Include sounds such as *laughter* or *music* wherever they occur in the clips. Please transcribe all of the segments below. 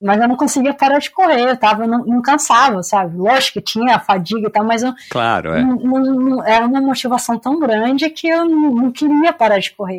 mas eu não conseguia parar de correr, eu tava, não, não cansava, sabe? Lógico que tinha a fadiga e tal, mas eu, claro, é. não, não, era uma motivação tão grande que eu não, queria parar de correr.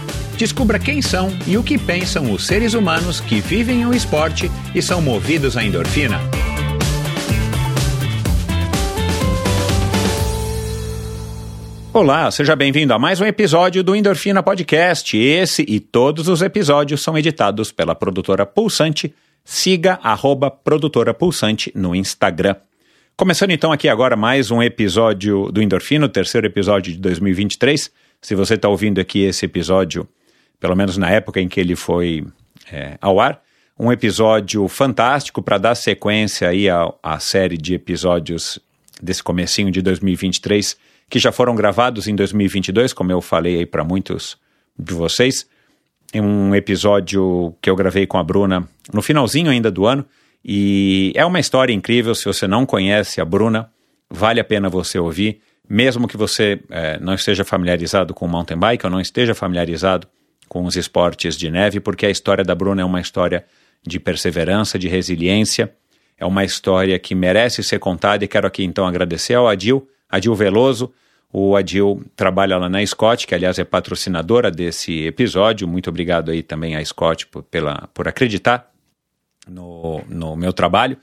Descubra quem são e o que pensam os seres humanos que vivem o esporte e são movidos à endorfina. Olá, seja bem-vindo a mais um episódio do Endorfina Podcast. Esse e todos os episódios são editados pela produtora Pulsante. Siga arroba produtora Pulsante no Instagram. Começando então aqui agora mais um episódio do Endorfina, o terceiro episódio de 2023. Se você está ouvindo aqui esse episódio pelo menos na época em que ele foi é, ao ar. Um episódio fantástico para dar sequência aí à, à série de episódios desse comecinho de 2023 que já foram gravados em 2022, como eu falei aí para muitos de vocês. É um episódio que eu gravei com a Bruna no finalzinho ainda do ano e é uma história incrível. Se você não conhece a Bruna, vale a pena você ouvir, mesmo que você é, não esteja familiarizado com mountain bike ou não esteja familiarizado com os esportes de neve, porque a história da Bruna é uma história de perseverança, de resiliência, é uma história que merece ser contada e quero aqui então agradecer ao Adil, Adil Veloso. O Adil trabalha lá na Scott, que aliás é patrocinadora desse episódio. Muito obrigado aí também à Scott por, pela, por acreditar no, no meu trabalho.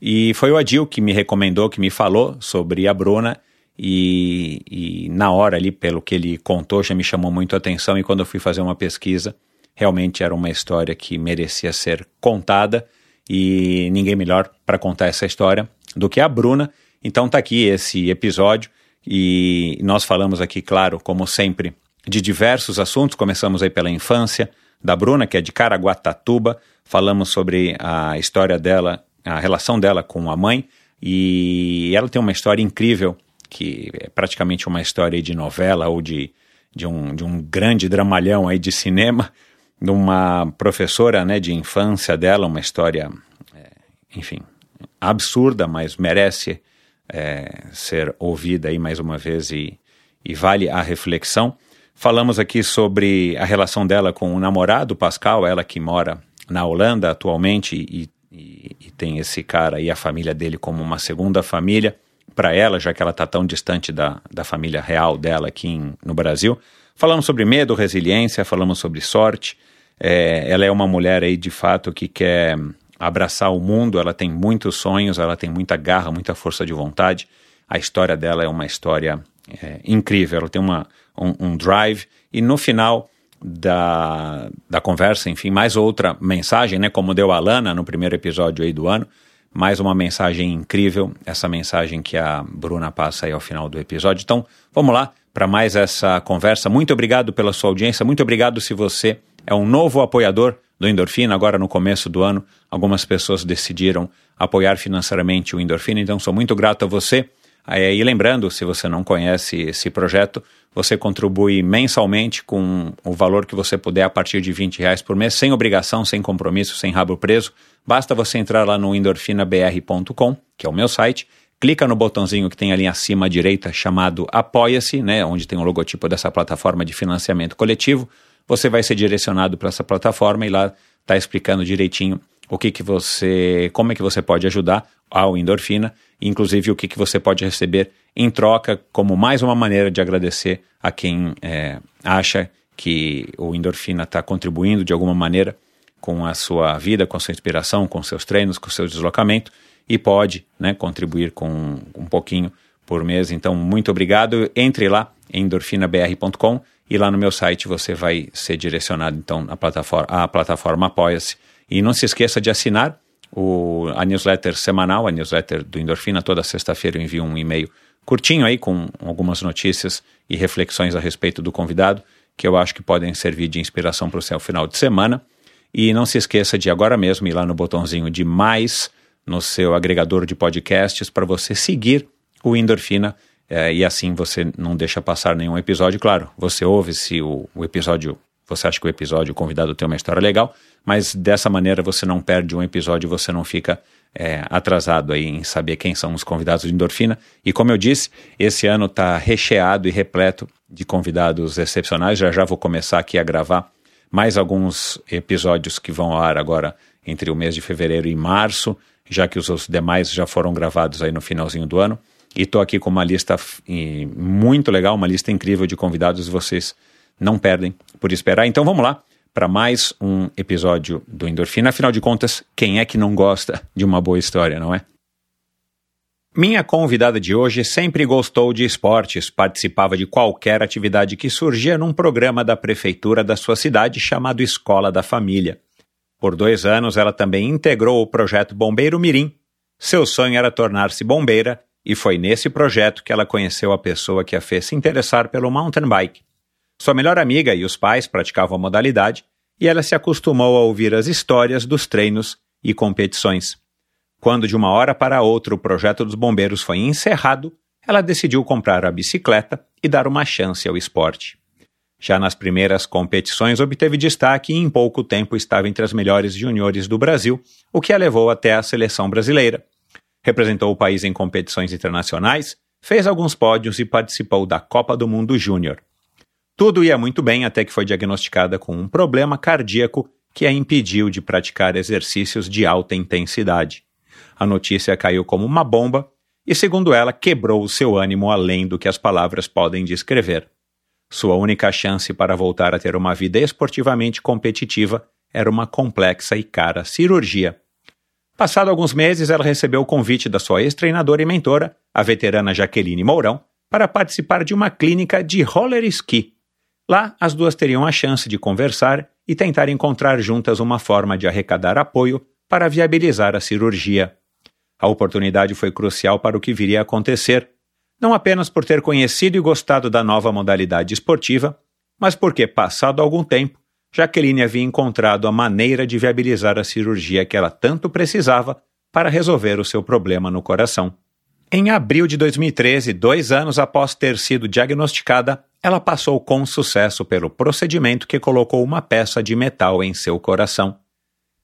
E foi o Adil que me recomendou, que me falou sobre a Bruna e, e, na hora ali, pelo que ele contou, já me chamou muito a atenção. E quando eu fui fazer uma pesquisa, realmente era uma história que merecia ser contada e ninguém melhor para contar essa história do que a Bruna. Então tá aqui esse episódio e nós falamos aqui, claro, como sempre, de diversos assuntos. Começamos aí pela infância da Bruna, que é de Caraguatatuba. Falamos sobre a história dela, a relação dela com a mãe. E ela tem uma história incrível que é praticamente uma história de novela ou de, de, um, de um grande dramalhão aí de cinema, de uma professora né, de infância dela, uma história, é, enfim, absurda, mas merece é, ser ouvida aí mais uma vez e, e vale a reflexão. Falamos aqui sobre a relação dela com o namorado Pascal, ela que mora na Holanda atualmente e, e, e tem esse cara e a família dele como uma segunda família para ela, já que ela está tão distante da, da família real dela aqui em, no Brasil. Falamos sobre medo, resiliência, falamos sobre sorte. É, ela é uma mulher aí de fato que quer abraçar o mundo, ela tem muitos sonhos, ela tem muita garra, muita força de vontade. A história dela é uma história é, incrível, ela tem uma, um, um drive e no final da, da conversa, enfim, mais outra mensagem, né, como deu a Lana no primeiro episódio aí do ano, mais uma mensagem incrível, essa mensagem que a Bruna passa aí ao final do episódio. Então, vamos lá para mais essa conversa. Muito obrigado pela sua audiência, muito obrigado se você é um novo apoiador do Endorfina, agora no começo do ano, algumas pessoas decidiram apoiar financeiramente o Endorfina, então sou muito grato a você. E lembrando, se você não conhece esse projeto, você contribui mensalmente com o valor que você puder a partir de 20 reais por mês, sem obrigação, sem compromisso, sem rabo preso. Basta você entrar lá no endorfinabr.com, que é o meu site, clica no botãozinho que tem ali acima à direita chamado Apoia-se, né, onde tem o logotipo dessa plataforma de financiamento coletivo. Você vai ser direcionado para essa plataforma e lá está explicando direitinho o que, que você, como é que você pode ajudar ao Endorfina, inclusive o que, que você pode receber em troca, como mais uma maneira de agradecer a quem é, acha que o Endorfina está contribuindo de alguma maneira com a sua vida, com a sua inspiração, com seus treinos, com seu deslocamento e pode né, contribuir com um pouquinho por mês. Então, muito obrigado. Entre lá em endorfinabr.com e lá no meu site você vai ser direcionado então à plataforma, à plataforma Apoia-se e não se esqueça de assinar o, a newsletter semanal, a newsletter do Endorfina. Toda sexta-feira eu envio um e-mail curtinho aí com algumas notícias e reflexões a respeito do convidado. que eu acho que podem servir de inspiração para o seu final de semana. E não se esqueça de agora mesmo ir lá no botãozinho de mais no seu agregador de podcasts para você seguir o Endorfina é, e assim você não deixa passar nenhum episódio. Claro, você ouve se o, o episódio, você acha que o episódio, o convidado tem uma história legal, mas dessa maneira você não perde um episódio, você não fica é, atrasado aí em saber quem são os convidados de endorfina. E como eu disse, esse ano está recheado e repleto de convidados excepcionais. Já já vou começar aqui a gravar mais alguns episódios que vão ao ar agora entre o mês de fevereiro e março, já que os demais já foram gravados aí no finalzinho do ano. E estou aqui com uma lista muito legal, uma lista incrível de convidados, vocês não perdem por esperar. Então vamos lá para mais um episódio do Endorfina. Afinal de contas, quem é que não gosta de uma boa história, não é? Minha convidada de hoje sempre gostou de esportes, participava de qualquer atividade que surgia num programa da prefeitura da sua cidade chamado Escola da Família. Por dois anos, ela também integrou o projeto Bombeiro Mirim. Seu sonho era tornar-se bombeira e foi nesse projeto que ela conheceu a pessoa que a fez se interessar pelo mountain bike. Sua melhor amiga e os pais praticavam a modalidade e ela se acostumou a ouvir as histórias dos treinos e competições. Quando de uma hora para outra o projeto dos bombeiros foi encerrado, ela decidiu comprar a bicicleta e dar uma chance ao esporte. Já nas primeiras competições obteve destaque e em pouco tempo estava entre as melhores juniores do Brasil, o que a levou até a seleção brasileira. Representou o país em competições internacionais, fez alguns pódios e participou da Copa do Mundo Júnior. Tudo ia muito bem até que foi diagnosticada com um problema cardíaco que a impediu de praticar exercícios de alta intensidade. A notícia caiu como uma bomba e, segundo ela, quebrou o seu ânimo além do que as palavras podem descrever. Sua única chance para voltar a ter uma vida esportivamente competitiva era uma complexa e cara cirurgia. Passado alguns meses, ela recebeu o convite da sua ex-treinadora e mentora, a veterana Jaqueline Mourão, para participar de uma clínica de roller ski Lá, as duas teriam a chance de conversar e tentar encontrar juntas uma forma de arrecadar apoio para viabilizar a cirurgia. A oportunidade foi crucial para o que viria a acontecer, não apenas por ter conhecido e gostado da nova modalidade esportiva, mas porque, passado algum tempo, Jaqueline havia encontrado a maneira de viabilizar a cirurgia que ela tanto precisava para resolver o seu problema no coração. Em abril de 2013, dois anos após ter sido diagnosticada, ela passou com sucesso pelo procedimento que colocou uma peça de metal em seu coração.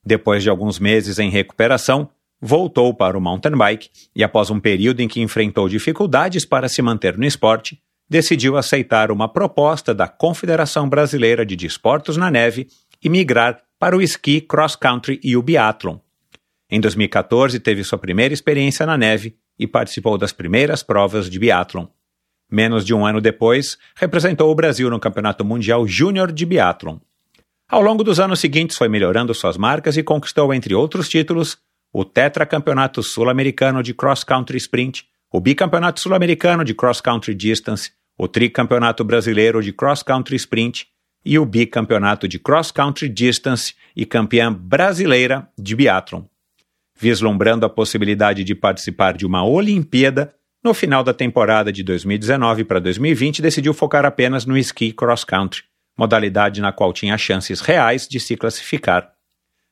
Depois de alguns meses em recuperação, voltou para o mountain bike e, após um período em que enfrentou dificuldades para se manter no esporte, decidiu aceitar uma proposta da Confederação Brasileira de Desportos na Neve e migrar para o esqui cross country e o biathlon. Em 2014, teve sua primeira experiência na neve e participou das primeiras provas de biathlon. Menos de um ano depois, representou o Brasil no Campeonato Mundial Júnior de Biathlon. Ao longo dos anos seguintes, foi melhorando suas marcas e conquistou, entre outros títulos, o Tetracampeonato Sul-Americano de Cross Country Sprint, o Bicampeonato Sul-Americano de Cross Country Distance, o Tricampeonato Brasileiro de Cross Country Sprint e o Bicampeonato de Cross Country Distance e campeã brasileira de biathlon. Vislumbrando a possibilidade de participar de uma Olimpíada, no final da temporada de 2019 para 2020, decidiu focar apenas no esqui cross country, modalidade na qual tinha chances reais de se classificar.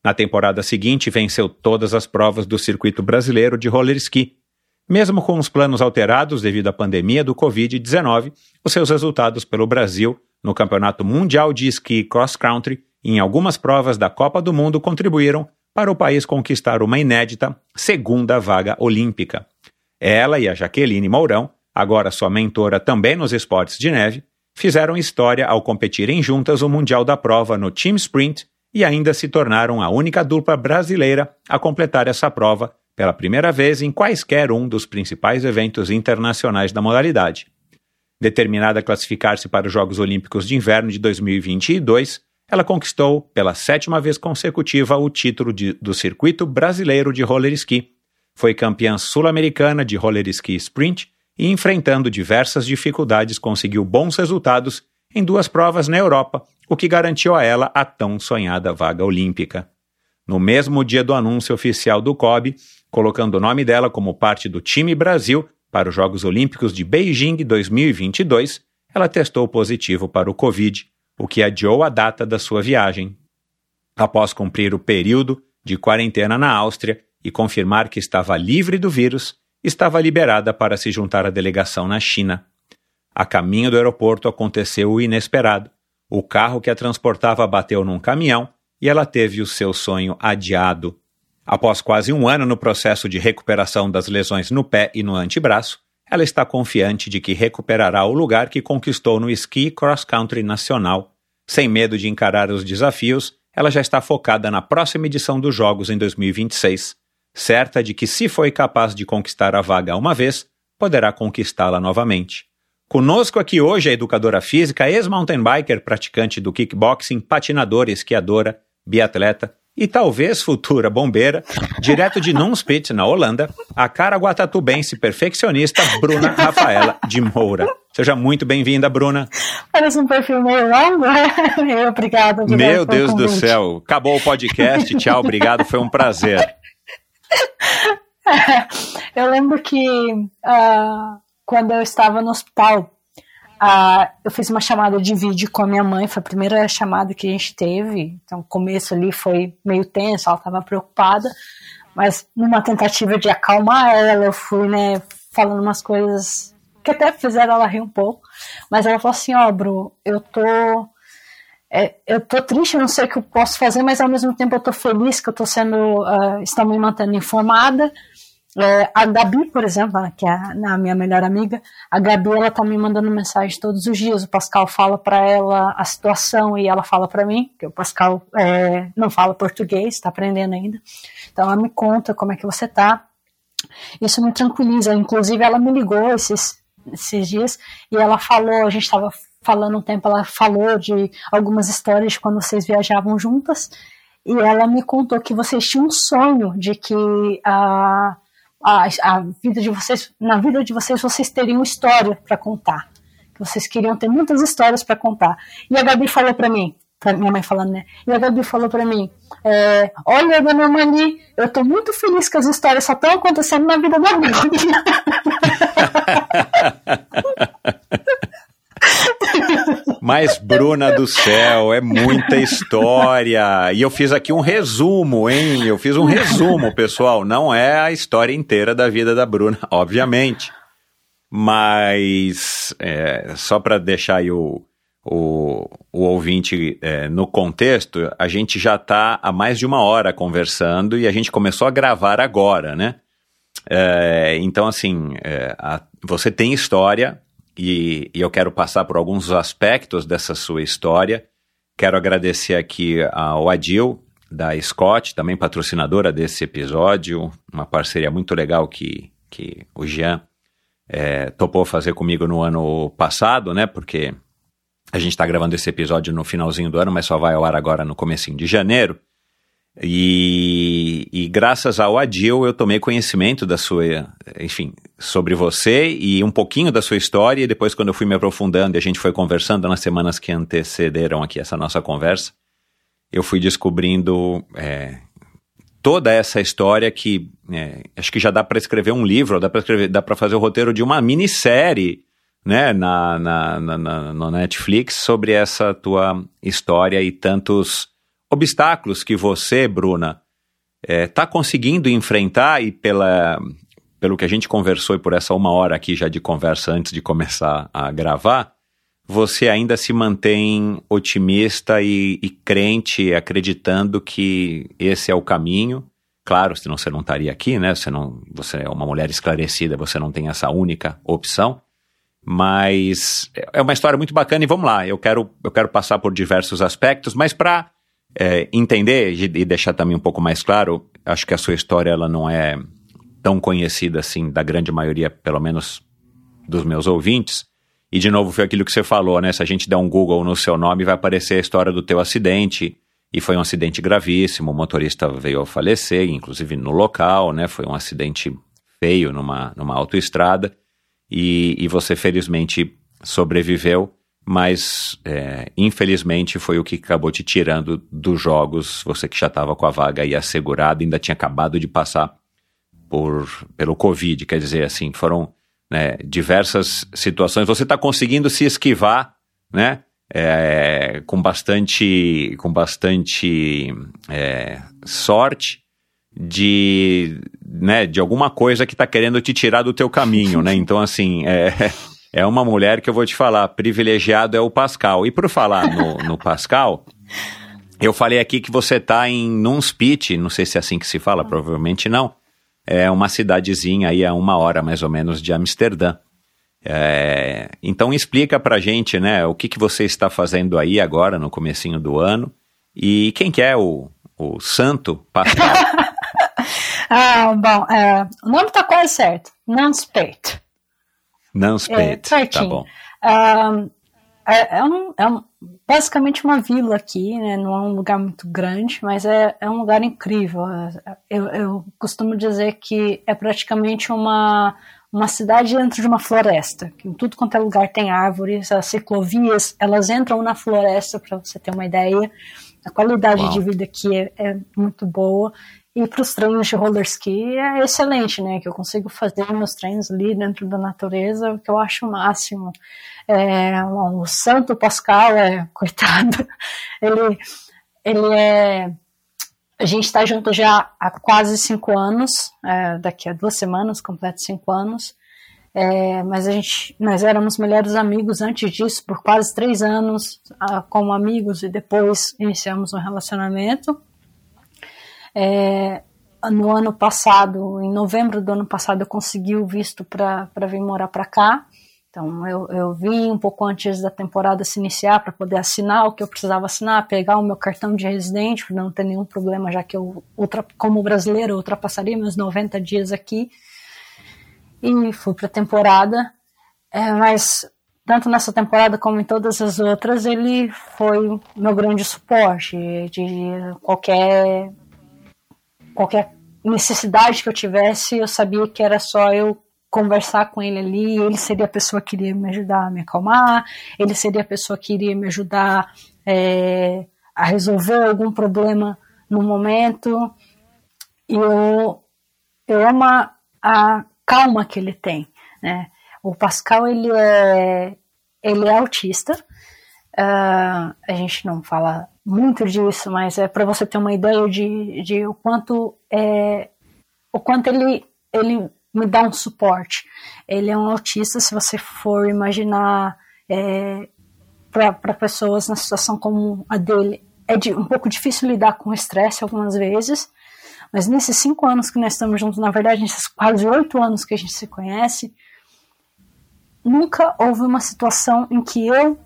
Na temporada seguinte, venceu todas as provas do circuito brasileiro de roller ski. Mesmo com os planos alterados devido à pandemia do Covid-19, os seus resultados pelo Brasil no Campeonato Mundial de Esqui Cross Country e em algumas provas da Copa do Mundo contribuíram para o país conquistar uma inédita segunda vaga olímpica. Ela e a Jaqueline Mourão, agora sua mentora também nos esportes de neve, fizeram história ao competirem juntas o Mundial da Prova no Team Sprint e ainda se tornaram a única dupla brasileira a completar essa prova pela primeira vez em quaisquer um dos principais eventos internacionais da modalidade. Determinada a classificar-se para os Jogos Olímpicos de Inverno de 2022, ela conquistou, pela sétima vez consecutiva, o título de, do Circuito Brasileiro de Roller Ski, foi campeã sul-americana de roller ski sprint e, enfrentando diversas dificuldades, conseguiu bons resultados em duas provas na Europa, o que garantiu a ela a tão sonhada vaga olímpica. No mesmo dia do anúncio oficial do COB, colocando o nome dela como parte do time Brasil para os Jogos Olímpicos de Beijing 2022, ela testou positivo para o Covid, o que adiou a data da sua viagem. Após cumprir o período de quarentena na Áustria e confirmar que estava livre do vírus, estava liberada para se juntar à delegação na China. A caminho do aeroporto aconteceu o inesperado. O carro que a transportava bateu num caminhão e ela teve o seu sonho adiado. Após quase um ano no processo de recuperação das lesões no pé e no antebraço, ela está confiante de que recuperará o lugar que conquistou no esqui cross-country nacional. Sem medo de encarar os desafios, ela já está focada na próxima edição dos Jogos em 2026, certa de que, se foi capaz de conquistar a vaga uma vez, poderá conquistá-la novamente. Conosco aqui hoje a educadora física, ex-mountain biker, praticante do kickboxing, patinadora, esquiadora, biatleta e talvez futura bombeira, direto de Nunspeet, na Holanda, a caraguatatubense perfeccionista Bruna Rafaela de Moura. Seja muito bem-vinda, Bruna. Parece um perfil meio longo, né? Obrigada. Meu Deus do céu, acabou o podcast, tchau, obrigado, foi um prazer. *laughs* Eu lembro que uh, quando eu estava no hospital, ah, eu fiz uma chamada de vídeo com a minha mãe, foi a primeira chamada que a gente teve. Então, o começo ali foi meio tenso, ela estava preocupada, mas numa tentativa de acalmar ela, eu fui, né, falando umas coisas que até fizeram ela rir um pouco. Mas ela falou assim: Ó, oh, Bru, eu tô. É, eu tô triste, eu não sei o que eu posso fazer, mas ao mesmo tempo eu tô feliz que eu tô sendo. Uh, estão me mantendo informada. É, a Gabi, por exemplo, que é a, minha melhor amiga, a Gabi ela tá me mandando mensagem todos os dias. O Pascal fala para ela a situação e ela fala para mim, que o Pascal é, não fala português, está aprendendo ainda. Então ela me conta como é que você tá. Isso me tranquiliza. Inclusive ela me ligou esses, esses dias e ela falou, a gente estava falando um tempo, ela falou de algumas histórias de quando vocês viajavam juntas e ela me contou que vocês tinham um sonho de que a a, a vida de vocês, na vida de vocês, vocês teriam história para contar. Que vocês queriam ter muitas histórias para contar. E a Gabi falou para mim, pra minha mãe falando, né? E a Gabi falou para mim: é, Olha, dona Mani, eu tô muito feliz que as histórias só estão acontecendo na vida da Gabi. *laughs* *laughs* Mas, Bruna do céu, é muita história. E eu fiz aqui um resumo, hein? Eu fiz um resumo, pessoal. Não é a história inteira da vida da Bruna, *laughs* obviamente. Mas, é, só para deixar aí o, o, o ouvinte é, no contexto, a gente já está há mais de uma hora conversando e a gente começou a gravar agora, né? É, então, assim, é, a, você tem história, e, e eu quero passar por alguns aspectos dessa sua história. Quero agradecer aqui ao Adil, da Scott, também patrocinadora desse episódio, uma parceria muito legal que, que o Jean é, topou fazer comigo no ano passado, né? Porque a gente está gravando esse episódio no finalzinho do ano, mas só vai ao ar agora no comecinho de janeiro. E, e, graças ao Adil eu tomei conhecimento da sua, enfim, sobre você e um pouquinho da sua história. E depois, quando eu fui me aprofundando e a gente foi conversando nas semanas que antecederam aqui essa nossa conversa, eu fui descobrindo é, toda essa história que é, acho que já dá para escrever um livro, dá para escrever, dá para fazer o roteiro de uma minissérie, né, na, na, na, na, no Netflix sobre essa tua história e tantos obstáculos que você, Bruna, está é, conseguindo enfrentar e pela, pelo que a gente conversou e por essa uma hora aqui já de conversa antes de começar a gravar, você ainda se mantém otimista e, e crente, acreditando que esse é o caminho. Claro, senão você não estaria aqui, né? Você, não, você é uma mulher esclarecida, você não tem essa única opção. Mas é uma história muito bacana e vamos lá. Eu quero, eu quero passar por diversos aspectos, mas para é, entender e deixar também um pouco mais claro, acho que a sua história ela não é tão conhecida assim da grande maioria, pelo menos dos meus ouvintes. E de novo foi aquilo que você falou, né? Se a gente der um Google no seu nome, vai aparecer a história do teu acidente. E foi um acidente gravíssimo, o motorista veio a falecer, inclusive no local, né? Foi um acidente feio numa, numa autoestrada. E, e você felizmente sobreviveu mas é, infelizmente foi o que acabou te tirando dos jogos. Você que já estava com a vaga aí assegurada, ainda tinha acabado de passar por, pelo Covid, quer dizer, assim, foram né, diversas situações. Você está conseguindo se esquivar, né? é, com bastante, com bastante é, sorte de, né, de alguma coisa que está querendo te tirar do teu caminho, né? Então, assim, é, é uma mulher que eu vou te falar, privilegiado é o Pascal. E por falar no, *laughs* no Pascal, eu falei aqui que você está em Nunspit, não sei se é assim que se fala, provavelmente não. É uma cidadezinha aí a uma hora mais ou menos de Amsterdã. É, então explica pra gente, né, o que, que você está fazendo aí agora no comecinho do ano e quem que é o, o santo Pascal? *laughs* ah, bom, é, o nome tá quase certo. Nunspet. Nunspet, é, tá bom. Um, é, é, um, é um, basicamente uma vila aqui, né? Não é um lugar muito grande, mas é, é um lugar incrível. Eu, eu costumo dizer que é praticamente uma, uma cidade dentro de uma floresta. Em tudo quanto é lugar tem árvores, as ciclovias, elas entram na floresta, para você ter uma ideia. A qualidade Uau. de vida aqui é, é muito boa. E para os treinos de roller ski é excelente, né? Que eu consigo fazer meus treinos ali dentro da natureza, o que eu acho o máximo. É, o Santo Pascal, é, *laughs* coitado, ele, ele é. A gente está junto já há quase cinco anos, é, daqui a duas semanas, completo cinco anos. É, mas a gente, nós éramos melhores amigos antes disso, por quase três anos, como amigos, e depois iniciamos um relacionamento. É, no ano passado, em novembro do ano passado, eu consegui o visto para vir morar para cá. Então, eu, eu vim um pouco antes da temporada se iniciar para poder assinar o que eu precisava assinar, pegar o meu cartão de residente, para não ter nenhum problema, já que eu, como brasileiro, ultrapassaria meus 90 dias aqui. E fui para a temporada. É, mas, tanto nessa temporada como em todas as outras, ele foi meu grande suporte de qualquer qualquer necessidade que eu tivesse, eu sabia que era só eu conversar com ele ali, ele seria a pessoa que iria me ajudar a me acalmar, ele seria a pessoa que iria me ajudar é, a resolver algum problema no momento. E eu, eu amo a, a calma que ele tem, né? O Pascal, ele é, ele é autista, uh, a gente não fala muito disso, mas é para você ter uma ideia de, de o quanto é, o quanto ele, ele me dá um suporte. Ele é um autista, se você for imaginar é, para pessoas na situação como a dele, é de, um pouco difícil lidar com o estresse algumas vezes, mas nesses cinco anos que nós estamos juntos, na verdade, nesses quase oito anos que a gente se conhece, nunca houve uma situação em que eu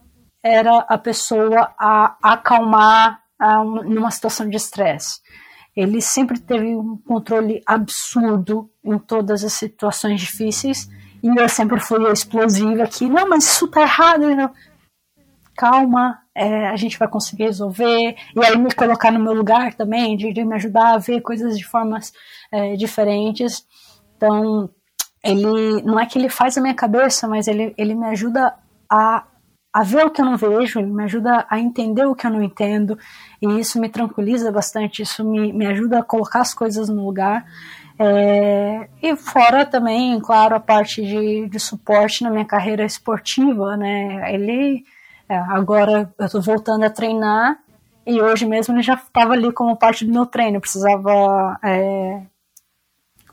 era a pessoa a acalmar a, numa situação de estresse. Ele sempre teve um controle absurdo em todas as situações difíceis e eu sempre fui explosiva aqui. Não, mas isso tá errado. Não. Calma, é, a gente vai conseguir resolver. E aí me colocar no meu lugar também, de, de me ajudar a ver coisas de formas é, diferentes. Então, ele não é que ele faz a minha cabeça, mas ele, ele me ajuda a a ver o que eu não vejo, me ajuda a entender o que eu não entendo, e isso me tranquiliza bastante, isso me, me ajuda a colocar as coisas no lugar. É, e fora também, claro, a parte de, de suporte na minha carreira esportiva, né? Ele, é, agora eu tô voltando a treinar, e hoje mesmo ele já estava ali como parte do meu treino, eu precisava é,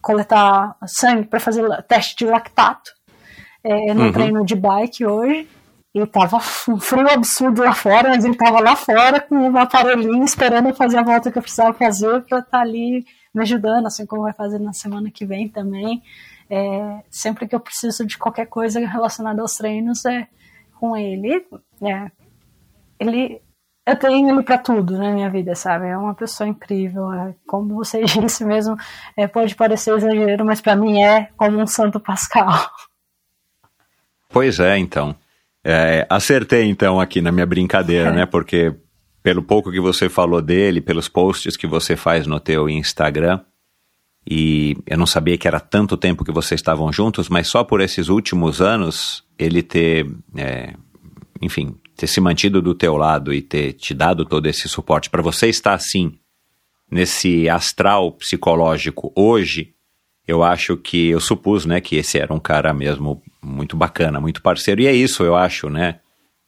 coletar sangue para fazer teste de lactato é, no uhum. treino de bike hoje. E tava um frio absurdo lá fora, mas ele tava lá fora com um aparelhinho esperando eu fazer a volta que eu precisava fazer para estar tá ali me ajudando, assim como vai fazer na semana que vem também. É, sempre que eu preciso de qualquer coisa relacionada aos treinos é com ele. É, ele eu tenho ele para tudo na minha vida, sabe? É uma pessoa incrível. É, como você *laughs* disse mesmo, é, pode parecer exagero, mas para mim é como um Santo Pascal. Pois é, então. É, acertei então aqui na minha brincadeira, é. né? Porque pelo pouco que você falou dele, pelos posts que você faz no teu Instagram, e eu não sabia que era tanto tempo que vocês estavam juntos, mas só por esses últimos anos ele ter, é, enfim, ter se mantido do teu lado e ter te dado todo esse suporte para você estar assim nesse astral psicológico hoje, eu acho que eu supus, né, que esse era um cara mesmo muito bacana, muito parceiro. E é isso, eu acho, né?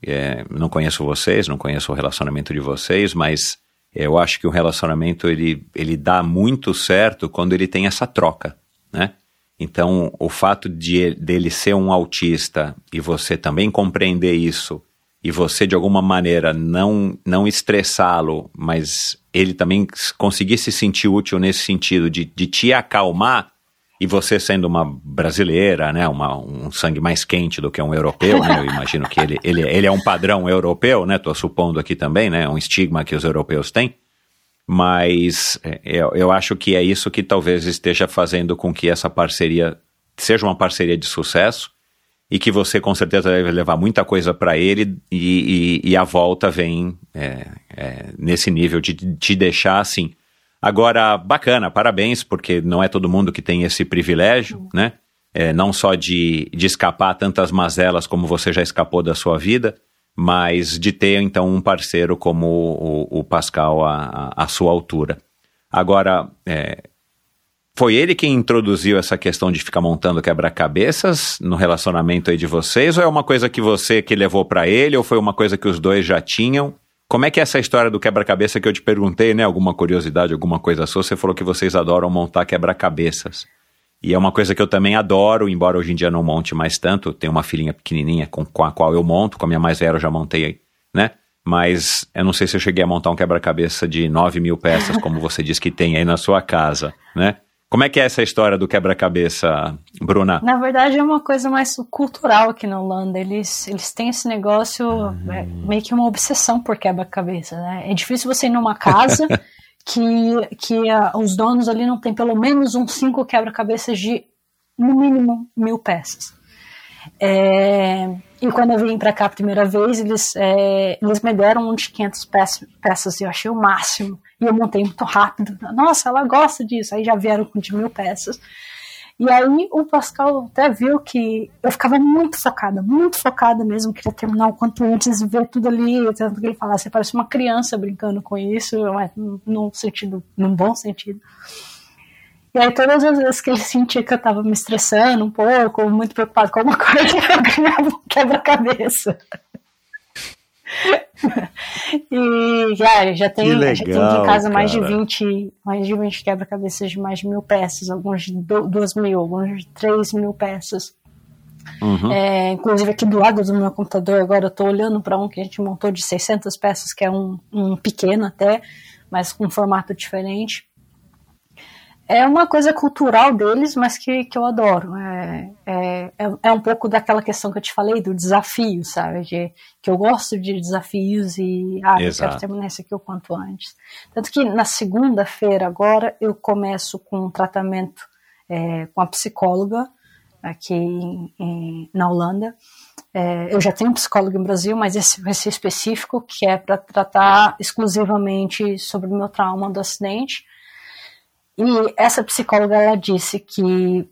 É, não conheço vocês, não conheço o relacionamento de vocês, mas eu acho que o relacionamento ele, ele dá muito certo quando ele tem essa troca, né? Então, o fato de dele ser um autista e você também compreender isso e você de alguma maneira não não estressá-lo, mas ele também conseguir se sentir útil nesse sentido de, de te acalmar e você sendo uma brasileira, né, uma, um sangue mais quente do que um europeu, né, eu imagino que ele, ele, ele é um padrão europeu, né, tô supondo aqui também, né, um estigma que os europeus têm, mas é, eu, eu acho que é isso que talvez esteja fazendo com que essa parceria seja uma parceria de sucesso e que você com certeza deve levar muita coisa para ele e, e, e, a volta vem é, é, nesse nível de te deixar assim Agora, bacana, parabéns, porque não é todo mundo que tem esse privilégio, né? É, não só de, de escapar tantas mazelas como você já escapou da sua vida, mas de ter então um parceiro como o, o Pascal à, à sua altura. Agora, é, foi ele quem introduziu essa questão de ficar montando quebra-cabeças no relacionamento aí de vocês, ou é uma coisa que você que levou para ele, ou foi uma coisa que os dois já tinham? Como é que é essa história do quebra-cabeça que eu te perguntei, né? Alguma curiosidade, alguma coisa sua? Você falou que vocês adoram montar quebra-cabeças. E é uma coisa que eu também adoro, embora hoje em dia não monte mais tanto. Tenho uma filhinha pequenininha com, com a qual eu monto, com a minha mais velha eu já montei, né? Mas eu não sei se eu cheguei a montar um quebra-cabeça de 9 mil peças, como você disse que tem aí na sua casa, né? Como é que é essa história do quebra-cabeça, Bruna? Na verdade, é uma coisa mais cultural aqui na Holanda. Eles, eles têm esse negócio, uhum. é, meio que uma obsessão por quebra-cabeça, né? É difícil você ir numa casa *laughs* que, que uh, os donos ali não tem pelo menos uns cinco quebra-cabeças de, no mínimo, mil peças. É, e quando eu vim para cá a primeira vez, eles, é, eles me deram um de 500 peças, peças e eu achei o máximo. E eu montei muito rápido. Nossa, ela gosta disso. Aí já vieram com de mil peças. E aí o Pascal até viu que eu ficava muito focada, muito focada mesmo, queria terminar o quanto antes, ver tudo ali, tanto que ele falasse, parece uma criança brincando com isso, mas num sentido, num bom sentido. E aí todas as vezes que ele sentia que eu tava me estressando um pouco, muito preocupado com alguma *laughs* coisa, eu ganhava um quebra-cabeça *laughs* e já, já tem, legal, já tem em casa mais de 20, mais de 20 quebra-cabeças de mais de mil peças, alguns de 2 mil, alguns de 3 mil peças. Uhum. É, inclusive aqui do lado do meu computador, agora eu estou olhando para um que a gente montou de 600 peças, que é um, um pequeno até, mas com um formato diferente é uma coisa cultural deles, mas que, que eu adoro. É, é, é, é um pouco daquela questão que eu te falei, do desafio, sabe? De, que eu gosto de desafios e ah, eu quero terminar isso aqui o quanto antes. Tanto que na segunda-feira, agora, eu começo com um tratamento é, com a psicóloga aqui em, em, na Holanda. É, eu já tenho um psicólogo no Brasil, mas esse vai ser específico, que é para tratar exclusivamente sobre o meu trauma do acidente e essa psicóloga ela disse que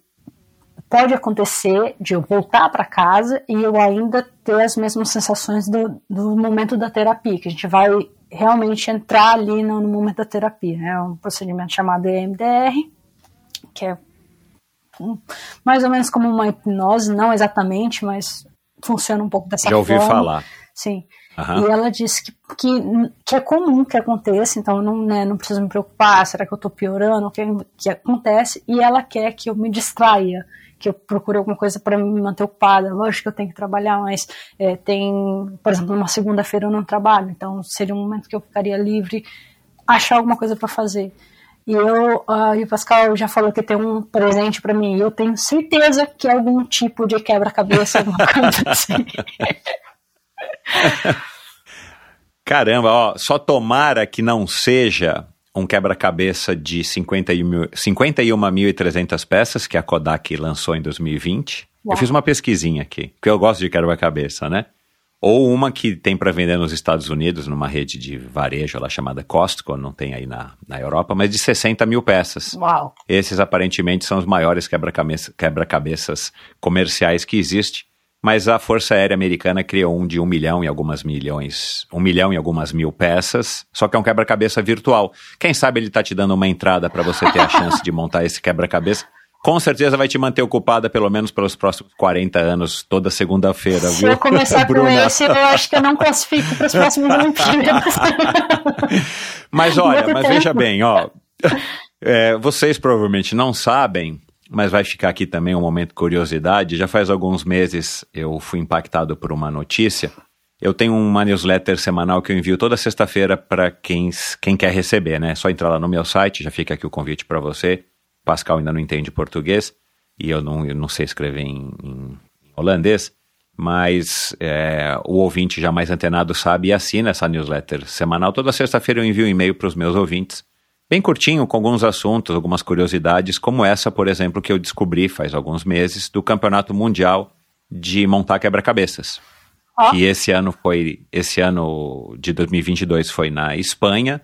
pode acontecer de eu voltar para casa e eu ainda ter as mesmas sensações do, do momento da terapia, que a gente vai realmente entrar ali no, no momento da terapia. É um procedimento chamado EMDR, que é um, mais ou menos como uma hipnose, não exatamente, mas funciona um pouco dessa forma. Já ouvi falar. Sim. Uhum. E ela disse que, que, que, é comum que aconteça, então não, né, não preciso me preocupar, será que eu estou piorando, o que, que acontece, e ela quer que eu me distraia, que eu procure alguma coisa para me manter ocupada. Lógico que eu tenho que trabalhar, mas é, tem, por exemplo, numa segunda-feira eu não trabalho, então seria um momento que eu ficaria livre, achar alguma coisa para fazer. E eu, uh, e o Pascal já falou que tem um presente para mim, e eu tenho certeza que é algum tipo de quebra-cabeça, alguma coisa *laughs* assim. *laughs* Caramba, ó, só tomara que não seja um quebra-cabeça de 51.300 peças que a Kodak lançou em 2020. Uau. Eu fiz uma pesquisinha aqui, porque eu gosto de quebra-cabeça, né? Ou uma que tem para vender nos Estados Unidos, numa rede de varejo lá chamada Costco, não tem aí na, na Europa, mas de 60 mil peças. Uau! Esses aparentemente são os maiores quebra-cabeças quebra comerciais que existe mas a Força Aérea Americana criou um de um milhão e algumas milhões, um milhão e algumas mil peças, só que é um quebra-cabeça virtual. Quem sabe ele está te dando uma entrada para você ter a *laughs* chance de montar esse quebra-cabeça com certeza vai te manter ocupada pelo menos pelos próximos 40 anos, toda segunda-feira, Se viu? eu começar com esse, eu acho que eu não classifico para as próximas Olimpíadas. *laughs* Mas olha, mas tempo. veja bem, ó. é, vocês provavelmente não sabem, mas vai ficar aqui também um momento de curiosidade. Já faz alguns meses eu fui impactado por uma notícia. Eu tenho uma newsletter semanal que eu envio toda sexta-feira para quem, quem quer receber, né? É só entrar lá no meu site, já fica aqui o convite para você. Pascal ainda não entende português e eu não, eu não sei escrever em, em holandês, mas é, o ouvinte já mais antenado sabe e assina essa newsletter semanal. Toda sexta-feira eu envio um e-mail para os meus ouvintes, bem curtinho, com alguns assuntos, algumas curiosidades, como essa, por exemplo, que eu descobri faz alguns meses, do Campeonato Mundial de Montar Quebra-Cabeças. Ó. Que esse ano foi, esse ano de 2022 foi na Espanha,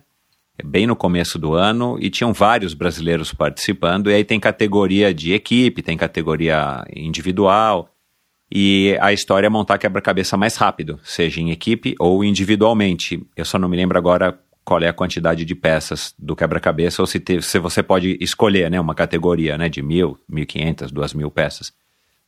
bem no começo do ano, e tinham vários brasileiros participando, e aí tem categoria de equipe, tem categoria individual, e a história é montar quebra-cabeça mais rápido, seja em equipe ou individualmente. Eu só não me lembro agora qual é a quantidade de peças do quebra-cabeça, ou se, te- se você pode escolher né, uma categoria né, de mil, mil quinhentas, duas mil peças.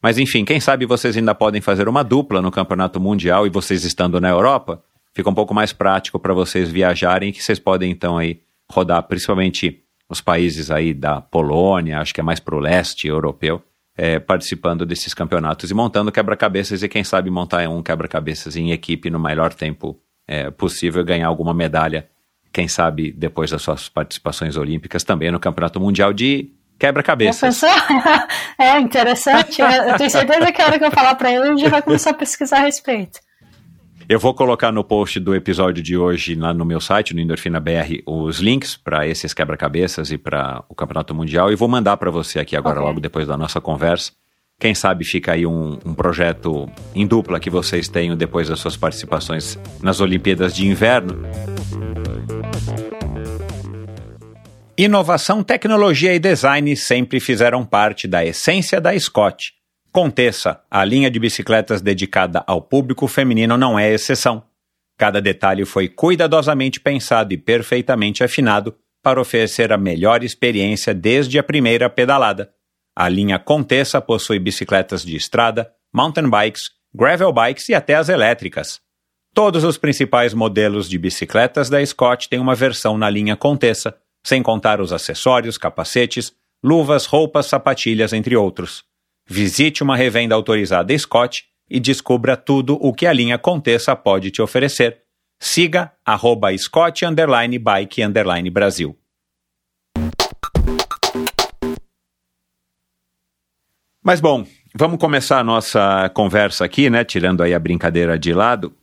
Mas enfim, quem sabe vocês ainda podem fazer uma dupla no campeonato mundial e vocês estando na Europa, fica um pouco mais prático para vocês viajarem, que vocês podem então aí rodar principalmente os países aí da Polônia, acho que é mais para o leste europeu, é, participando desses campeonatos e montando quebra-cabeças e quem sabe montar um quebra-cabeças em equipe no melhor tempo é, possível e ganhar alguma medalha, quem sabe depois das suas participações olímpicas também no campeonato mundial de quebra-cabeças. *laughs* É interessante. Eu tenho certeza que a hora que eu falar para ele, ele já vai começar a pesquisar a respeito. Eu vou colocar no post do episódio de hoje lá no meu site, no Endorfina BR, os links para esses quebra-cabeças e para o Campeonato Mundial e vou mandar para você aqui agora, Ok. logo depois da nossa conversa. Quem sabe fica aí um, um projeto em dupla que vocês tenham depois das suas participações nas Olimpíadas de Inverno. Inovação, tecnologia e design sempre fizeram parte da essência da Scott. Conteça, a linha de bicicletas dedicada ao público feminino não é exceção. Cada detalhe foi cuidadosamente pensado e perfeitamente afinado para oferecer a melhor experiência desde a primeira pedalada. A linha Conteça possui bicicletas de estrada, mountain bikes, gravel bikes e até as elétricas. Todos os principais modelos de bicicletas da Scott têm uma versão na linha Conteça, sem contar os acessórios, capacetes, luvas, roupas, sapatilhas, entre outros. Visite uma revenda autorizada Scott e descubra tudo o que a linha Conteça pode te oferecer. Siga arroba Scott underline Bike underline Brasil. Mas bom, vamos começar a nossa conversa aqui, né? Tirando aí a brincadeira de lado.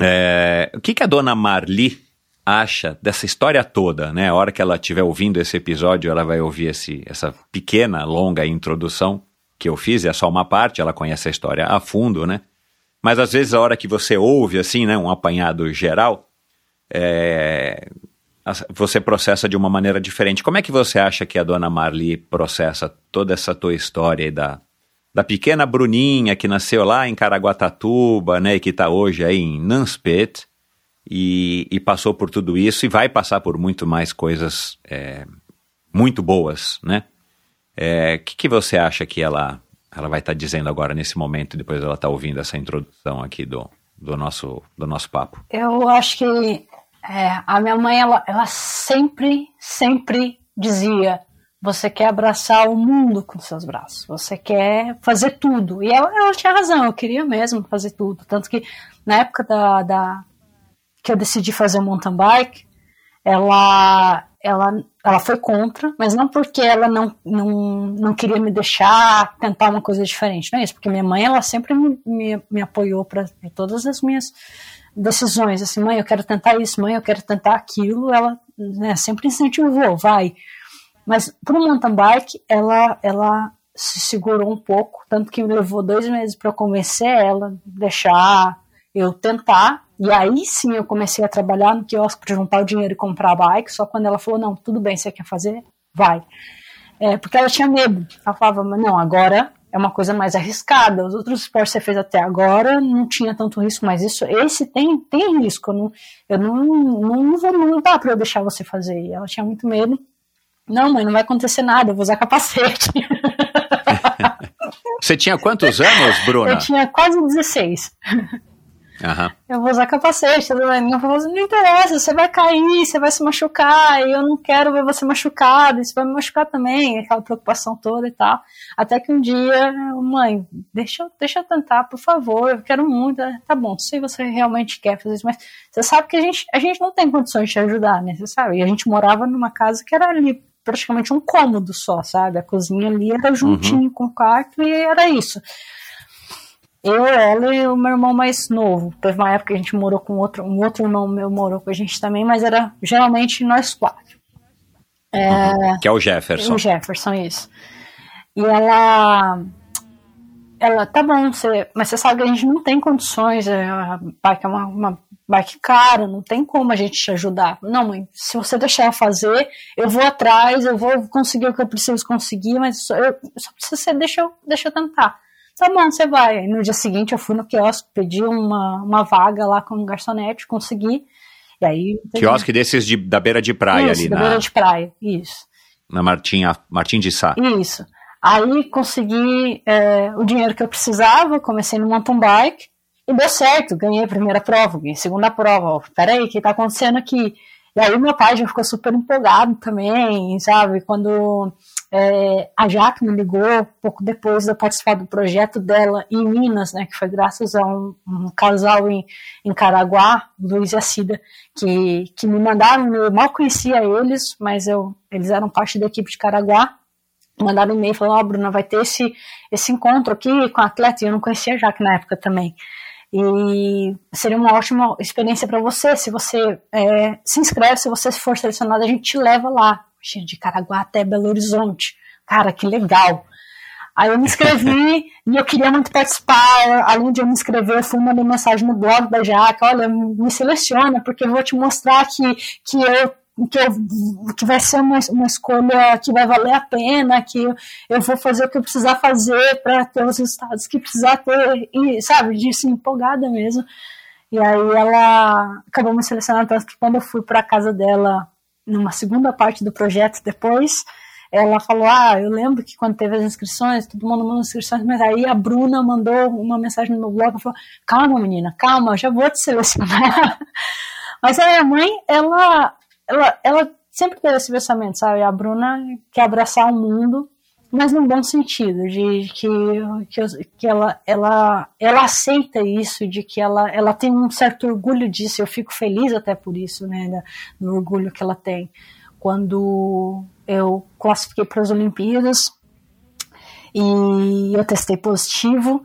É, o que, que a dona Marli acha dessa história toda, né? A hora que ela estiver ouvindo esse episódio, ela vai ouvir esse, essa pequena, longa introdução que eu fiz, é só uma parte, ela conhece a história a fundo, né? Mas às vezes a hora que você ouve, assim, né, um apanhado geral, é, você processa de uma maneira diferente. Como é que você acha que a dona Marli processa toda essa tua história da, da pequena Bruninha que nasceu lá em Caraguatatuba, né, e que está hoje aí em Nanspet, e, e passou por tudo isso e vai passar por muito mais coisas é, muito boas, né? O que, que você acha que ela, ela vai estar dizendo agora nesse momento, depois ela está ouvindo essa introdução aqui do, do, nosso, do nosso papo? Eu acho que é, a minha mãe, ela, ela sempre, sempre dizia: você quer abraçar o mundo com seus braços, você quer fazer tudo. E ela, ela tinha razão, eu queria mesmo fazer tudo. Tanto que na época da, da que eu decidi fazer mountain bike, ela, ela, ela foi contra, mas não porque ela não, não, não queria me deixar tentar uma coisa diferente, não é isso, porque minha mãe, ela sempre me, me, me apoiou para todas as minhas decisões, assim, mãe, eu quero tentar isso, mãe, eu quero tentar aquilo, ela né, sempre incentivou, vai. Mas para o mountain bike, ela, ela se segurou um pouco, tanto que me levou dois meses para convencer ela, deixar eu tentar, e aí sim eu comecei a trabalhar no quiosque para juntar o dinheiro e comprar a bike, só quando ela falou, não, tudo bem, você quer fazer? Vai. É, porque ela tinha medo, ela falava, mas não, agora é uma coisa mais arriscada, os outros esportes que você fez até agora não tinha tanto risco, mas isso, esse tem, tem risco, eu não, eu não, não, vou, não dá para eu deixar você fazer, e ela tinha muito medo, não, mãe, não vai acontecer nada, eu vou usar capacete. *laughs* Você tinha quantos anos, Bruna? Eu tinha quase 16. Aham. Eu vou usar capacete, bem. Não, não interessa, você vai cair, você vai se machucar, e eu não quero ver você machucado, isso vai me machucar também, aquela preocupação toda e tal. Até que um dia, mãe, deixa, eu- deixa eu tentar, por favor, eu quero muito. Tá bom, se você realmente quer fazer isso, mas você sabe que a gente, a gente não tem condições de te ajudar, né? Você sabe? E a gente morava numa casa que era ali praticamente um cômodo só, sabe? A cozinha ali era juntinho com o quarto e era isso. Eu, ela e o meu irmão mais novo. Teve uma época que a gente morou com outro, um outro irmão meu morou com a gente também, mas era geralmente nós quatro. Que é o Jefferson. O Jefferson, isso. E ela. Ela, tá bom, você, mas você sabe que a gente não tem condições, é, a bike é uma, uma bike cara, não tem como a gente te ajudar. Não, mãe, se você deixar eu fazer, eu vou atrás, eu vou conseguir o que eu preciso conseguir, mas só, eu, só se você deixa eu, deixa eu tentar. Tá bom, você vai. Aí no dia seguinte eu fui no quiosque, pedi uma, uma vaga lá com um garçonete, consegui. E aí. Quiosque desses de- da beira de praia isso, ali, da na, beira de praia, isso. na Martinha, Martim de Sá. Isso. Aí consegui é, o dinheiro que eu precisava, comecei no mountain bike e deu certo, ganhei a primeira prova, ganhei a segunda prova. Peraí, o que tá acontecendo aqui? E aí meu pai já ficou super empolgado também, sabe? Quando é, a Jaque me ligou, pouco depois de eu participar do projeto dela em Minas, né? Que foi graças a um, um casal em, em Caraguá, Luiz e a Cida, que, que me mandaram, eu mal conhecia eles, mas eu, eles eram parte da equipe de Caraguá, mandaram um e-mail falando, ó, oh, Bruna, vai ter esse, esse encontro aqui com a atleta, e eu não conhecia a Jaque na época também. E seria uma ótima experiência para você, se você é, se inscreve, se você for selecionado, a gente te leva lá, de Caraguá até Belo Horizonte. Cara, que legal! Aí eu me inscrevi *laughs* e eu queria muito participar. Além de eu me inscrever, eu fui mandar mensagem no blog da Jaque, olha, me seleciona, porque eu vou te mostrar que, que eu que, eu, que vai ser uma, uma escolha que vai valer a pena, que eu, vou fazer o que eu precisar fazer para ter os resultados que precisar ter, e, sabe, disso empolgada mesmo. E aí ela acabou me selecionando, tanto que quando eu fui para casa dela, numa segunda parte do projeto depois, ela falou, ah, eu lembro que quando teve as inscrições, todo mundo mandou inscrições, mas aí a Bruna mandou uma mensagem no meu blog, falou, calma menina, calma, já vou te selecionar. *laughs* mas a minha mãe, ela ela, ela sempre teve esse pensamento, sabe? A Bruna quer abraçar o mundo, mas num bom sentido, de que, que, que ela, ela, ela aceita isso, de que ela, ela tem um certo orgulho disso. Eu fico feliz até por isso, né? Do orgulho que ela tem. Quando eu classifiquei para as Olimpíadas e eu testei positivo,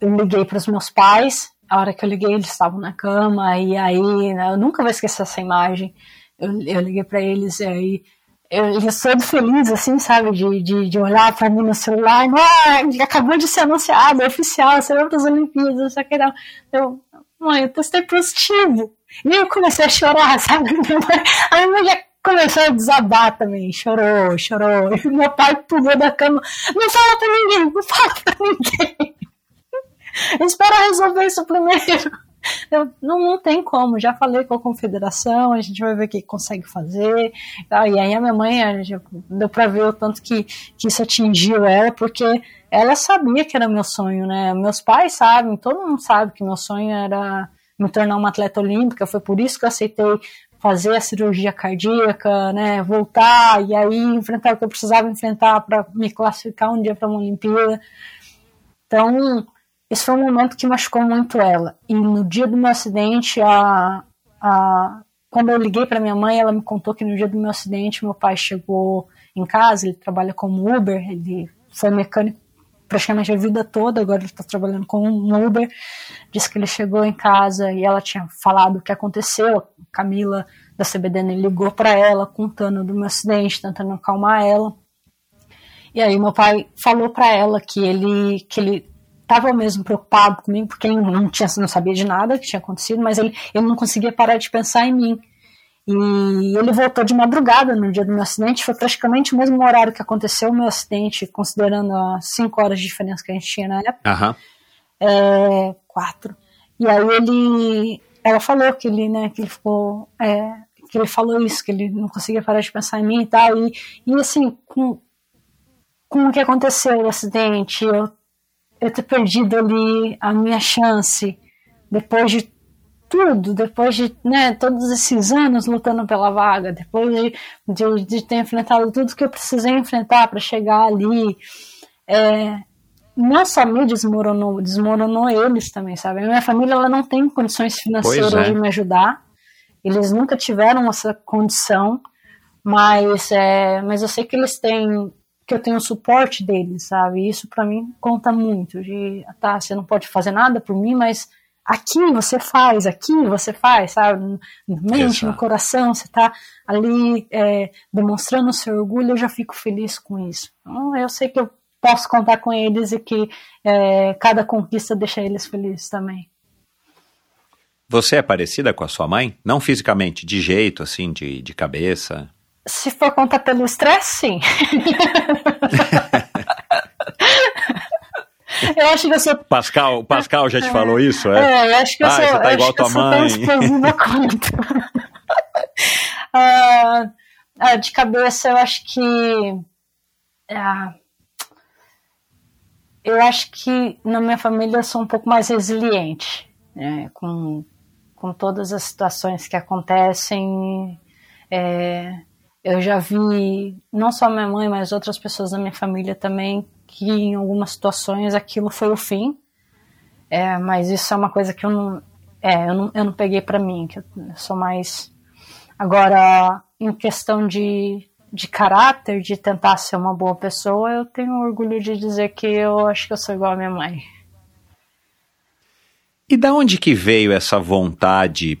eu liguei para os meus pais. A hora que eu liguei, eles estavam na cama, e aí né, eu nunca vou esquecer essa imagem eu, eu liguei para eles e aí eu já sou feliz, assim, sabe, de, de, de olhar para mim no celular, ah, acabou de ser anunciado, é oficial, você vai para as Olimpíadas, só que não. Eu, mãe, eu testei positivo. E eu comecei a chorar, *laughs* sabe? A minha mãe já começou a desabar também, chorou, chorou. E meu pai pulou da cama, não fala para ninguém, não fala para ninguém. *laughs* Espera resolver isso primeiro. Não, não tem como, já falei com a confederação, a gente vai ver o que consegue fazer. Tá? E aí a minha mãe, já deu pra ver o tanto que, que isso atingiu ela, porque ela sabia que era meu sonho, né? Meus pais sabem, todo mundo sabe que meu sonho era me tornar uma atleta olímpica, foi por isso que eu aceitei fazer a cirurgia cardíaca, né, voltar e aí enfrentar o que eu precisava enfrentar para me classificar um dia para uma Olimpíada. Então, esse foi um momento que machucou muito ela. E no dia do meu acidente, a, a, quando eu liguei para minha mãe, ela me contou que no dia do meu acidente, meu pai chegou em casa, ele trabalha como Uber, ele foi mecânico praticamente a vida toda, agora ele está trabalhando como um Uber. Disse que ele chegou em casa e ela tinha falado o que aconteceu. Camila da CBDN ligou para ela, contando do meu acidente, tentando acalmar ela. E aí meu pai falou para ela que ele que ele estava mesmo preocupado comigo, porque ele não, tinha, não sabia de nada que tinha acontecido, mas ele, ele não conseguia parar de pensar em mim. E ele voltou de madrugada no dia do meu acidente, foi praticamente o mesmo horário que aconteceu o meu acidente, considerando as cinco horas de diferença que a gente tinha na época. Uhum. É, quatro. E aí ele, ela falou que ele, né, que ele ficou, é, que ele falou isso, que ele não conseguia parar de pensar em mim e tal, e, e assim, com, com o que aconteceu, o acidente, eu eu ter perdido ali a minha chance depois de tudo, depois de né, todos esses anos lutando pela vaga, depois de, de, de ter enfrentado tudo que eu precisei enfrentar para chegar ali, é, não só me desmoronou, desmoronou eles também, sabe? A minha família ela não tem condições financeiras é. de me ajudar, eles nunca tiveram essa condição, mas, é, mas eu sei que eles têm, que eu tenho o suporte deles, sabe? Isso para mim conta muito. De, tá, você não pode fazer nada por mim, mas aqui você faz, aqui você faz, sabe? Na mente, no Exato. coração, você tá ali é, demonstrando o seu orgulho, eu já fico feliz com isso. Então, eu sei que eu posso contar com eles e que é, cada conquista deixa eles felizes também. Você é parecida com a sua mãe? Não fisicamente, de jeito, assim, de, de cabeça. Se for contar pelo estresse, sim. *laughs* eu acho que eu sou. Pascal, Pascal já te falou isso, é? É, eu acho que eu Ah, sou. você tá igual tua mãe. explosiva *laughs* quanto. *laughs* Ah, ah, de cabeça, eu acho que. ah, eu acho que na minha família eu sou um pouco mais resiliente, né, com, com todas as situações que acontecem. É, eu já vi, não só minha mãe, mas outras pessoas da minha família também, que em algumas situações aquilo foi o fim. É, mas isso é uma coisa que eu não, é, eu não, eu não peguei pra mim, que eu sou mais. Agora, em questão de, de caráter, de tentar ser uma boa pessoa, eu tenho orgulho de dizer que eu acho que eu sou igual à minha mãe. E da onde que veio essa vontade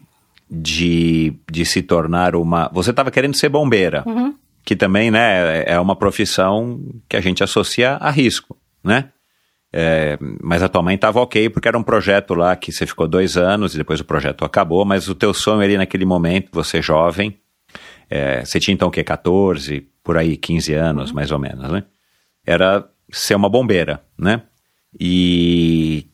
de, de se tornar uma. Você estava querendo ser bombeira, Uhum. que também né, é uma profissão que a gente associa a risco, né? É, mas a tua mãe estava ok, porque era um projeto lá que você ficou dois anos e depois o projeto acabou, mas o teu sonho ali naquele momento, você jovem, é, você tinha então o quê? 14, por aí, 15 anos, mais ou menos, né? Era ser uma bombeira, né? E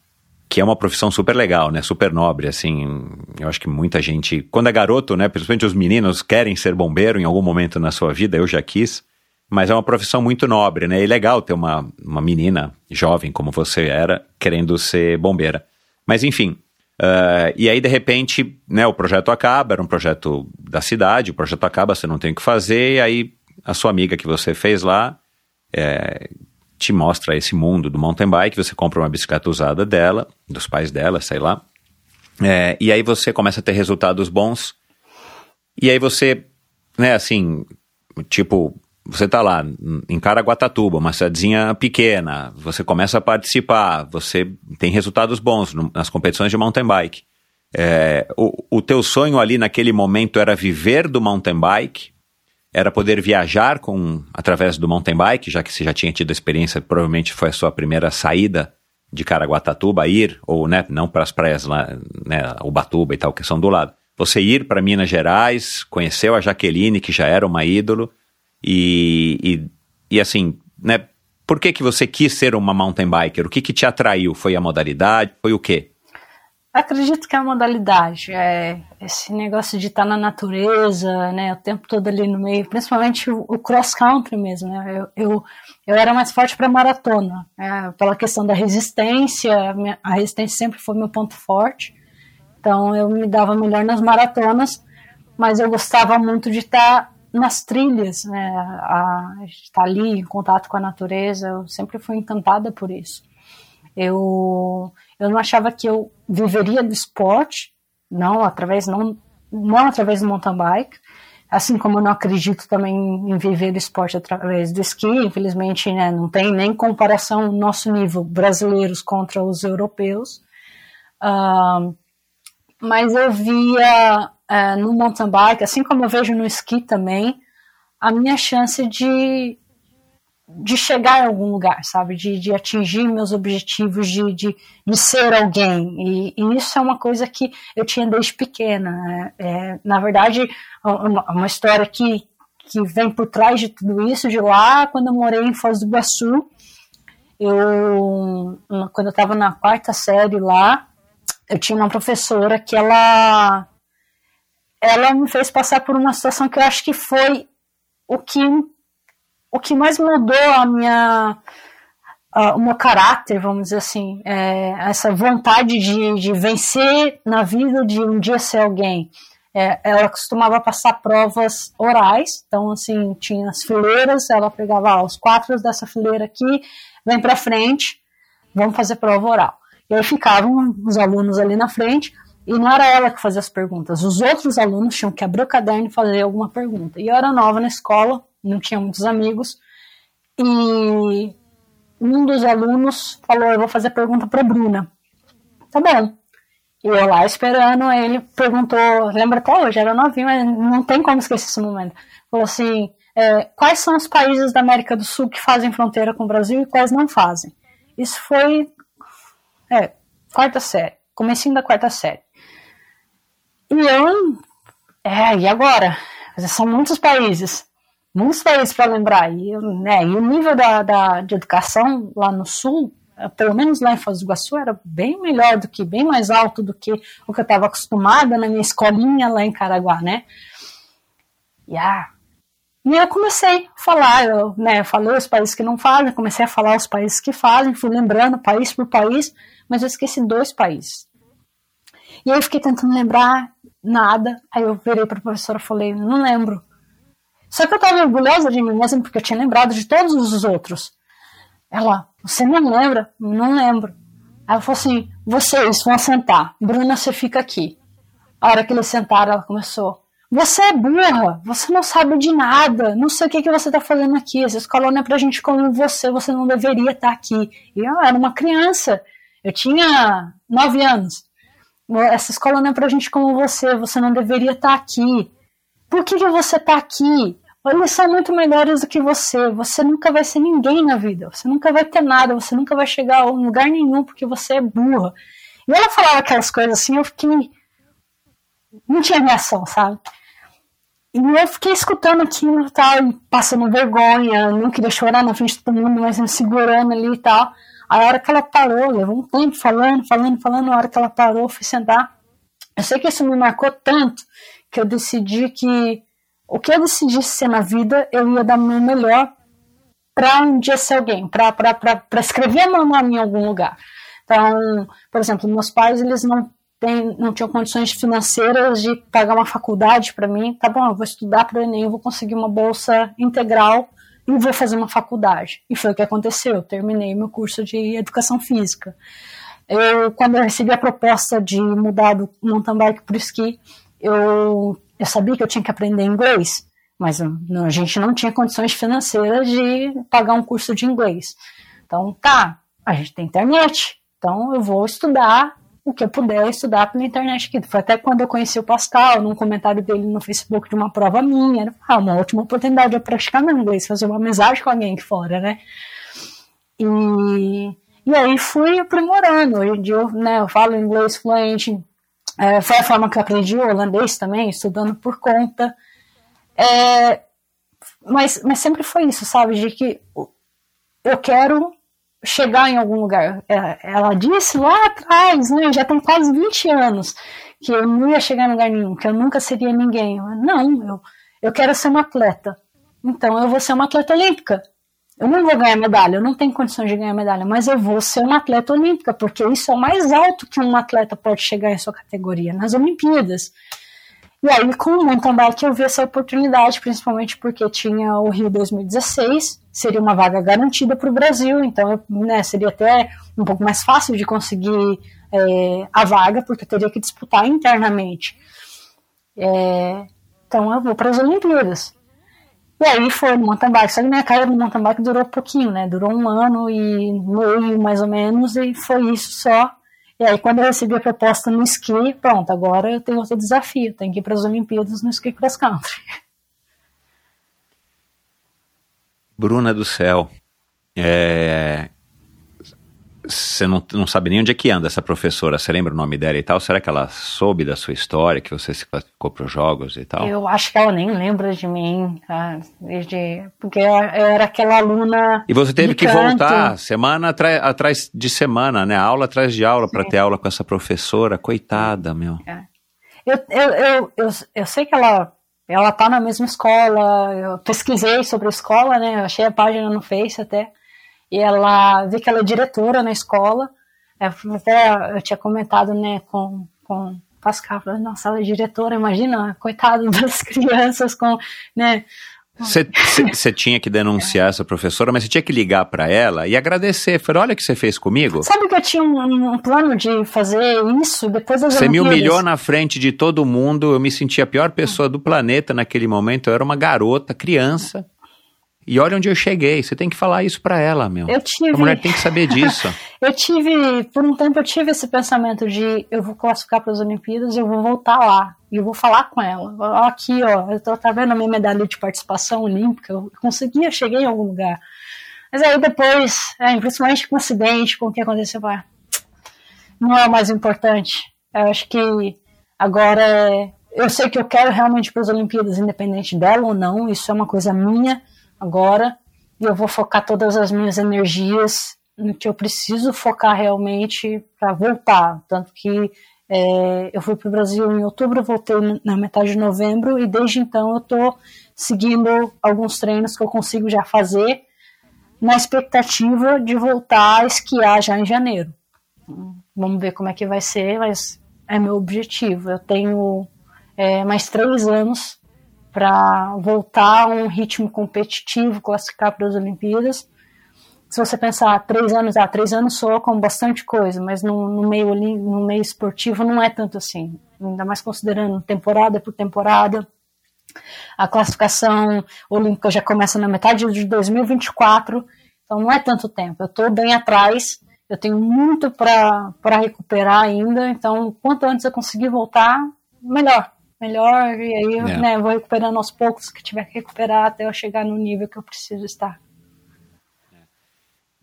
que é uma profissão super legal, né? Super nobre, assim. Eu acho que muita gente, quando é garoto, né? Principalmente os meninos querem ser bombeiro em algum momento na sua vida. Eu já quis, mas é uma profissão muito nobre, né? E legal ter uma, uma menina jovem como você era querendo ser bombeira. Mas enfim. ah, e aí, de repente, né, o projeto acaba, era um projeto da cidade, o projeto acaba, você não tem o que fazer, e aí a sua amiga que você fez lá é, te mostra esse mundo do mountain bike, você compra uma bicicleta usada dela, dos pais dela, sei lá. É, e aí você começa a ter resultados bons. E aí você, né, assim, tipo, você tá lá em Caraguatatuba, uma cidadezinha pequena, você começa a participar, você tem resultados bons nas competições de mountain bike. É, o, o teu sonho ali naquele momento era viver do mountain bike, era poder viajar com através do mountain bike, já que você já tinha tido a experiência, provavelmente foi a sua primeira saída de Caraguatatuba, ir, ou né, não para as praias lá, né, Ubatuba e tal, que são do lado. Você ir para Minas Gerais, conheceu a Jaqueline, que já era uma ídolo, e, e, e assim, né, por que, que você quis ser uma mountain biker? O que, que te atraiu? Foi a modalidade? Foi o quê? Acredito que é a modalidade, é esse negócio de estar na natureza, né, o tempo todo ali no meio, principalmente o, cross country mesmo, né, eu, eu, eu era mais forte para maratona, né, pela questão da resistência, a, resistência sempre foi meu ponto forte, então eu me dava melhor nas maratonas, mas eu gostava muito de estar nas trilhas, né, a, estar ali em contato com a natureza, eu sempre fui encantada por isso. Eu, eu não achava que eu viveria do esporte, não através não, não através do mountain bike, assim como eu não acredito também em viver do esporte através do esqui, infelizmente né, não tem nem comparação nosso nível brasileiros contra os europeus. Ah, mas eu via eh, no mountain bike, assim como eu vejo no esqui também, a minha chance de, de chegar em algum lugar, sabe? De, de atingir meus objetivos, de, de, de ser alguém. E, e isso é uma coisa que eu tinha desde pequena. né? É, na verdade, uma, uma história que, que vem por trás de tudo isso, de lá, quando eu morei em Foz do Iguaçu, eu, quando eu estava na quarta série lá, eu tinha uma professora que ela ela me fez passar por uma situação que eu acho que foi o que o que mais mudou a minha o meu caráter, vamos dizer assim, é, essa vontade de, de vencer na vida, de um dia ser alguém. É, ela costumava passar provas orais, então assim, tinha as fileiras, ela pegava ah, os quatro dessa fileira aqui, vem para frente, vamos fazer prova oral. E aí ficavam os alunos ali na frente, e não era ela que fazia as perguntas, os outros alunos tinham que abrir o caderno e fazer alguma pergunta. E eu era nova na escola, não tinha muitos amigos, e um dos alunos falou: Eu vou fazer pergunta para Bruna. Tá bom. E eu lá esperando, ele perguntou, lembra até hoje, era novinho, mas não tem como esquecer esse momento. Falou assim: é, quais são os países da América do Sul que fazem fronteira com o Brasil e quais não fazem? Isso foi é, quarta série, comecinho da quarta série. E eu, é, e agora? São muitos países, muitos países para lembrar. E, né, e o nível da, da, de educação lá no Sul, eh, pelo menos lá em Foz do Iguaçu, era bem melhor do que, bem mais alto do que o que eu estava acostumada na minha escolinha lá em Caraguá, né? E, ah, e eu comecei a falar, eu né, falei os países que não fazem, comecei a falar os países que fazem, fui lembrando país por país, mas eu esqueci dois países. E aí eu fiquei tentando lembrar nada. Aí eu virei para a professora e falei, não lembro. Só que eu estava orgulhosa de mim mesma porque eu tinha lembrado de todos os outros. Ela, você não lembra? Não lembro. Ela falou assim: vocês vão sentar. Bruna, você fica aqui. A hora que eles sentaram, ela começou. Você é burra, você não sabe de nada, não sei o que, que você está fazendo aqui. Essa escola não é pra gente como você, você não deveria estar tá aqui. E eu era uma criança, eu tinha nove anos. Essa escola não é pra gente como você, você não deveria estar tá aqui. Por que, que você está aqui? Eles são muito melhores do que você. Você nunca vai ser ninguém na vida. Você nunca vai ter nada. Você nunca vai chegar a lugar nenhum porque você é burra. E ela falava aquelas coisas assim, eu fiquei. Não tinha reação, sabe? E eu fiquei escutando aquilo e tal, passando vergonha, não queria chorar na frente de todo mundo, mas me segurando ali e tal. A hora que ela parou, levou um tempo falando, falando, falando, a hora que ela parou, fui sentar. Eu sei que isso me marcou tanto que eu decidi que o que eu decidisse ser na vida, eu ia dar o meu melhor para um dia ser alguém, para escrever meu nome em algum lugar. Então, por exemplo, meus pais, eles não tem, não tinham condições financeiras de pagar uma faculdade para mim. Tá bom, eu vou estudar para o Enem, eu vou conseguir uma bolsa integral e vou fazer uma faculdade. E foi o que aconteceu. Eu terminei meu curso de educação física. Eu, quando eu recebi a proposta de mudar do mountain bike para o esqui, eu, eu sabia que eu tinha que aprender inglês, mas não, a gente não tinha condições financeiras de pagar um curso de inglês. Então, tá, a gente tem internet, então eu vou estudar o que eu puder estudar pela internet aqui. Foi até quando eu conheci o Pascal, num comentário dele no Facebook de uma prova minha. Era ah, uma ótima oportunidade de eu praticar meu inglês, fazer uma amizade com alguém aqui fora, né? E, e aí fui aprimorando. Hoje em dia eu, né, eu falo inglês fluente. É, foi a forma que eu aprendi o holandês também, estudando por conta. É, mas, mas sempre foi isso, sabe? De que eu quero chegar em algum lugar. É, ela disse lá atrás, né, já tem quase 20 anos, que eu não ia chegar em lugar nenhum, que eu nunca seria ninguém. Não, eu, eu quero ser uma atleta. Então eu vou ser uma atleta olímpica. Eu não vou ganhar medalha, eu não tenho condições de ganhar medalha, mas eu vou ser uma atleta olímpica, porque isso é o mais alto que um atleta pode chegar em sua categoria, nas Olimpíadas. E aí, com o mountain bike, eu vi essa oportunidade, principalmente porque tinha o Rio 2016, seria uma vaga garantida para o Brasil, então né, seria até um pouco mais fácil de conseguir é, a vaga, porque eu teria que disputar internamente. É, então eu vou para as Olimpíadas. E aí foi no mountain bike, só que minha carreira no mountain bike durou pouquinho, né? Durou um ano e meio, mais ou menos, e foi isso só. E aí, quando eu recebi a proposta no esqui, pronto, agora eu tenho outro desafio, tenho que ir para as Olimpíadas no esqui cross country. Bruna do céu, é... você não, não sabe nem onde é que anda essa professora, você lembra o nome dela e tal? Será que ela soube da sua história, que você se classificou para os jogos e tal? Eu acho que ela nem lembra de mim, tá? Desde... porque eu era aquela aluna. E você teve que canto. voltar semana atrás de semana, né? Aula atrás de aula para ter aula com essa professora, coitada, meu. É. Eu, eu, eu, eu, eu sei que ela ela tá na mesma escola, eu pesquisei sobre a escola, né? Eu achei a página no Face até. E ela vê que ela é diretora na escola. É, até eu tinha comentado, né, com, com Pascal, falando, nossa, ela é diretora, imagina, coitado *laughs* das crianças com, né, você tinha que denunciar essa professora, mas você tinha que ligar para ela e agradecer. Falei, olha o que você fez comigo. Sabe que eu tinha um, um plano de fazer isso depois das Você me humilhou na frente de todo mundo. Eu me sentia a pior pessoa do planeta naquele momento. Eu era uma garota, criança. E olha onde eu cheguei. Você tem que falar isso para ela, meu. Eu tive. A mulher tem que saber disso. *laughs* eu tive, por um tempo, eu tive esse pensamento de eu vou classificar para as Olimpíadas, eu vou voltar lá e eu vou falar com ela. Ó, aqui, ó, eu tô tá vendo a minha medalha de participação olímpica, eu consegui, eu cheguei em algum lugar. Mas aí depois, é, principalmente com o acidente, com o que aconteceu, vai, não é o mais importante. Eu acho que agora é, eu sei que eu quero realmente para as Olimpíadas, independente dela ou não, isso é uma coisa minha agora e eu vou focar todas as minhas energias no que eu preciso focar realmente para voltar. Tanto que é, eu fui para o Brasil em outubro, voltei na metade de novembro e desde então eu estou seguindo alguns treinos que eu consigo já fazer na expectativa de voltar a esquiar já em janeiro. Vamos ver como é que vai ser, mas é meu objetivo. Eu tenho é, mais três anos para voltar a um ritmo competitivo, classificar para as Olimpíadas. Se você pensar três anos, ah, três anos soa com bastante coisa, mas no, no, meio, no meio esportivo não é tanto assim. Ainda mais considerando temporada por temporada. A classificação olímpica já começa na metade de 2024, então não é tanto tempo. Eu estou bem atrás, eu tenho muito para recuperar ainda, então quanto antes eu conseguir voltar, melhor melhor, e aí é. né, vou recuperando aos poucos que tiver que recuperar até eu chegar no nível que eu preciso estar.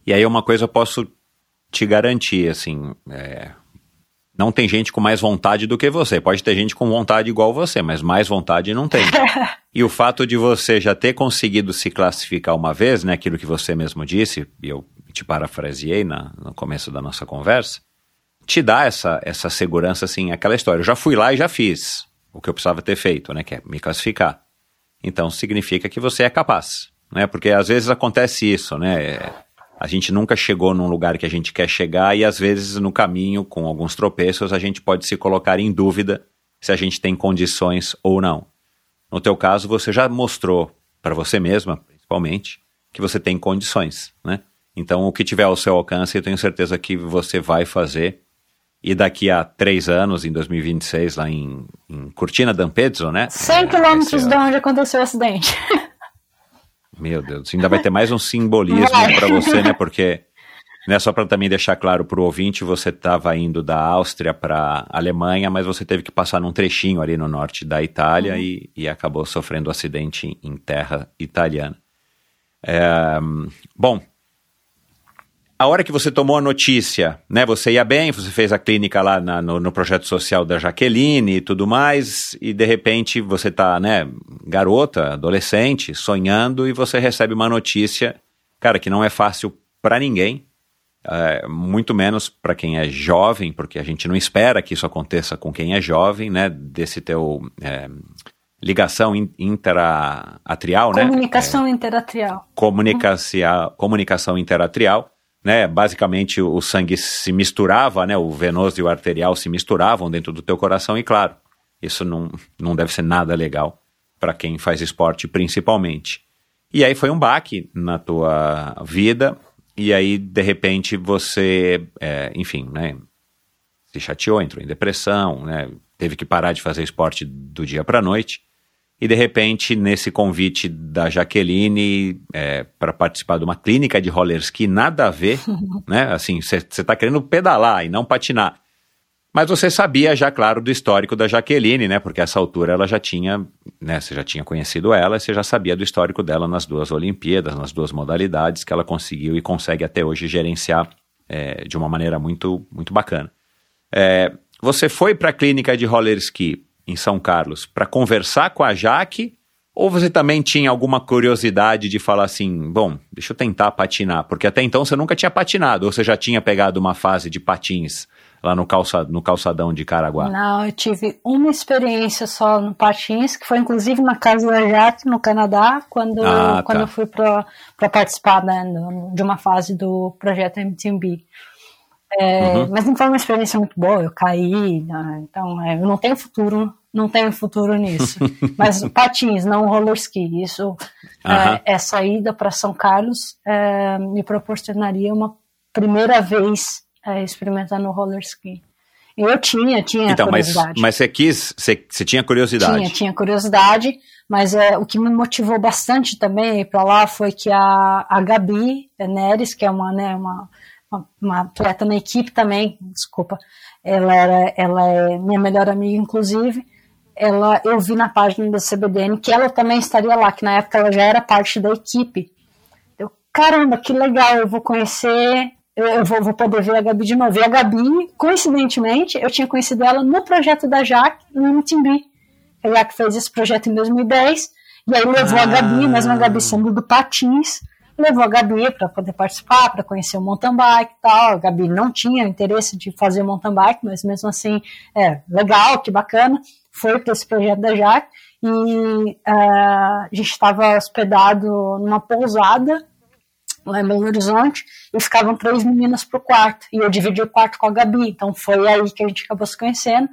E aí uma coisa eu posso te garantir, assim, é, não tem gente com mais vontade do que você. Pode ter gente com vontade igual você, mas mais vontade não tem. *laughs* e o fato de você já ter conseguido se classificar uma vez, né, aquilo que você mesmo disse, e eu te parafraseei na, no começo da nossa conversa, te dá essa, essa segurança, assim, aquela história. Eu já fui lá e já fiz o que eu precisava ter feito, né, que é me classificar. Então significa que você é capaz, né? Porque às vezes acontece isso, né? A gente nunca chegou num lugar que a gente quer chegar e às vezes no caminho, com alguns tropeços, a gente pode se colocar em dúvida se a gente tem condições ou não. No teu caso, você já mostrou para você mesma, principalmente, que você tem condições, né? Então, o que tiver ao seu alcance, eu tenho certeza que você vai fazer e daqui a três anos, em 2026, lá em, em Cortina d'Ampezzo, né? 100 quilômetros de onde aconteceu o acidente. *laughs* Meu Deus, ainda vai ter mais um simbolismo para você, né? Porque, né, só para também deixar claro para o ouvinte, você estava indo da Áustria para Alemanha, mas você teve que passar num trechinho ali no norte da Itália uhum. e, e, acabou sofrendo um acidente em terra italiana. É, bom, a hora que você tomou a notícia, né, você ia bem, você fez a clínica lá na, no, no, projeto social da Jaqueline e tudo mais, e de repente você tá, né, garota, adolescente, sonhando, e você recebe uma notícia, cara, que não é fácil para ninguém, é, muito menos para quem é jovem, porque a gente não espera que isso aconteça com quem é jovem, né, desse teu... É, ligação interatrial, né? Comunicação é, interatrial. Comunicação, comunicação interatrial né? Basicamente o sangue se misturava, né? O venoso e o arterial se misturavam dentro do teu coração e claro, isso não, não deve ser nada legal para quem faz esporte principalmente. E aí foi um baque na tua vida e aí de repente você, é, enfim, né? Se chateou, entrou em depressão, né? Teve que parar de fazer esporte do dia para noite. E de repente, nesse convite da Jaqueline é, para participar de uma clínica de roller ski, nada a ver, *laughs* né? Assim, você está querendo pedalar e não patinar. Mas você sabia já, claro, do histórico da Jaqueline, né? Porque essa altura ela já tinha, né? Você já tinha conhecido ela, você já sabia do histórico dela nas duas Olimpíadas, nas duas modalidades que ela conseguiu e consegue até hoje gerenciar é, de uma maneira muito, muito bacana. É, você foi para a clínica de roller ski em São Carlos para conversar com a Jaque? Ou você também tinha alguma curiosidade de falar assim, bom, deixa eu tentar patinar, porque até então você nunca tinha patinado, ou você já tinha pegado uma fase de patins lá no, calça, no calçadão de Caraguá? Não, eu tive uma experiência só no patins, que foi inclusive na casa da Jaque, no Canadá, quando, Ah, tá. quando eu fui para participar né, de uma fase do projeto MTB. É, Uhum. Mas não foi uma experiência muito boa, eu caí, né, então é, eu não tenho futuro, não tenho futuro nisso. *laughs* mas patins, não roller ski, isso, é, essa ida para São Carlos é, me proporcionaria uma primeira vez é, experimentando roller ski. Eu tinha, tinha Então, mas, curiosidade. mas você quis, você, você tinha curiosidade. Tinha, tinha curiosidade, mas é, o que me motivou bastante também para lá foi que a, a Gabi Neres, que é uma, né, uma, uma, uma atleta na equipe também, desculpa, ela, era, ela é minha melhor amiga, inclusive, ela, eu vi na página da CBDN que ela também estaria lá, que na época ela já era parte da equipe. Eu, caramba, que legal, eu vou conhecer, eu, eu vou, vou poder ver a Gabi de novo. E a Gabi, coincidentemente, eu tinha conhecido ela no projeto da Jaque, no MTV. A Jaque fez esse projeto em 2010, e aí levou a Gabi, mesmo a Gabi sendo do Patins, levou a Gabi para poder participar, para conhecer o mountain bike e tal. A Gabi não tinha interesse de fazer mountain bike, mas mesmo assim, é legal, que bacana. Foi para esse projeto da Jaque, e ah, a gente estava hospedado numa pousada lá em Belo Horizonte, e ficavam três meninas pro quarto, e eu dividi o quarto com a Gabi, então foi aí que a gente acabou se conhecendo.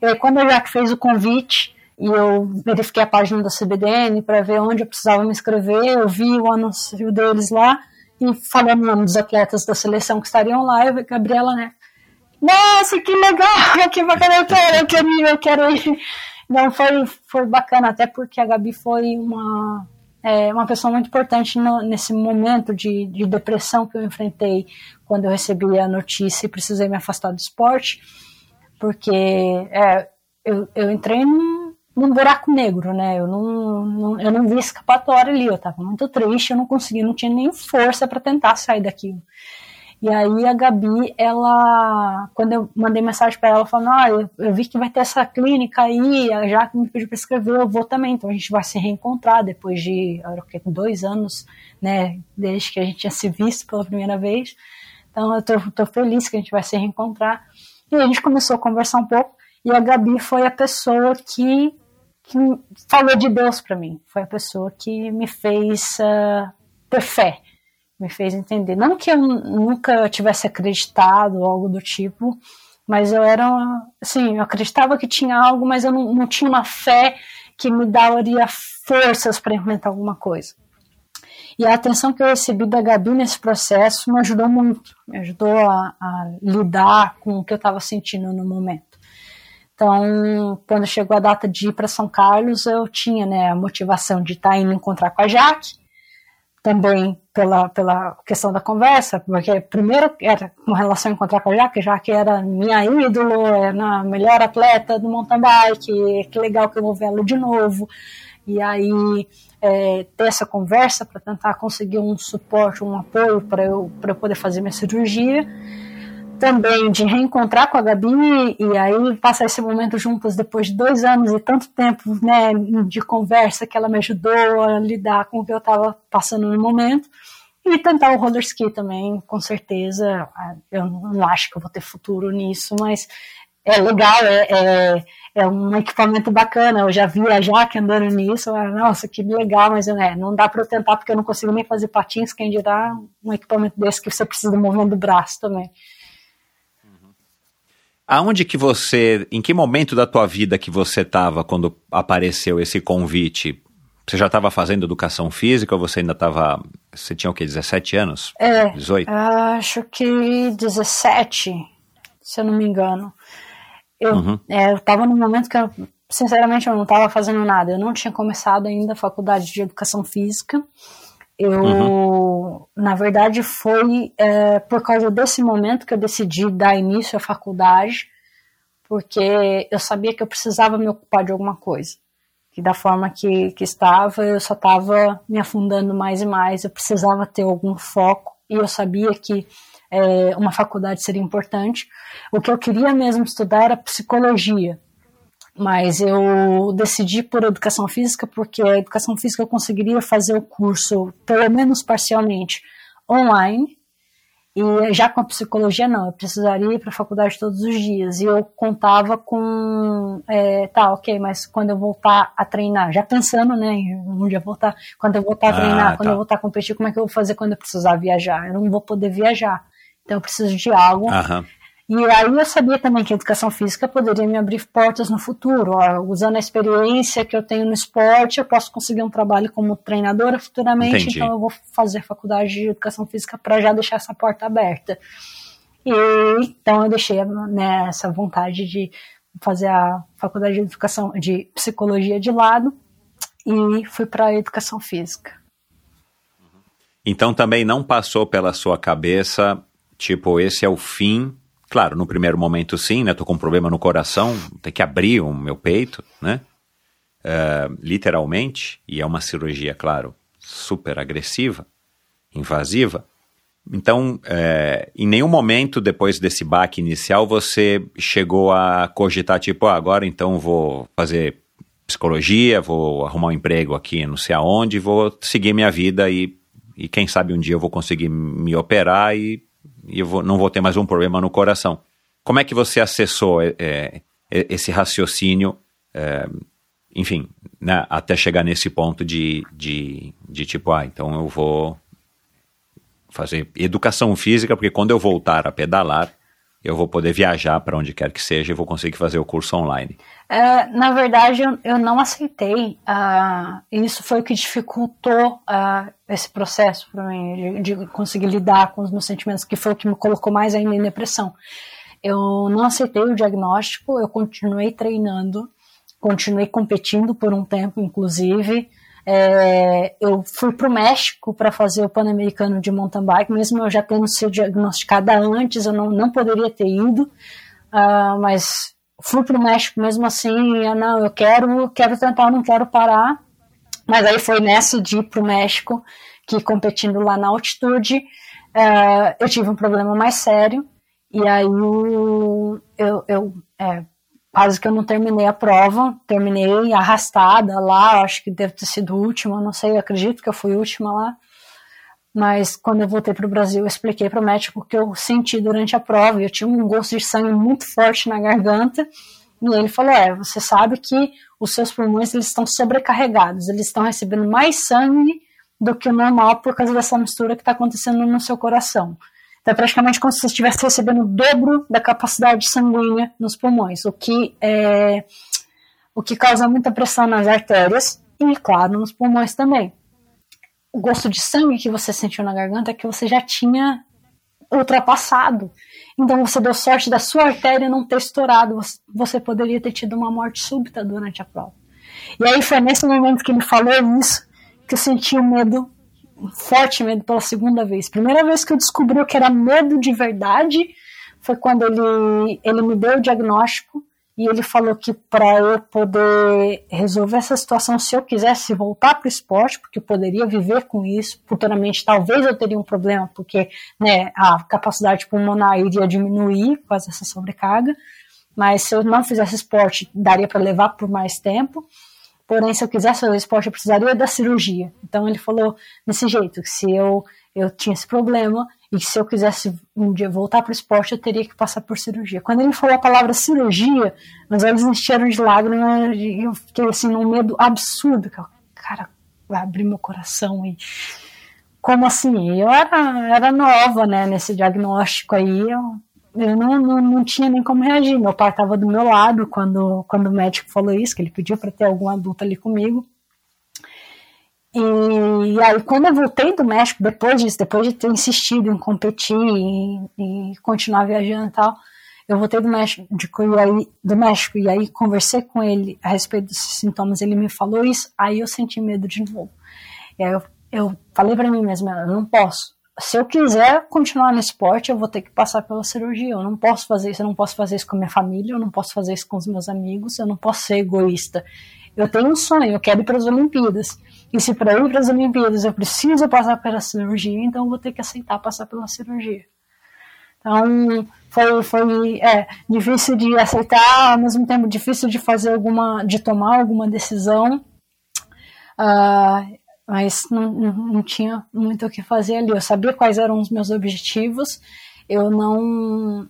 E aí, quando a Jaque fez o convite, e eu verifiquei a página da CBDN para ver onde eu precisava me inscrever, eu vi o anúncio deles lá, e falando o nome dos atletas da seleção que estariam lá, eu vi Gabriela, né? Nossa, que legal, *laughs* que bacana, eu quero, eu quero ir, eu quero ir. Não, foi, foi bacana, até porque a Gabi foi uma, é, uma pessoa muito importante no- nesse momento de, de depressão que eu enfrentei quando eu recebi a notícia e precisei me afastar do esporte, porque é, eu, eu entrei num, num buraco negro, né? Eu não, não, eu não vi escapatória ali, eu estava muito triste, eu não conseguia, não tinha nem força para tentar sair daquilo. E aí a Gabi, ela, quando eu mandei mensagem para ela, falando, ah, eu, vi que vai ter essa clínica aí, a Jaque me pediu para escrever, eu vou também, então a gente vai se reencontrar depois de, dois anos, né, desde que a gente tinha se visto pela primeira vez, então eu tô, tô feliz que a gente vai se reencontrar. E a gente começou a conversar um pouco, e a Gabi foi a pessoa que, que falou de Deus para mim, foi a pessoa que me fez ah, ter fé, me fez entender. Não que eu nunca tivesse acreditado ou algo do tipo, mas eu era, assim, eu acreditava que tinha algo, mas eu não, não tinha uma fé que me daria forças para implementar alguma coisa. E a atenção que eu recebi da Gabi nesse processo me ajudou muito, me ajudou a, a lidar com o que eu estava sentindo no momento. Então, quando chegou a data de ir para São Carlos, eu tinha né, a motivação de estar indo encontrar com a Jaque, também pela, pela questão da conversa, porque primeiro era com relação encontrar com a Jaque, já que era minha ídolo, era a melhor atleta do mountain bike, que legal que eu vou vê-la de novo. E aí é, ter essa conversa para tentar conseguir um suporte, um apoio para eu, eu poder fazer minha cirurgia. Também de reencontrar com a Gabi e aí passar esse momento juntos depois de dois anos e tanto tempo né, de conversa que ela me ajudou a lidar com o que eu estava passando no momento. E tentar o roller ski também, com certeza. Eu não acho que eu vou ter futuro nisso, mas é legal, é, é, é um equipamento bacana. Eu já vi a Jaque andando nisso. eu, Nossa, que legal, mas é, não dá para eu tentar porque eu não consigo nem fazer patins. Quem dirá um equipamento desse que você precisa do movimento do braço também. Aonde que você, em que momento da tua vida que você estava quando apareceu esse convite? Você já estava fazendo educação física ou você ainda estava, você tinha o quê, 17 anos? É, 18? acho que 17, se eu não me engano. Eu Uhum. é, estava num momento que, eu, sinceramente, eu não estava fazendo nada. Eu não tinha começado ainda a faculdade de educação física. Eu, na verdade, foi é, por causa desse momento que eu decidi dar início à faculdade, porque eu sabia que eu precisava me ocupar de alguma coisa. Que da forma que, que estava, eu só estava me afundando mais e mais, eu precisava ter algum foco, e eu sabia que é, uma faculdade seria importante. O que eu queria mesmo estudar era psicologia, mas eu decidi por educação física porque a educação física eu conseguiria fazer o curso, pelo menos parcialmente, online. E já com a psicologia, não, eu precisaria ir para a faculdade todos os dias. E eu contava com, é, tá, ok, mas quando eu voltar a treinar, já pensando, né, um dia voltar, quando eu voltar a treinar, Ah, quando tá. eu voltar a competir, como é que eu vou fazer quando eu precisar viajar? Eu não vou poder viajar. Então eu preciso de algo Aham. E aí eu sabia também que a educação física poderia me abrir portas no futuro. Ó, usando a experiência que eu tenho no esporte, eu posso conseguir um trabalho como treinadora futuramente, Entendi. então eu vou fazer faculdade de educação física para já deixar essa porta aberta. E então eu deixei né, essa vontade de fazer a faculdade de educação de psicologia de lado e fui para a educação física. Então também não passou pela sua cabeça, tipo, esse é o fim. Claro, no primeiro momento sim, né? Tô com um problema no coração, tem que abrir o meu peito, né? É, literalmente, e é uma cirurgia, claro, super agressiva, invasiva. Então, é, em nenhum momento depois desse baque inicial você chegou a cogitar, tipo, ah, agora então vou fazer psicologia, vou arrumar um emprego aqui não sei aonde, vou seguir minha vida e, e quem sabe um dia eu vou conseguir me operar e, e eu vou- não vou ter mais um problema no coração. Como é que você acessou é, é, esse raciocínio, é, enfim, né, até chegar nesse ponto de, de, de tipo, ah, então eu vou fazer educação física, porque quando eu voltar a pedalar, eu vou poder viajar para onde quer que seja e vou conseguir fazer o curso online. É, na verdade, eu, eu não aceitei. e isso foi o que dificultou ah, esse processo para mim, de, de conseguir lidar com os meus sentimentos, que foi o que me colocou mais ainda em depressão. Eu não aceitei o diagnóstico, eu continuei treinando, continuei competindo por um tempo, inclusive. É, eu fui para o México para fazer o Pan-Americano de mountain bike, mesmo eu já tendo sido diagnosticada antes, eu não, não poderia ter ido, ah, mas fui para o México mesmo assim, eu, não, eu quero, quero tentar, não quero parar. Mas aí foi nessa de ir para o México, que competindo lá na altitude, eh, eu tive um problema mais sério, e aí eu, eu, eu, é, quase que eu não terminei a prova, terminei arrastada lá, acho que deve ter sido última, não sei, acredito que eu fui última lá. Mas quando eu voltei para o Brasil, eu expliquei para o médico o que eu senti durante a prova. Eu tinha um gosto de sangue muito forte na garganta. E ele falou: É, você sabe que os seus pulmões eles estão sobrecarregados, eles estão recebendo mais sangue do que o normal por causa dessa mistura que está acontecendo no seu coração. Então, é praticamente como se você estivesse recebendo o dobro da capacidade sanguínea nos pulmões, o que, é, o que causa muita pressão nas artérias e, claro, nos pulmões também. O gosto de sangue que você sentiu na garganta é que você já tinha ultrapassado. Então você deu sorte da sua artéria não ter estourado. Você, poderia ter tido uma morte súbita durante a prova. E aí foi nesse momento que ele falou isso que eu senti o medo, forte medo pela segunda vez. Primeira vez que eu descobri o que era medo de verdade foi quando ele, ele me deu o diagnóstico e ele falou que para eu poder resolver essa situação, se eu quisesse voltar para o esporte, porque eu poderia viver com isso, futuramente talvez eu teria um problema, porque né, a capacidade pulmonar iria diminuir com essa sobrecarga, mas se eu não fizesse esporte, daria para levar por mais tempo. Porém, se eu quisesse fazer esporte, eu precisaria da cirurgia. Então ele falou desse jeito, que se eu, eu tinha esse problema e que se eu quisesse um dia voltar para o esporte, eu teria que passar por cirurgia. Quando ele falou a palavra cirurgia, meus olhos encheram de lágrimas e eu fiquei assim num medo absurdo. Que cara, vai abrir meu coração e como assim? Eu era, era nova, né, nesse diagnóstico aí, eu, eu não, não, não tinha nem como reagir. Meu pai estava do meu lado quando, quando o médico falou isso, que ele pediu para ter algum adulto ali comigo. E, e, aí, quando eu voltei do México, depois disso, depois de ter insistido em competir e, continuar viajando e tal, eu voltei do México, de, e aí, do México e aí conversei com ele a respeito desses sintomas. Ele me falou isso, aí eu senti medo de novo. E aí eu, eu falei para mim mesma, eu não posso. Se eu quiser continuar no esporte, eu vou ter que passar pela cirurgia. Eu não posso fazer isso, eu não posso fazer isso com a minha família, eu não posso fazer isso com os meus amigos, eu não posso ser egoísta. Eu tenho um sonho, eu quero ir para as Olimpíadas. E se para ir para as Olimpíadas eu preciso passar pela cirurgia, então eu vou ter que aceitar passar pela cirurgia. Então foi, foi é, difícil de aceitar, ao mesmo tempo difícil de fazer alguma, de tomar alguma decisão. Uh, mas não, não, não tinha muito o que fazer ali. Eu sabia quais eram os meus objetivos, eu não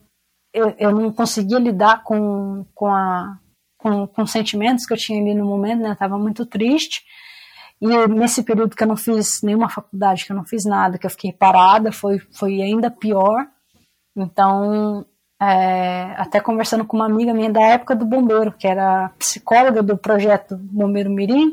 eu, eu não conseguia lidar com, com, a, com, com os sentimentos que eu tinha ali no momento, né? Eu tava muito triste. E nesse período que eu não fiz nenhuma faculdade, que eu não fiz nada, que eu fiquei parada, foi, foi ainda pior. Então, é, até conversando com uma amiga minha da época do bombeiro, que era psicóloga do projeto Bombeiro Mirim,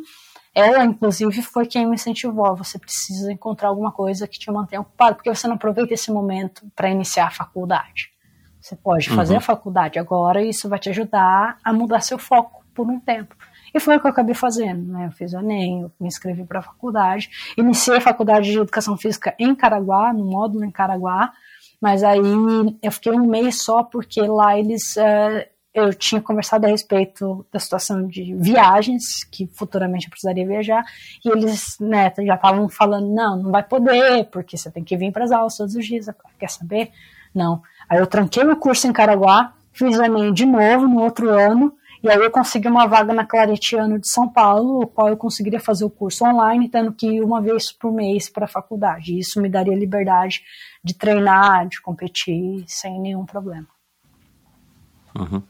ela, inclusive, foi quem me incentivou. Você precisa encontrar alguma coisa que te mantenha ocupado, porque você não aproveita esse momento para iniciar a faculdade. Você pode fazer uhum. a faculdade agora e isso vai te ajudar a mudar seu foco por um tempo. E foi o que eu acabei fazendo, né? Eu fiz o Enem, eu me inscrevi para a faculdade, iniciei a faculdade de Educação Física em Caraguá, no módulo em Caraguá, mas aí eu fiquei um mês só porque lá eles uh, eu tinha conversado a respeito da situação de viagens, que futuramente eu precisaria viajar, e eles né, já estavam falando, não, não vai poder, porque você tem que vir para as aulas todos os dias, quer saber? Não. Aí eu tranquei o curso em Caraguá, fiz o Enem de novo no outro ano, e aí eu consegui uma vaga na Claretiano de São Paulo, o qual eu conseguiria fazer o curso online, tendo que ir uma vez por mês para a faculdade. Isso me daria liberdade de treinar, de competir sem nenhum problema. Uhum.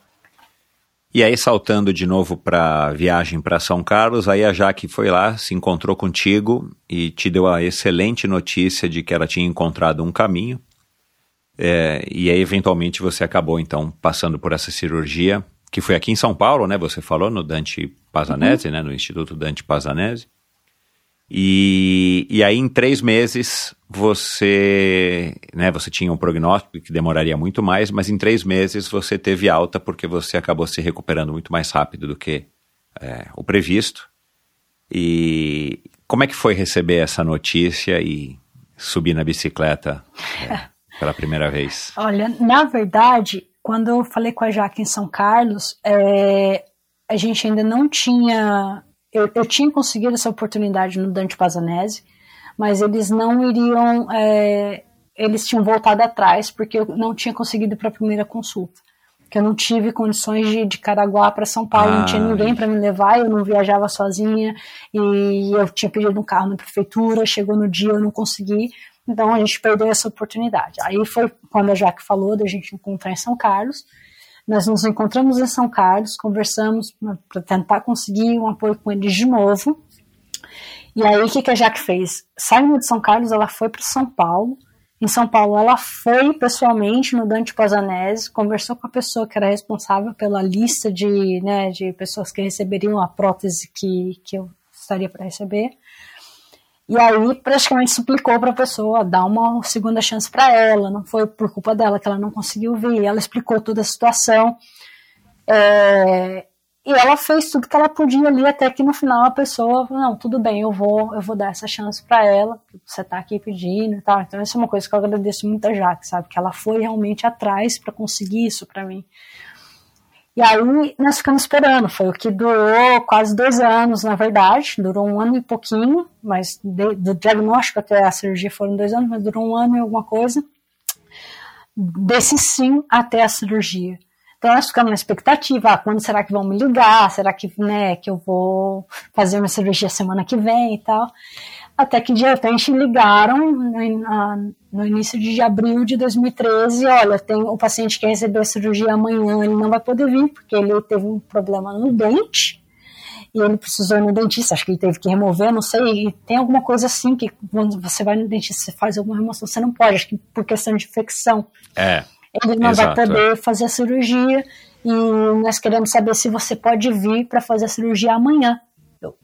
E aí, saltando de novo para viagem para São Carlos, aí a Jaque foi lá, se encontrou contigo e te deu a excelente notícia de que ela tinha encontrado um caminho. É, e aí, eventualmente, você acabou, então, passando por essa cirurgia que foi aqui em São Paulo, né? Você falou no Dante Pazanese, uhum. né? No Instituto Dante Pazanese. E, e aí, em três meses, você, né? Você tinha um prognóstico que demoraria muito mais, mas em três meses você teve alta porque você acabou se recuperando muito mais rápido do que é, o previsto. E como é que foi receber essa notícia e subir na bicicleta é, *laughs* pela primeira vez? Olha, na verdade, quando eu falei com a Jaque em São Carlos, é, a gente ainda não tinha. Eu, eu, tinha conseguido essa oportunidade no Dante Pazanese, mas eles não iriam. É, eles tinham voltado atrás, porque eu não tinha conseguido ir para a primeira consulta. Que eu não tive condições de, de Caraguá para São Paulo, ah, não tinha ah, ninguém para me levar, eu não viajava sozinha, e eu tinha pedido um carro na prefeitura, chegou no dia, eu não consegui. Então a gente perdeu essa oportunidade. Aí foi quando a Jaque falou da gente encontrar em São Carlos. Nós nos encontramos em São Carlos, conversamos para tentar conseguir um apoio com eles de novo. E aí o que, que a Jaque fez? Saindo de São Carlos, ela foi para São Paulo. Em São Paulo, ela foi pessoalmente no Dante Pazanese, conversou com a pessoa que era responsável pela lista de, né, de pessoas que receberiam a prótese que, que eu estaria para receber. E aí praticamente suplicou para a pessoa dar uma segunda chance para ela. Não foi por culpa dela que ela não conseguiu vir. Ela explicou toda a situação. É, e ela fez tudo que ela podia ali até que no final a pessoa falou, não, tudo bem, eu vou, eu vou dar essa chance para ela. Você tá aqui pedindo e tal. Então essa é uma coisa que eu agradeço muito a Jaque, sabe? Que ela foi realmente atrás para conseguir isso para mim. E aí nós ficamos esperando, foi o que durou quase dois anos, na verdade, durou um ano e pouquinho, mas de, do diagnóstico até a cirurgia foram dois anos, mas durou um ano e alguma coisa, desse sim até a cirurgia. Então nós ficamos na expectativa, ah, quando será que vão me ligar, será que, né, que eu vou fazer uma cirurgia semana que vem e tal. Até que de repente ligaram no, no início de abril de 2013, olha, tem o paciente que recebeu a cirurgia amanhã, ele não vai poder vir, porque ele teve um problema no dente, e ele precisou ir no dentista, acho que ele teve que remover, não sei, tem alguma coisa assim que quando você vai no dentista, você faz alguma remoção, você não pode, acho que por questão de infecção. É. Ele não exato, vai poder fazer a cirurgia e nós queremos saber se você pode vir para fazer a cirurgia amanhã.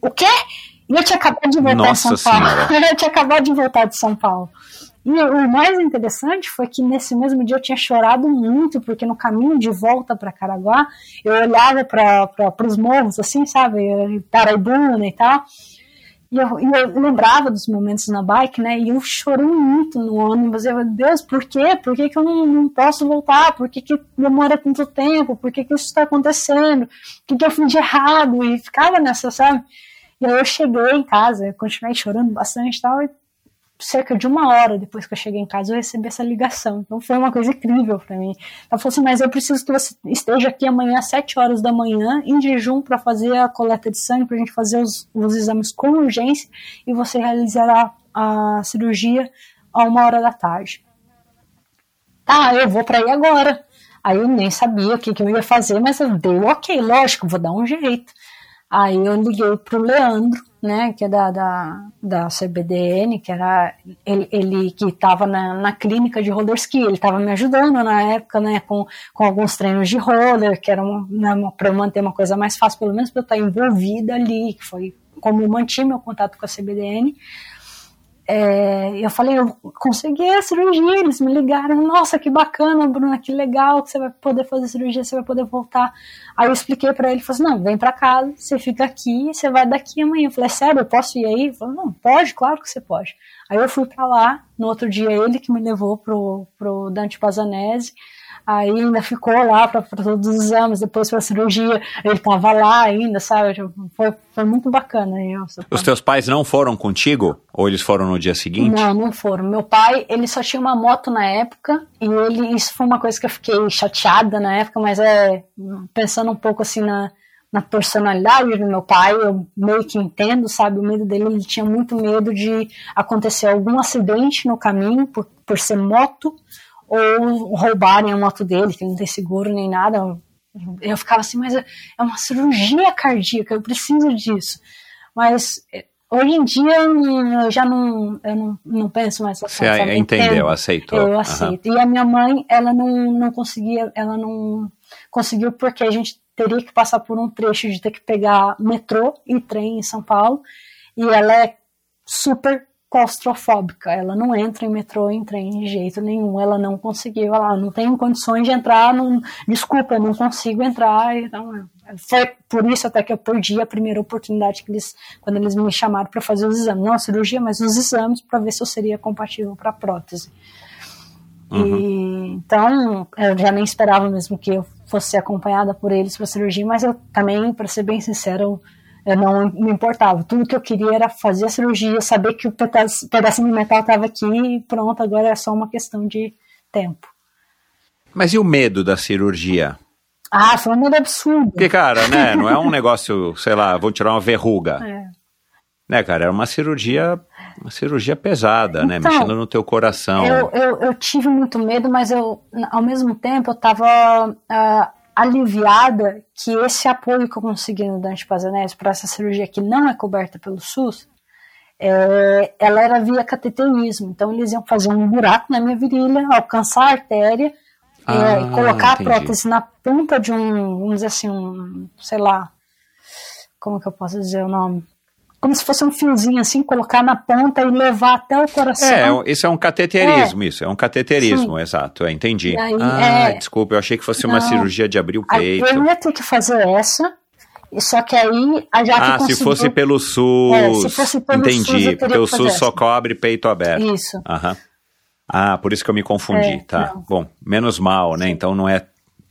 o quê? Eu tinha acabado de voltar Nossa de São Paulo. *laughs* eu tinha acabado de voltar de São Paulo. E o mais interessante foi que nesse mesmo dia eu tinha chorado muito, porque no caminho de volta para Caraguá, eu olhava para os morros, assim, sabe, Paraibuna e tal, e eu, e eu, lembrava dos momentos na bike, né, e eu chorei muito no ônibus, eu, Deus, por quê? Por que, que eu não, não posso voltar? Por que, que demora tanto tempo? Por que, que isso está acontecendo? O que, que eu fiz de errado? E ficava nessa, sabe? E aí eu cheguei em casa, continuei chorando bastante e tal, e cerca de uma hora depois que eu cheguei em casa, eu recebi essa ligação. Então foi uma coisa incrível para mim. Ela falou assim: Mas eu preciso que você esteja aqui amanhã às 7 horas da manhã, em jejum, para fazer a coleta de sangue, para a gente fazer os, os exames com urgência e você realizará a cirurgia a uma hora da tarde. Tá, eu vou para aí agora. Aí eu nem sabia o que, que eu ia fazer, mas eu dei ok, lógico, vou dar um jeito. Aí eu liguei pro Leandro, né, que é da, da, da CBDN, que era ele, ele que estava na, na clínica de roller ski, ele estava me ajudando na época, né, com, com alguns treinos de roller, que era né, para eu manter uma coisa mais fácil, pelo menos para eu estar envolvida ali, que foi como eu mantive meu contato com a CBDN. É, eu falei, eu consegui a cirurgia, eles me ligaram, nossa, que bacana, Bruna, que legal que você vai poder fazer cirurgia, você vai poder voltar. Aí eu expliquei para ele, falei assim, não, vem para casa, você fica aqui, você vai daqui amanhã. Eu falei, sério, eu posso ir aí? Ele falou, não, pode, claro que você pode. Aí eu fui para lá, no outro dia ele que me levou pro, pro Dante Pazanese, aí ainda ficou lá para todos os exames, depois para a cirurgia, ele estava lá ainda, sabe? Tipo, foi, foi muito bacana. Os teus pais não foram contigo? Ou eles foram no dia seguinte? Não, não foram. Meu pai, ele só tinha uma moto na época, e ele, isso foi uma coisa que eu fiquei chateada na época, mas é, pensando um pouco assim na, na personalidade do meu pai, eu meio que entendo, sabe, o medo dele, ele tinha muito medo de acontecer algum acidente no caminho, por, por ser moto, ou roubarem a moto dele, que não tem seguro nem nada. Eu ficava assim, mas é uma cirurgia cardíaca, eu preciso disso. Mas é, hoje em dia eu já não, eu não, não penso mais Você entendeu, aceitou. Eu aceito. Uhum. E a minha mãe, ela não, não conseguia, ela não conseguiu porque a gente teria que passar por um trecho de ter que pegar metrô e trem em São Paulo. E ela é super claustrofóbica, ela não entra em metrô, em trem de jeito nenhum, ela não conseguiu, ela não tem condições de entrar, não, desculpa, não consigo entrar, então foi por isso até que eu perdi a primeira oportunidade que eles, quando eles me chamaram para fazer os exames, não a cirurgia, mas os exames para ver se eu seria compatível para prótese. Uhum. E, então, eu já nem esperava mesmo que eu fosse acompanhada por eles para cirurgia, mas eu também, para ser bem sincero, eu não me importava. Tudo que eu queria era fazer a cirurgia, saber que o pedaço, pedacinho de metal estava aqui e pronto, agora é só uma questão de tempo. Mas e o medo da cirurgia? Ah, foi um medo absurdo. Porque, cara, né, não é um negócio, sei lá, vou tirar uma verruga. É. Né, cara, era uma cirurgia, uma cirurgia pesada, né, então, né, mexendo no teu coração. Eu, eu, eu, tive muito medo, mas eu, ao mesmo tempo, eu tava... Uh, aliviada que esse apoio que eu consegui no Dante Pazanese para essa cirurgia que não é coberta pelo SUS, é, ela era via cateterismo. Então eles iam fazer um buraco na minha virilha, alcançar a artéria, é, ah, é, colocar entendi. a prótese na ponta de um, vamos dizer assim, um, sei lá, como que eu posso dizer o nome? Como se fosse um fiozinho assim, colocar na ponta e levar até o coração. É, isso é um cateterismo, é. isso, é um cateterismo, Sim. exato, é, entendi. Aí, ah, é... desculpa, eu achei que fosse não, uma cirurgia de abrir o peito. Eu ia ter que fazer essa, só que aí a Jaque Ah, conseguiu... se fosse pelo SUS. É, se fosse pelo entendi, SUS, porque o SUS só cobre peito aberto. Isso. Aham. Ah, por isso que eu me confundi, é, tá. Não. Bom, menos mal, né? Sim. Então não é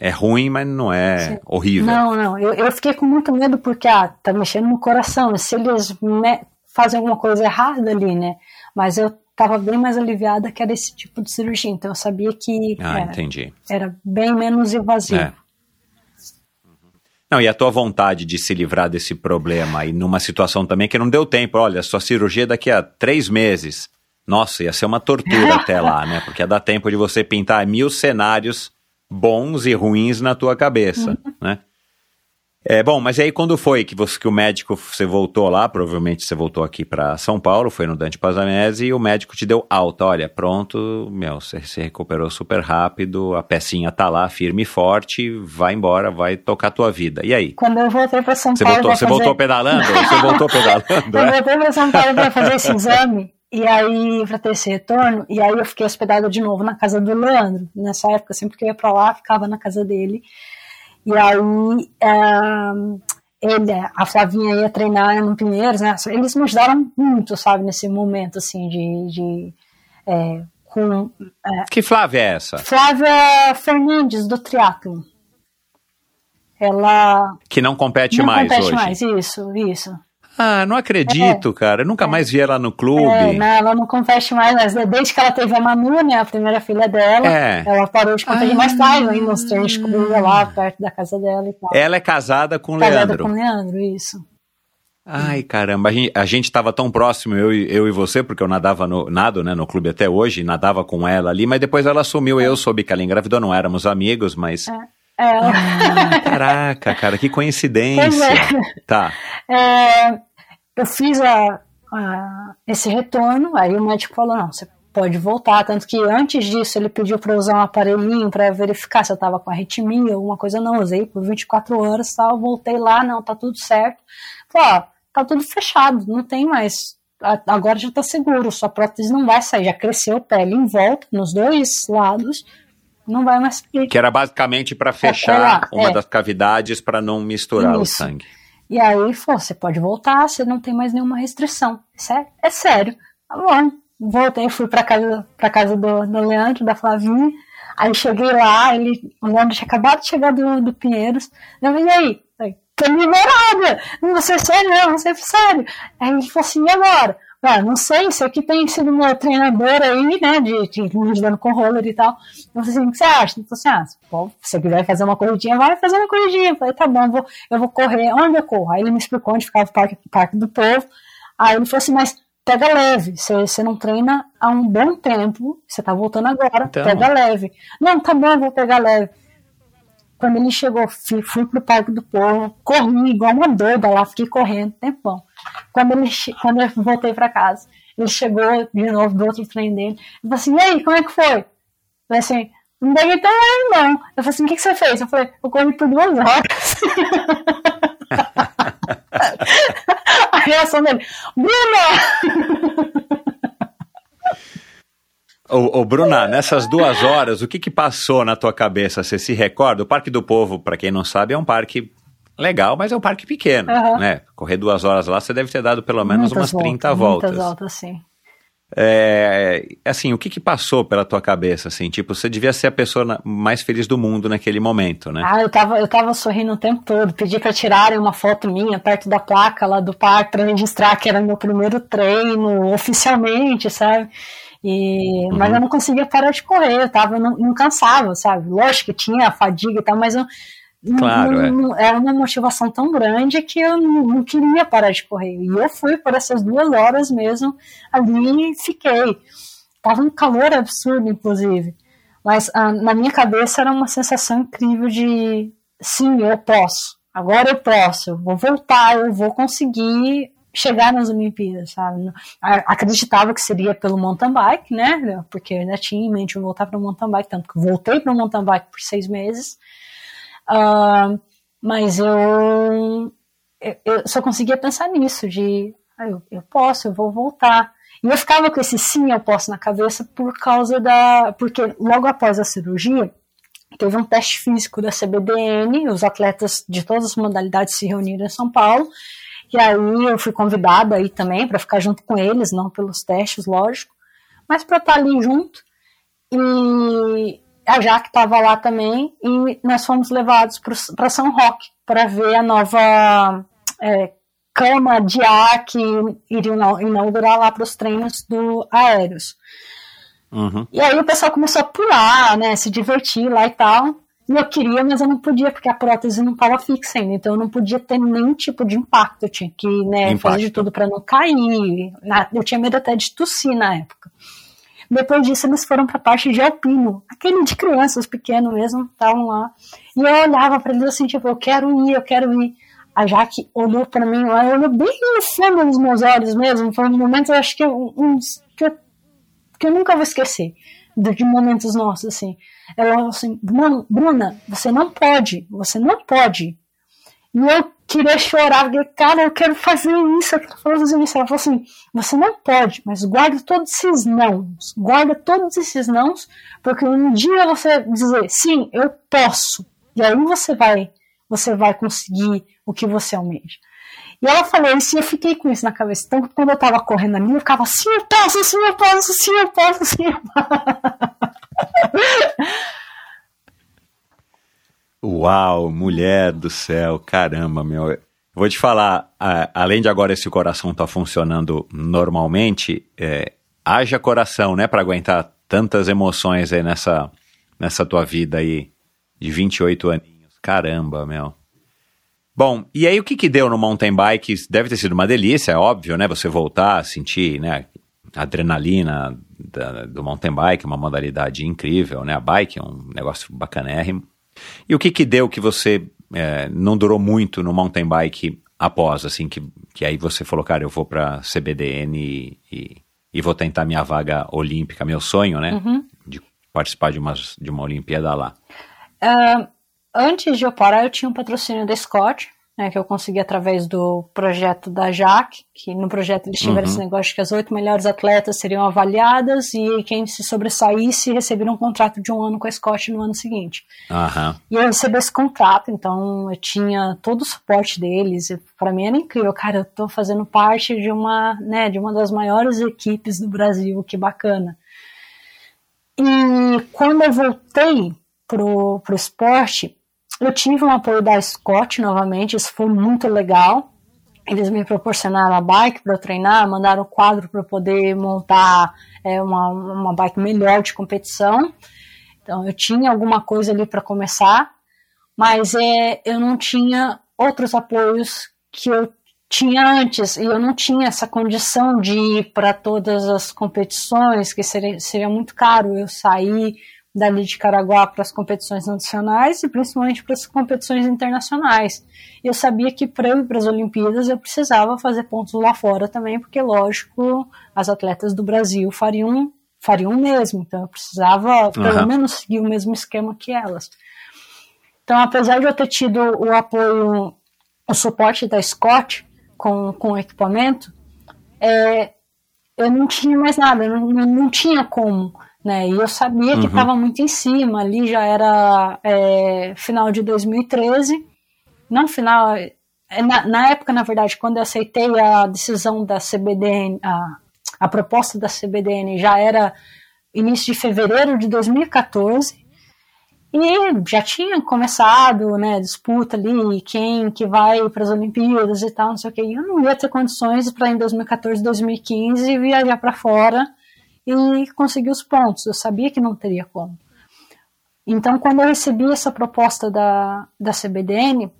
é ruim, mas não é Sim. horrível. Não, não. Eu, eu fiquei com muito medo porque, ah, tá mexendo no coração. Se eles fazem alguma coisa errada ali, né? Mas eu tava bem mais aliviada que era esse tipo de cirurgia. Então eu sabia que ah, era, entendi. era bem menos invasivo. É. Não, e a tua vontade de se livrar desse problema e numa situação também que não deu tempo, olha, sua cirurgia daqui a três meses. Nossa, ia ser uma tortura *laughs* até lá, né? Porque ia dar tempo de você pintar mil cenários bons e ruins na tua cabeça, uhum. né? É, bom, mas aí quando foi que, você, que o médico, você voltou lá, provavelmente você voltou aqui para São Paulo, foi no Dante Pazanese e o médico te deu alta, olha, pronto, meu, você se recuperou super rápido, a pecinha tá lá, firme e forte, vai embora, vai tocar a tua vida. E aí? Quando eu voltei para São você Paulo... Voltou, você fazer... voltou pedalando? você voltou *laughs* pedalando, Eu é? voltei para São Paulo para fazer esse exame, e aí, para ter esse retorno, e aí eu fiquei hospedada de novo na casa do Leandro. Nessa época, sempre que eu ia para lá, ficava na casa dele. E aí, é, ele, a Flavinha ia treinar no Pinheiros, né? Eles me ajudaram muito, sabe, nesse momento, assim, de. de é, com, é, que Flávia é essa? Flávia Fernandes, do triatlo. Ela. Que não compete não mais compete hoje. mais, isso, isso. Ah, não acredito, cara. Eu nunca mais vi ela no clube. É, não, ela não compete mais, mas desde que ela teve a Manu, né, a primeira filha dela, É. ela parou de Ah. mais tarde, ainda nos treinos que eu ia lá perto da casa dela e tal. Ela é casada com o Casada Leandro. com o Leandro, isso. Ai, caramba, a gente, a gente tava tão próximo, eu, e- eu e você, porque eu nadava no, nado, né, no clube até hoje, nadava com ela ali, mas depois ela sumiu, eu soube que ela engravidou, não éramos amigos, mas... É, ela, Ah, *laughs* caraca, cara, que coincidência. É. Tá, É, eu fiz a, a- esse retorno, aí o médico falou, não, você pode voltar, tanto que antes disso ele pediu para usar um aparelhinho para verificar se eu estava com arritmia, alguma coisa, não usei por 24 horas, tal, voltei lá, não, tá tudo certo. Falei, ó, tá tudo fechado, não tem mais, a- agora já tá seguro, sua prótese não vai sair, já cresceu pele em volta, nos dois lados, não vai mais sair. que era basicamente para é fechar lá, uma é. das cavidades para não misturar o Isso. sangue. E aí falou, você pode voltar, você não tem mais nenhuma restrição. Sério? É sério. Tá bom. Voltei, fui pra casa, pra casa do, do Leandro, da Flavinha. Aí cheguei lá, ele, o Leandro tinha acabado de chegar do, do Pinheiros. Eu falei, e aí? Tô liberada! Não vou ser sério, não, vou ser sério. Aí ele falou assim, e agora? Ah, não sei, isso aqui tem sido meu treinador aí, né, de, de me ajudando com roller e tal. Eu falei assim, o que você acha? Falou assim, ah, se você quiser fazer uma corridinha, vai fazer uma corridinha. Eu falei, tá bom, vou, eu vou correr. Onde eu corro? Aí ele me explicou onde ficava o Parque, parque do Povo. Aí ele falou assim, mas pega leve, você, você não treina há um bom tempo, você tá voltando agora, Então. pega leve. Não, tá bom, vou pegar leve. Quando ele chegou, fui, fui pro Parque do Povo, corri igual uma doida lá, fiquei correndo, tempão. Quando, ele, quando eu voltei pra casa, ele chegou de novo do outro treino dele, ele falou assim, e aí, como é que foi? Eu falei assim, não peguei tão não. Eu falei assim, o que, que você fez? Eu falei, eu corri por duas horas. *laughs* A reação dele, Bruna! Ô, ô, Bruna, nessas duas horas, o que que passou na tua cabeça? Você se recorda? O Parque do Povo, para quem não sabe, é um parque legal, mas é um parque pequeno, Aham. né? Correr duas horas lá, você deve ter dado pelo menos Muitas umas 30 voltas, voltas. Muitas voltas, sim. É, assim, o que que passou pela tua cabeça, assim? Tipo, você devia ser a pessoa mais feliz do mundo naquele momento, né? Ah, eu tava, eu tava sorrindo o tempo todo. Pedi pra tirarem uma foto minha perto da placa lá do parque pra registrar que era meu primeiro treino oficialmente, sabe? E, Mas Uhum. eu não conseguia parar de correr, eu tava, não, não cansava, sabe? Lógico que tinha a fadiga e tal, mas eu, Claro, não- é. era uma motivação tão grande que eu não, não queria parar de correr. E eu fui por essas duas horas mesmo ali e fiquei. Tava um calor absurdo, inclusive. Mas ah, na minha cabeça era uma sensação incrível de sim, eu posso. Agora eu posso, eu vou voltar, eu vou conseguir chegar nas Olimpíadas, sabe? Acreditava que seria pelo mountain bike, né? Porque eu ainda tinha em mente voltar para o mountain bike, tanto que voltei para o mountain bike por seis meses. Ah, mas eu, eu, só conseguia pensar nisso, de ah, eu, eu posso, eu vou voltar. E eu ficava com esse sim, eu posso na cabeça por causa da. Porque logo após a cirurgia, teve um teste físico da CBDN, os atletas de todas as modalidades se reuniram em São Paulo. E aí eu fui convidada aí também para ficar junto com eles, não pelos testes, lógico, mas para estar ali junto. E a Jaque estava lá também e nós fomos levados para São Roque para ver a nova é, cama de ar que iriam inaugurar lá para os treinos do aéreos. Uhum. E aí o pessoal começou a pular, né, se divertir lá e tal. E eu queria, mas eu não podia, porque a prótese não estava fixa ainda, então eu não podia ter nenhum tipo de impacto. Eu tinha que né, fazer de tudo para não cair. Eu tinha medo até de tossir na época. Depois disso, eles foram para a parte de alpino, aquele de crianças pequenos mesmo, estavam lá. E eu olhava para eles assim, tipo, eu quero ir, eu quero ir. A Jaque olhou para mim, ela olhou bem no fundo dos meus olhos mesmo. Foi um momento, eu acho que eu- uns que eu que eu nunca vou esquecer de momentos nossos, assim. Ela falou assim, "Não, Bruna, você não pode, você não pode. E eu queria chorar, porque, cara, eu quero fazer isso, eu quero fazer isso. Ela falou assim, você não pode, mas guarda todos esses nãos, guarda todos esses nãos, porque um dia você dizer, sim, eu posso, e aí você vai, você vai conseguir o que você almeja. E ela falou isso e eu fiquei com isso na cabeça. Então, quando eu tava correndo ali, eu ficava assim, eu posso, sim, eu posso, sim, eu posso, sim, eu posso. *laughs* Uau, mulher do céu, caramba, meu. Vou te falar, além de agora esse coração tá funcionando normalmente, é, haja coração, né, para aguentar tantas emoções aí nessa, nessa tua vida aí de 28 aninhos. Caramba, meu. Bom, e aí o que que deu no mountain bike? Deve ter sido uma delícia, é óbvio, né? Você voltar a sentir, né? Adrenalina da- do mountain bike, uma modalidade incrível, né? A bike é um negócio bacanérrimo. E o que que deu que você é, não durou muito no mountain bike após, assim, que, que aí você falou, cara, eu vou pra CBDN e, e, e vou tentar minha vaga olímpica, meu sonho, né? De participar de, umas, de uma Olimpíada lá. Ah, antes de eu parar, eu tinha um patrocínio da Scott, né, que eu consegui através do projeto da Jaque, que no projeto eles tiveram esse negócio de que as oito melhores atletas seriam avaliadas e quem se sobressaísse receberia um contrato de um ano com a Scott no ano seguinte. Aham. E eu recebi esse contrato, então eu tinha todo o suporte deles. e Pra mim era incrível, cara, eu tô fazendo parte de uma, né, de uma das maiores equipes do Brasil, que bacana. E quando eu voltei pro, pro esporte, eu tive um apoio da Scott novamente, isso foi muito legal. Eles me proporcionaram a bike para treinar, mandaram o quadro para poder montar é, uma, uma bike melhor de competição. Então eu tinha alguma coisa ali para começar, mas é, eu não tinha outros apoios que eu tinha antes e eu não tinha essa condição de ir para todas as competições, que seria, seria muito caro eu sair dali de Caraguá para as competições nacionais e principalmente para as competições internacionais. Eu sabia que para eu ir para as Olimpíadas eu precisava fazer pontos lá fora também, porque lógico, as atletas do Brasil fariam fariam o mesmo, então eu precisava pelo Aham. menos seguir o mesmo esquema que elas. Então, apesar de eu ter tido o apoio, o suporte da Scott com, com o equipamento, é, eu não tinha mais nada, não, não tinha como. Né? E eu sabia que estava muito em cima, ali já era é, final de 2013, não final, é, na, na época, na verdade, quando eu aceitei a decisão da CBDN, a, a proposta da CBDN já era início de fevereiro de 2014, e já tinha começado, né, disputa ali, quem que vai para as Olimpíadas e tal, não sei o que. E eu não ia ter condições para em 2014, 2015 viajar para fora e conseguir os pontos. Eu sabia que não teria como. Então, quando eu recebi essa proposta da, da CBDN,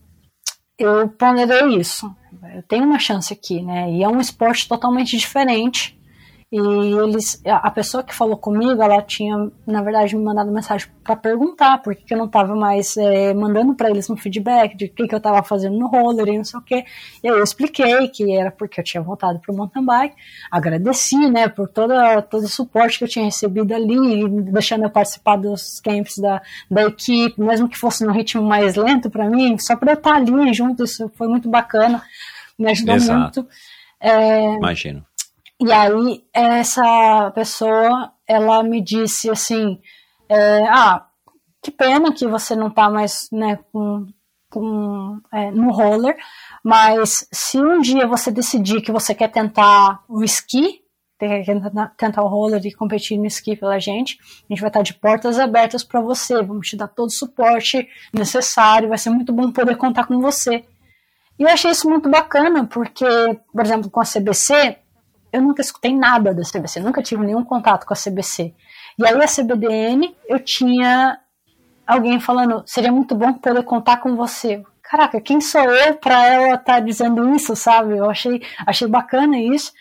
eu ponderei isso. Eu tenho uma chance aqui, né? E é um esporte totalmente diferente. E eles, a pessoa que falou comigo, ela tinha, na verdade, me mandado mensagem para perguntar por que, que eu não estava mais é, mandando para eles um feedback de o que, que eu estava fazendo no roller e não sei o quê. E aí eu expliquei que era porque eu tinha voltado para o mountain bike. Agradeci, né, por toda, todo o suporte que eu tinha recebido ali, deixando eu participar dos camps da, da equipe, mesmo que fosse num ritmo mais lento para mim, só para eu estar ali junto, isso foi muito bacana, me ajudou Exato. muito. É, Imagino. E aí, essa pessoa, ela me disse assim, é, ah, que pena que você não tá mais, né, com, com, é, no roller, mas se um dia você decidir que você quer tentar o esqui, tentar- tentar o roller e competir no esqui pela gente, a gente vai estar de portas abertas para você, vamos te dar todo o suporte necessário, vai ser muito bom poder contar com você. E eu achei isso muito bacana, porque, por exemplo, com a CBC, eu nunca escutei nada da CBC, nunca tive nenhum contato com a CBC. E aí a CBDN, eu tinha alguém falando, seria muito bom poder contar com você. Caraca, quem sou eu para ela estar dizendo isso, sabe? Eu achei, achei bacana isso.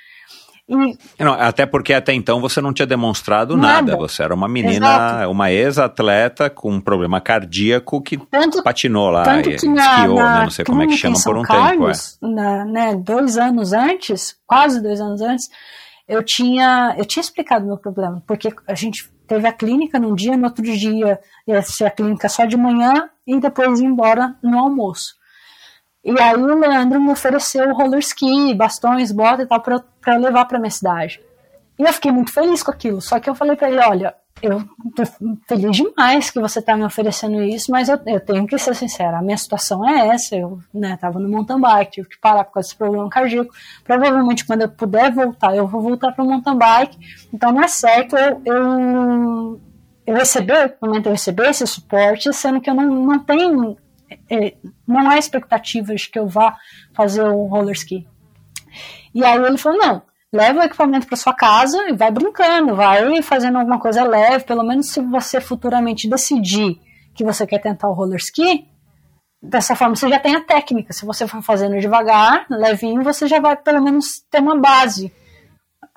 E Não, até porque até então você não tinha demonstrado nada. Nada. Você era uma menina, Exato. uma ex-atleta com um problema cardíaco que tanto patinou lá Tanto e que esquiou, na né? Não sei como é que chama por um tempo. É. Carlos, na, né, dois anos antes, quase dois anos antes, eu tinha, eu tinha explicado meu problema, porque a gente teve a clínica num dia, no outro dia ia ser a clínica só de manhã e depois ir embora no almoço. E aí o Leandro me ofereceu roller ski, bastões, bota e tal, pra, eu- levar pra minha cidade. E eu fiquei muito feliz com aquilo. Só que eu falei pra ele, olha, eu tô feliz demais que você tá me oferecendo isso, mas eu, eu tenho que ser sincera, a minha situação é essa, eu né, tava no mountain bike, tive que parar por causa desse problema cardíaco. Provavelmente quando eu puder voltar, eu vou voltar pro mountain bike. Então não é certo eu, eu, eu receber, momento eu receber esse suporte, sendo que eu não, não tenho é, não há expectativas que eu vá fazer o roller ski. E aí ele falou, não, leva o equipamento para sua casa e vai brincando, vai fazendo alguma coisa leve, pelo menos se você futuramente decidir que você quer tentar o roller ski, dessa forma você já tem a técnica. Se você for fazendo devagar, levinho, você já vai pelo menos ter uma base.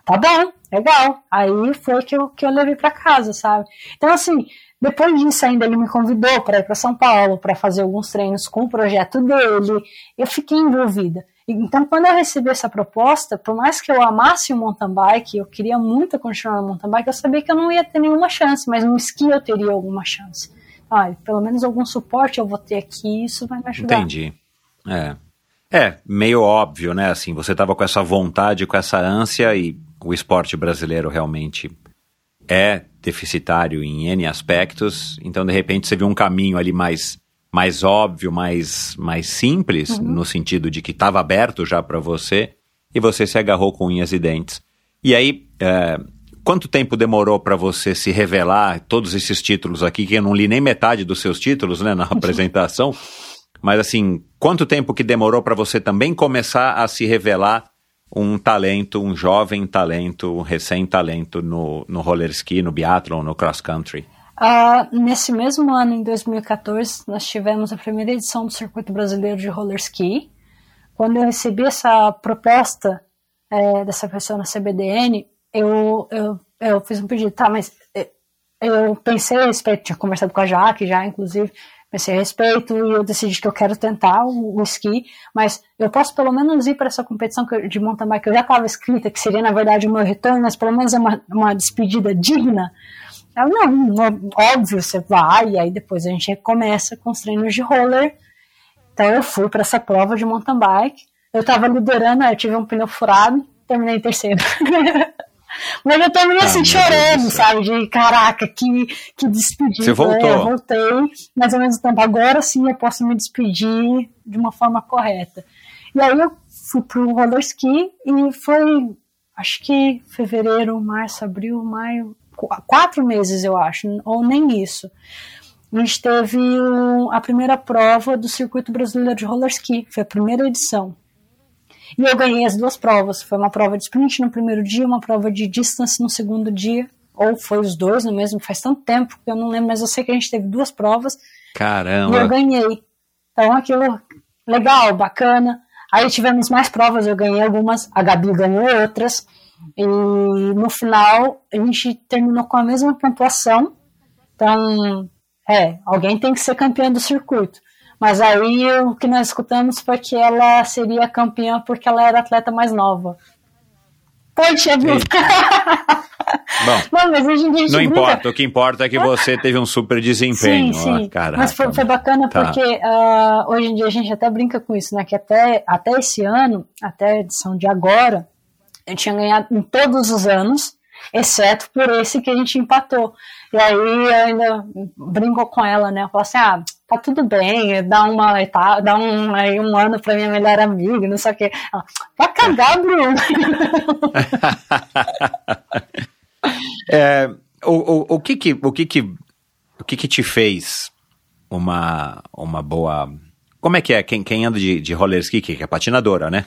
Tá bom, legal. Aí foi que eu, que eu levei para casa, sabe? Então, assim, depois disso ainda ele me convidou para ir para São Paulo para fazer alguns treinos com o projeto dele. Eu fiquei envolvida. Então, quando eu recebi essa proposta, por mais que eu amasse o mountain bike, eu queria muito continuar no mountain bike, eu sabia que eu não ia ter nenhuma chance, mas no esqui eu teria alguma chance. Ah, pelo menos algum suporte eu vou ter aqui, isso vai me ajudar. Entendi. É. É, meio óbvio, né? Assim, você estava com essa vontade, com essa ânsia e o esporte brasileiro realmente é deficitário em N aspectos, então de repente você viu um caminho ali mais mais óbvio, mais, mais simples, uhum. no sentido de que estava aberto já para você, e você se agarrou com unhas e dentes. E aí, é, quanto tempo demorou para você se revelar todos esses títulos aqui, que eu não li nem metade dos seus títulos né, na *laughs* apresentação, mas assim, quanto tempo que demorou para você também começar a se revelar um talento, um jovem talento, um recém-talento no, no roller ski, no biathlon, no cross country? Uh, nesse mesmo ano, em 2014, nós tivemos a primeira edição do Circuito Brasileiro de Roller Ski. Quando eu recebi essa proposta é, dessa pessoa na CBDN, eu, eu, eu fiz um pedido, tá, mas é, eu pensei a respeito, tinha conversado com a Jaque já, inclusive, a respeito e eu decidi que eu quero tentar o, o esqui, mas eu posso pelo menos ir para essa competição de mountain bike que eu já estava escrita, que seria na verdade o meu retorno, mas pelo menos é uma, uma despedida digna ela, não, óbvio, você vai, e aí depois a gente recomeça com os treinos de roller. Então eu fui para essa prova de mountain bike. Eu tava liderando, eu tive um pneu furado, terminei em terceiro. *laughs* Mas eu terminei ah, assim, chorando, sabe? De caraca, que, que despedida. Você voltou? Eu voltei, mas ao mesmo tempo, agora sim eu posso me despedir de uma forma correta. E aí eu fui pro roller ski e foi, acho que fevereiro, março, abril, maio, quatro meses, eu acho, ou nem isso. A gente teve a primeira prova do Circuito Brasileiro de Roller Ski, foi a primeira edição. E eu ganhei as duas provas. Foi uma prova de sprint no primeiro dia, uma prova de distance no segundo dia. Ou foi os dois no mesmo, faz tanto tempo que eu não lembro, mas eu sei que a gente teve duas provas. Caramba! E eu ganhei. Então aquilo, legal, bacana. Aí tivemos mais provas, eu ganhei algumas, a Gabi ganhou outras. E no final a gente terminou com a mesma pontuação. Então, é, alguém tem que ser campeã do circuito. Mas aí o que nós escutamos foi que ela seria campeã porque ela era atleta mais nova. Poxa, viu? *laughs* Bom, não, mas a gente não importa, o que importa é que você teve um super desempenho. Sim, sim. Caraca, mas foi, foi bacana tá. porque uh, hoje em dia a gente até brinca com isso, né? Que até, até esse ano, até a edição de agora, eu tinha ganhado em todos os anos, exceto por esse que a gente empatou. E aí eu ainda brinco com ela, né? Eu falo assim, ah, tá tudo bem, dá uma etapa, dá um, aí um ano pra minha melhor amiga, não sei o quê. Ela, vai cagar, Bruno! *laughs* é, o, o, o, que que, o que que, o que que te fez uma, uma boa... Como é que é? Quem, quem anda de, de roller ski, que é patinadora, né?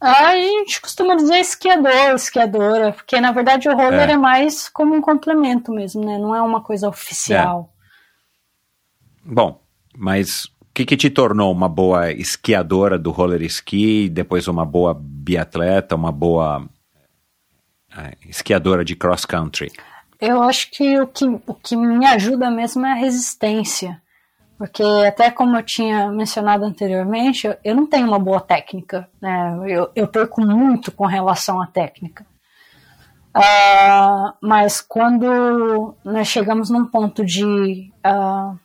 A gente costuma dizer esquiador, esquiadora, porque na verdade o roller é, é mais como um complemento mesmo, né? Não é uma coisa oficial. É. Bom, mas o que, que te tornou uma boa esquiadora do roller ski, depois uma boa biatleta, uma boa é, esquiadora de cross country? Eu acho que o, que o que me ajuda mesmo é a resistência. Porque até como eu tinha mencionado anteriormente, eu, eu não tenho uma boa técnica, né? Eu, eu perco muito com relação à técnica. Uh, mas quando nós chegamos num ponto de uh,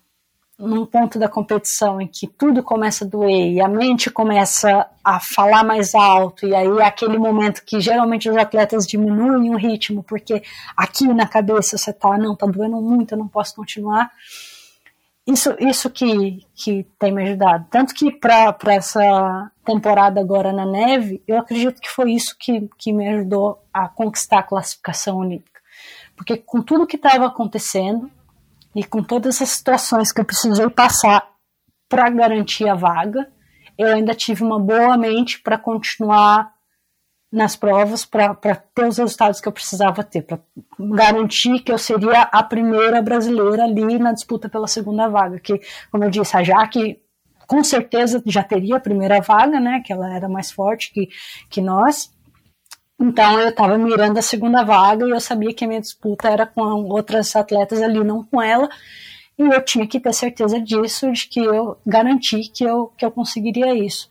num ponto da competição em que tudo começa a doer e a mente começa a falar mais alto e aí é aquele momento que geralmente os atletas diminuem o ritmo porque aqui na cabeça você tá não tá doendo muito eu não posso continuar isso, isso que, que tem me ajudado. Tanto que para essa temporada agora na neve, eu acredito que foi isso que, que me ajudou a conquistar a classificação olímpica. Porque com tudo que estava acontecendo e com todas as situações que eu precisei passar para garantir a vaga. Eu ainda tive uma boa mente para continuar nas provas, para ter os resultados que eu precisava ter, para garantir que eu seria a primeira brasileira ali na disputa pela segunda vaga. Que, como eu disse, a Jaque com certeza já teria a primeira vaga, né? Que ela era mais forte que, que nós. Então eu estava mirando a segunda vaga e eu sabia que a minha disputa era com outras atletas ali, não com ela. E eu tinha que ter certeza disso, de que eu garanti que eu, que eu conseguiria isso.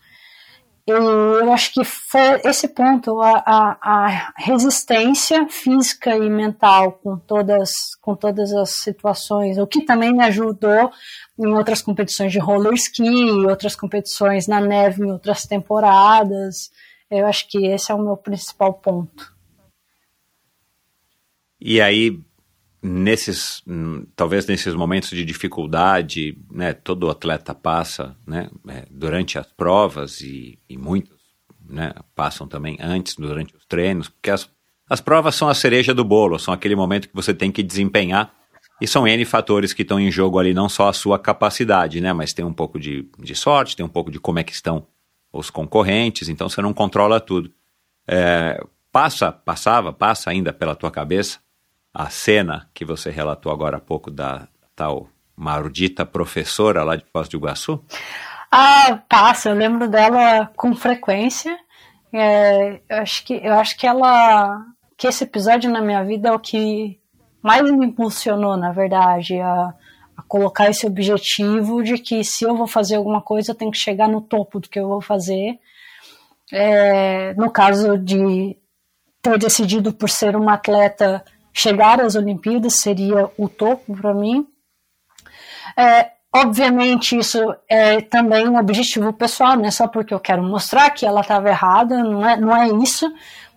E eu acho que foi esse ponto, a, a, a, resistência física e mental com todas, com todas as situações, o que também me ajudou em outras competições de roller ski, outras competições na neve em outras temporadas. Eu acho que esse é o meu principal ponto. E aí, nesses, talvez nesses momentos de dificuldade, né, todo atleta passa, né, é, durante as provas e, e muitos, né, passam também antes, durante os treinos, porque as, as provas são a cereja do bolo, são aquele momento que você tem que desempenhar e são N fatores que estão em jogo ali, não só a sua capacidade, né, mas tem um pouco de, de sorte, tem um pouco de como é que estão os concorrentes, então você não controla tudo. É, passa, passava, passa ainda pela tua cabeça a cena que você relatou agora há pouco da tal maldita professora lá de Foz do Iguaçu? Ah, passa, eu lembro dela com frequência. É, eu, acho que, eu acho que ela. que esse episódio na minha vida é o que mais me impulsionou, na verdade, a, a colocar esse objetivo de que se eu vou fazer alguma coisa, eu tenho que chegar no topo do que eu vou fazer. É, no caso de ter decidido por ser uma atleta chegar às Olimpíadas seria o topo para mim. É, obviamente isso é também um objetivo pessoal, não é só porque eu quero mostrar que ela estava errada, não é, não é isso,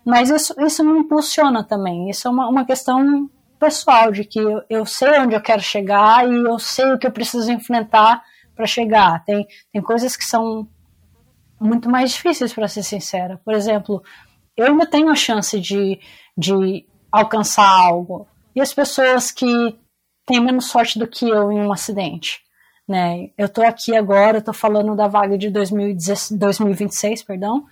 mas isso, isso me impulsiona também. Isso é uma, uma questão pessoal, de que eu, sei onde eu quero chegar e eu sei o que eu preciso enfrentar para chegar. Tem, tem coisas que são muito mais difíceis, para ser sincera. Por exemplo, eu ainda tenho a chance de, de alcançar algo. E as pessoas que têm menos sorte do que eu em um acidente. Né? Eu estou aqui agora, estou falando da vaga de 2026, perdão,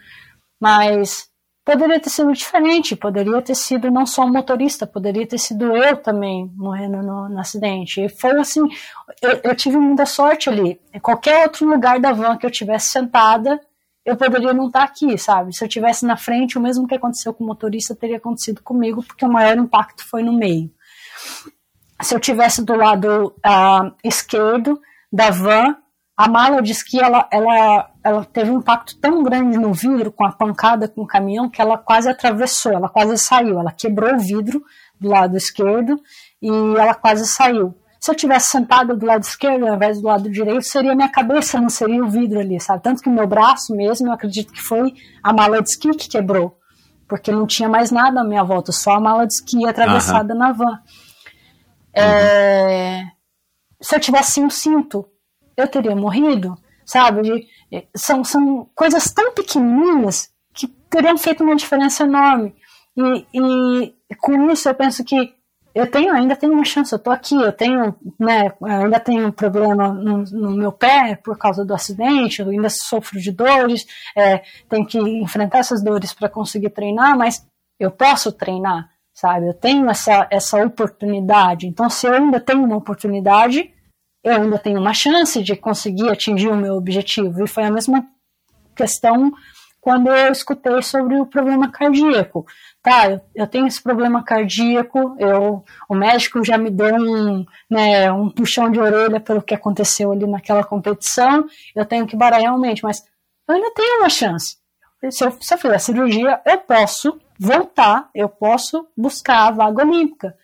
mas poderia ter sido diferente, poderia ter sido não só o motorista, poderia ter sido eu também morrendo no, no acidente. E foi assim, eu, eu, tive muita sorte ali. Em qualquer outro lugar da van que eu tivesse sentada, eu poderia não estar aqui, sabe? Se eu tivesse na frente, o mesmo que aconteceu com o motorista teria acontecido comigo, porque o maior impacto foi no meio. Se eu tivesse do lado uh, esquerdo da van, a mala de esqui ela, ela, ela teve um impacto tão grande no vidro com a pancada com o caminhão que ela quase atravessou, ela quase saiu, ela quebrou o vidro do lado esquerdo e ela quase saiu. Se eu tivesse sentada do lado esquerdo ao invés do lado direito, seria minha cabeça, não seria o vidro ali, sabe? Tanto que meu braço mesmo, eu acredito que foi a mala de esqui que quebrou, porque não tinha mais nada à minha volta, só a mala de esqui atravessada uhum. na van. É... Se eu tivesse um cinto, eu teria morrido, sabe? São, são coisas tão pequenininhas que teriam feito uma diferença enorme. E, e com isso eu penso que eu tenho, ainda tenho uma chance, eu tô aqui, eu tenho, né, ainda tenho um problema no, no meu pé por causa do acidente, eu ainda sofro de dores, é, tenho que enfrentar essas dores para conseguir treinar, mas eu posso treinar, sabe? Eu tenho essa, essa oportunidade. Então, se eu ainda tenho uma oportunidade, eu ainda tenho uma chance de conseguir atingir o meu objetivo. E foi a mesma questão quando eu escutei sobre o problema cardíaco. Tá, eu tenho esse problema cardíaco, eu, o médico já me deu um, né, um puxão de orelha pelo que aconteceu ali naquela competição, eu tenho que parar realmente, mas eu ainda tenho uma chance. Se eu, se eu fizer a cirurgia, eu posso voltar, eu posso buscar a vaga olímpica.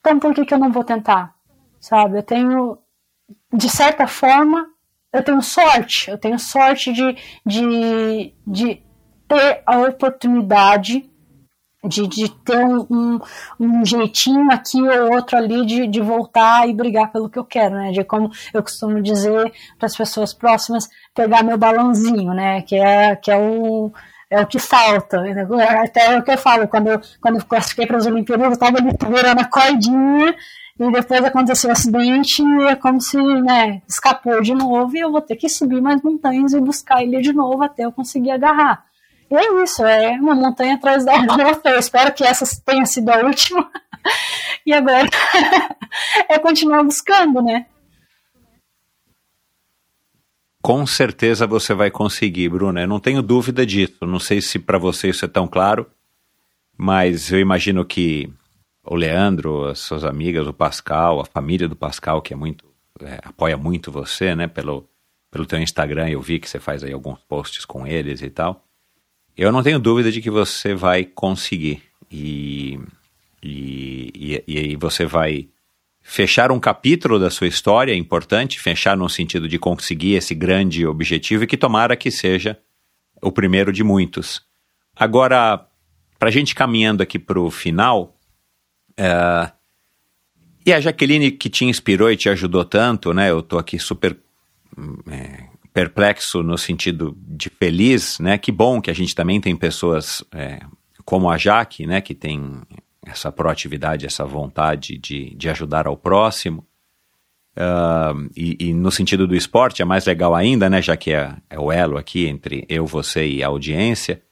Então por que, que eu não vou tentar? Sabe, eu tenho, de certa forma, eu tenho sorte, eu tenho sorte de, de, de ter a oportunidade de, de ter um, um, jeitinho aqui ou outro ali de, de voltar e brigar pelo que eu quero, né? De como eu costumo dizer para as pessoas próximas, pegar meu balãozinho, né? Que é, que é o é o que falta. Até é o que eu falo, quando eu, quando eu classifiquei para as Olimpíadas, eu estava ali segurando a cordinha e depois aconteceu o acidente e é como se, né, escapou de novo e eu vou ter que subir mais montanhas e buscar ele de novo até eu conseguir agarrar. E é isso, é uma montanha atrás da *laughs* outra. Eu espero que essa tenha sido a última. *laughs* e agora *laughs* é continuar buscando, né? Com certeza você vai conseguir, Bruna. Eu não tenho dúvida disso. Não sei se para você isso é tão claro, mas eu imagino que o Leandro, as suas amigas, o Pascal, a família do Pascal, que é muito é, apoia muito você, né? Pelo pelo teu Instagram, eu vi que você faz aí alguns posts com eles e tal. Eu não tenho dúvida de que você vai conseguir e e, e, e você vai fechar um capítulo da sua história importante, fechar no sentido de conseguir esse grande objetivo e que tomara que seja o primeiro de muitos. Agora, para a gente caminhando aqui para o final, é, e a Jaqueline que te inspirou e te ajudou tanto, né? Eu estou aqui super é, perplexo no sentido de feliz, né? Que bom que a gente também tem pessoas é, como a Jaque, né? Que tem essa proatividade, essa vontade de, de ajudar ao próximo. Uh, e, e, no sentido do esporte é mais legal ainda, né? Já que é, é o elo aqui entre eu, você e a audiência.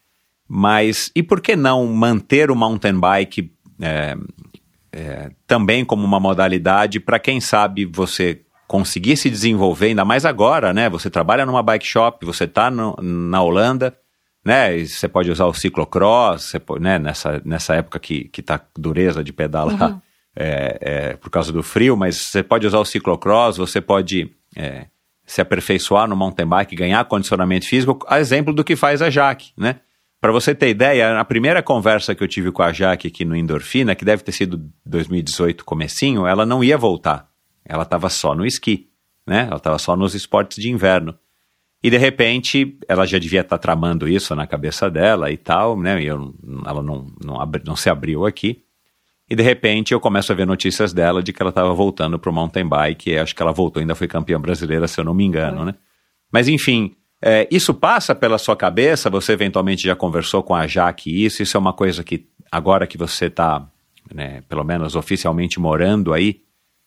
Mas e por que não manter o mountain bike é, é, também como uma modalidade para quem sabe você conseguir se desenvolver, ainda mais agora, né? Você trabalha numa bike shop, você está na Holanda, né? E você pode usar o ciclocross, você pode, né? Nessa, nessa época que, que tá dureza de pedalar uhum. é, é, por causa do frio, mas você pode usar o ciclocross, você pode é, se aperfeiçoar no mountain bike, ganhar condicionamento físico, a exemplo do que faz a Jaque, né? Para você ter ideia, a primeira conversa que eu tive com a Jaque aqui no Endorfina, que deve ter sido 2018 comecinho, ela não ia voltar. Ela estava só no esqui, né? Ela estava só nos esportes de inverno. E de repente, ela já devia estar tá tramando isso na cabeça dela e tal, né? E eu, ela não, não, abri, não se abriu aqui. E de repente eu começo a ver notícias dela de que ela estava voltando para o mountain bike. E acho que ela voltou, ainda foi campeã brasileira, se eu não me engano, né? Mas enfim, é, isso passa pela sua cabeça? Você eventualmente já conversou com a Jaque isso? Isso é uma coisa que agora que você está, né, pelo menos oficialmente morando aí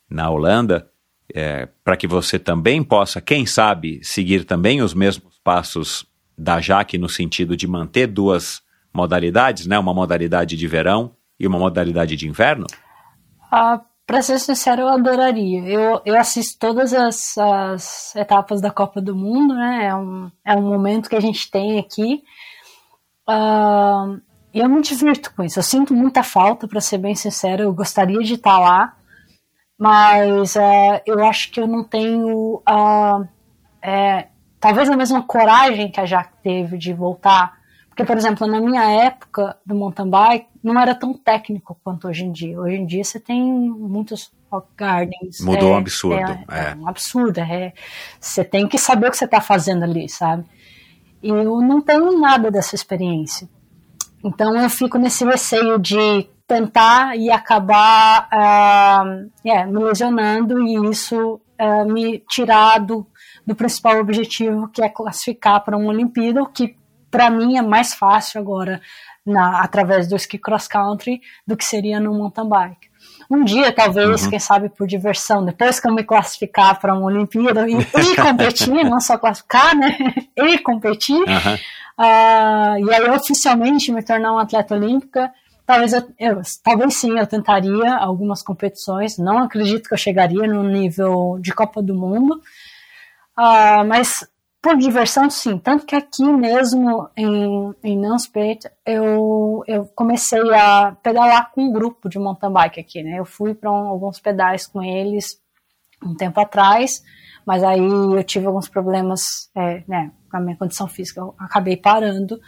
na Holanda, é, para que você também possa, quem sabe, seguir também os mesmos passos da Jaque no sentido de manter duas modalidades, né? Uma modalidade de verão e uma modalidade de inverno? Ah, para ser sincero, eu adoraria. Eu, eu assisto todas as, as, etapas da Copa do Mundo, né? É um, é um momento que a gente tem aqui. Uh, e eu me divirto com isso. Eu sinto muita falta, para ser bem sincero. Eu gostaria de estar lá mas é, eu acho que eu não tenho uh, é, talvez a mesma coragem que a Jaque teve de voltar. Porque, por exemplo, na minha época do mountain bike, não era tão técnico quanto hoje em dia. Hoje em dia você tem muitos rock gardens. Mudou é, um absurdo. É, é. é um absurdo. É, você tem que saber o que você está fazendo ali, sabe? E eu não tenho nada dessa experiência. Então eu fico nesse receio de tentar e acabar uh, é, me lesionando e isso uh, me tirar do, do principal objetivo que é classificar para uma Olimpíada, o que para mim é mais fácil agora na, através do ski cross country do que seria no mountain bike. Um dia, talvez, uhum. quem sabe por diversão, depois que eu me classificar para uma Olimpíada e, e *laughs* competir, não só classificar, né? *laughs* E competir, uhum. uh, e aí oficialmente me tornar uma atleta olímpica, Talvez, eu, eu, talvez sim, eu tentaria algumas competições. Não acredito que eu chegaria no nível de Copa do Mundo, uh, mas por diversão, sim. Tanto que aqui mesmo em, em eu, eu comecei a pedalar com um grupo de mountain bike aqui, né? Eu fui para um, alguns pedais com eles um tempo atrás, mas aí eu tive alguns problemas é, né, com a minha condição física, eu acabei parando.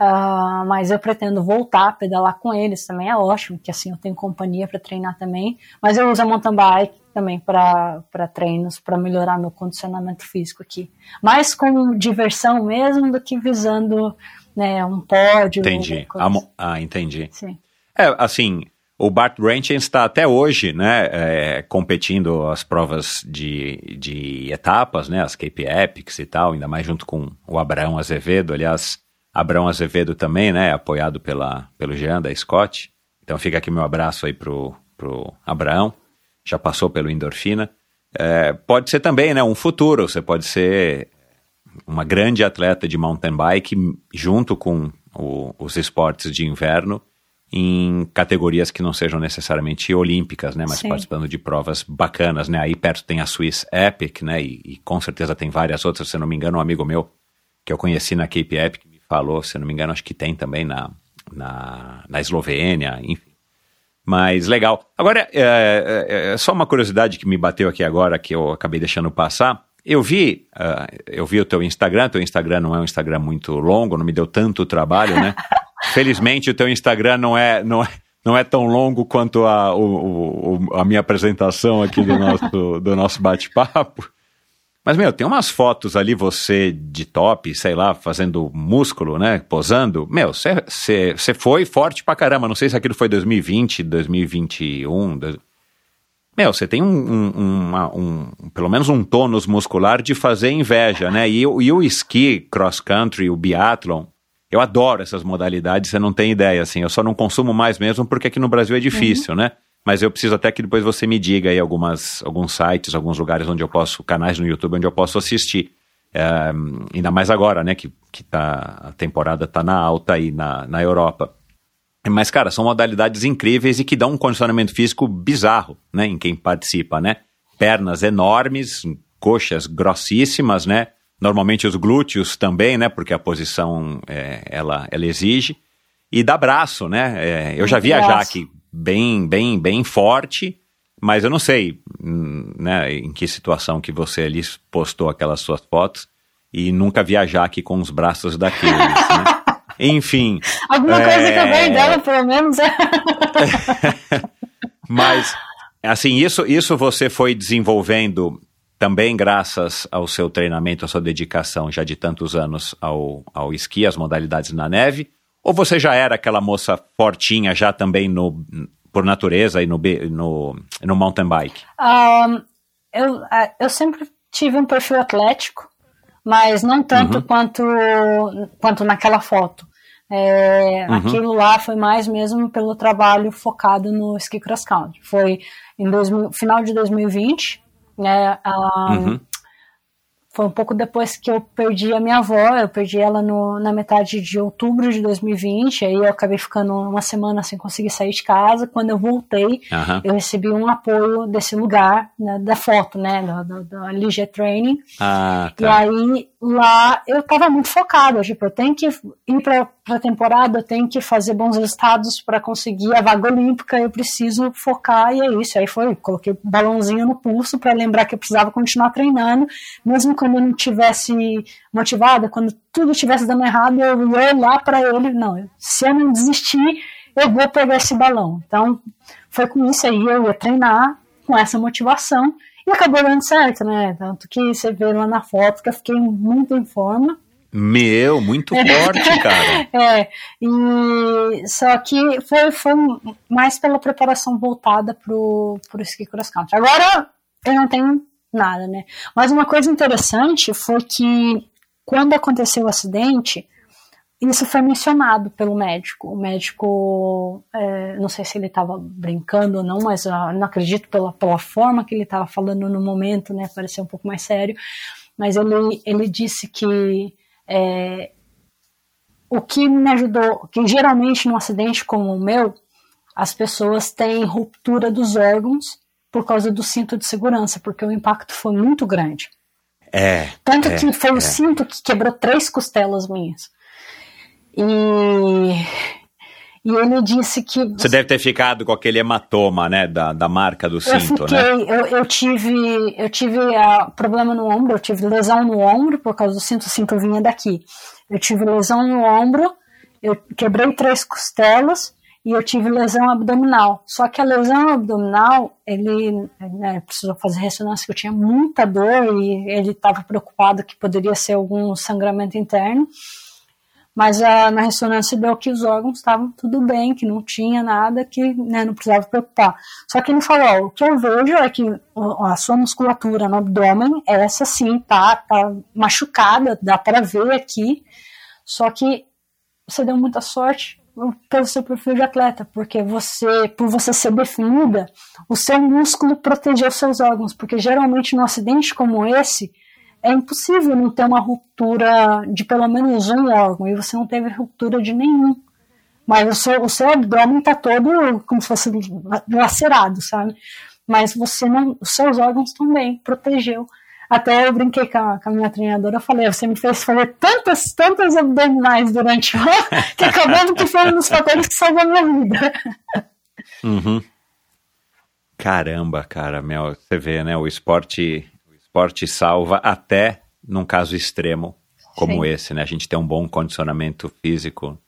Uh, mas eu pretendo voltar a pedalar com eles também, é ótimo, que assim eu tenho companhia para treinar também. Mas eu uso a mountain bike também para treinos, para melhorar meu condicionamento físico aqui. Mais como diversão mesmo do que visando né, um pódio. Entendi. Ah, entendi. Sim. É, assim, o Bart Ranchen está até hoje, né, é, competindo as provas de, de etapas, né, as Cape Epics e tal, ainda mais junto com o Abraão Azevedo. Aliás, Abraão Azevedo também, né? Apoiado pela, pelo Jean da Scott. Então fica aqui meu abraço aí pro, pro Abraão. já passou pelo endorfina. É, pode ser também, né, um futuro. Você pode ser uma grande atleta de mountain bike junto com o, os esportes de inverno em categorias que não sejam necessariamente olímpicas, né, mas Sim. participando de provas bacanas, né? Aí perto tem a Swiss Epic, né, e, e com certeza tem várias outras. Se eu não me engano, um amigo meu que eu conheci na Cape Epic falou, se não me engano, acho que tem também na, na, na Eslovênia, enfim. Mas legal. Agora, é, é, é só uma curiosidade que me bateu aqui agora, que eu acabei deixando passar. Eu vi, ah, eu vi o teu Instagram, teu Instagram não é um Instagram muito longo, não me deu tanto trabalho, né? *laughs* Felizmente o teu Instagram não é, não é, não é tão longo quanto a, o, o- a minha apresentação aqui do nosso, do nosso bate-papo. Mas, meu, tem umas fotos ali, você de top, sei lá, fazendo músculo, né? Posando. Meu, você foi forte pra caramba. Não sei se aquilo foi 2020, 2021. dois- Meu, você tem um, um- uma- um- pelo menos um tônus muscular de fazer inveja, né? E, o- e o esqui, cross country, o biathlon, eu adoro essas modalidades, você não tem ideia, assim. Eu só não consumo mais mesmo porque aqui no Brasil é difícil, né? Mas eu preciso até que depois você me diga aí algumas, alguns sites, alguns lugares onde eu posso, canais no YouTube onde eu posso assistir. É, ainda mais agora, né? Que, que tá, a temporada tá na alta aí na, na Europa. Mas, cara, são modalidades incríveis e que dão um condicionamento físico bizarro, né, em quem participa, né? Pernas enormes, coxas grossíssimas, né? Normalmente os glúteos também, né? Porque a posição é, ela, ela exige. E dá braço, né? É, eu já vi a. Jaque bem, bem, bem forte, mas eu não sei, hum, né? Em que situação que você ali postou aquelas suas fotos e nunca vi a Jaque com os braços daqueles, né? *laughs* Enfim. Alguma coisa que eu É. ganho dela, pelo menos. é. *laughs* Mas, assim, isso, isso você foi desenvolvendo também graças ao seu treinamento, à sua dedicação já de tantos anos ao, ao esqui, às modalidades na neve? Ou você já era aquela moça fortinha já também no, por natureza e no, no, no mountain bike? Ahn, eu, eu sempre tive um perfil atlético, mas não tanto quanto, quanto naquela foto. É, Aquilo lá foi mais mesmo pelo trabalho focado no ski cross country. Foi em 2000 final de 2020, né? ahn, Uhum. Foi um pouco depois que eu perdi a minha avó, eu perdi ela no- na metade de outubro de 2020, aí eu acabei ficando uma semana sem conseguir sair de casa. Quando eu voltei, Aham. eu recebi um apoio desse lugar, né, da foto, né, da, da Ligia Training. Ah, E tá. aí, lá, eu tava muito focada, tipo, eu tenho que ir pra, pra temporada, eu tenho que fazer bons resultados para conseguir a vaga olímpica, eu preciso focar, e é isso. Aí foi, coloquei o balãozinho no pulso para lembrar que eu precisava continuar treinando, mesmo quando eu não tivesse motivada, quando tudo estivesse dando errado, eu ia olhar para ele, não, se eu não desistir, eu vou pegar esse balão. Então, foi com isso aí, eu ia treinar com essa motivação, e acabou dando certo, né? Tanto que você vê lá na foto que eu fiquei muito em forma. Meu, muito forte, *laughs* cara. É, e só que foi, foi mais pela preparação voltada pro, pro ski cross country. Agora eu não tenho nada, né? Mas uma coisa interessante foi que quando aconteceu o acidente, isso foi mencionado pelo médico. O médico, é, não sei se ele estava brincando ou não, mas ah, não acredito pela, pela forma que ele estava falando no momento, né? Pareceu um pouco mais sério. Mas ele, ele disse que é, o que me ajudou, que geralmente num acidente como o meu, as pessoas têm ruptura dos órgãos por causa do cinto de segurança, porque o impacto foi muito grande. É. Tanto é, que foi é. o cinto que quebrou três costelas minhas. E, e ele disse que. Você deve ter ficado com aquele hematoma, né? Da, da marca do eu cinto, fiquei, né? eu, eu tive, eu tive ah, problema no ombro, eu tive lesão no ombro por causa do cinto, o cinto vinha daqui. Eu tive lesão no ombro, eu quebrei três costelas e eu tive lesão abdominal. Só que a lesão abdominal, ele né, precisou fazer ressonância, que eu tinha muita dor e ele estava preocupado que poderia ser algum sangramento interno. Mas a, na ressonância deu que os órgãos estavam tudo bem, que não tinha nada, que né, não precisava preocupar. Só que ele falou: ó, o que eu vejo é que a sua musculatura no abdômen, essa sim, tá, tá machucada, dá para ver aqui. Só que você deu muita sorte pelo seu perfil de atleta, porque você, por você ser definida, o seu músculo protegeu seus órgãos, porque geralmente num acidente como esse, é impossível não ter uma ruptura de pelo menos um órgão, e você não teve ruptura de nenhum. Mas o seu, o seu abdômen está todo como se fosse lacerado, sabe? Mas você não, os seus órgãos também protegeu. Até eu brinquei com a, com a minha treinadora, eu falei, você me fez fazer tantas, tantas abdominais durante o ano, que acabando que foi um dos fatores que salvou a minha vida. Uhum. Caramba, cara, meu, você vê, né? O esporte, esporte salva até num caso extremo como Sim. esse, né? A gente tem um bom condicionamento físico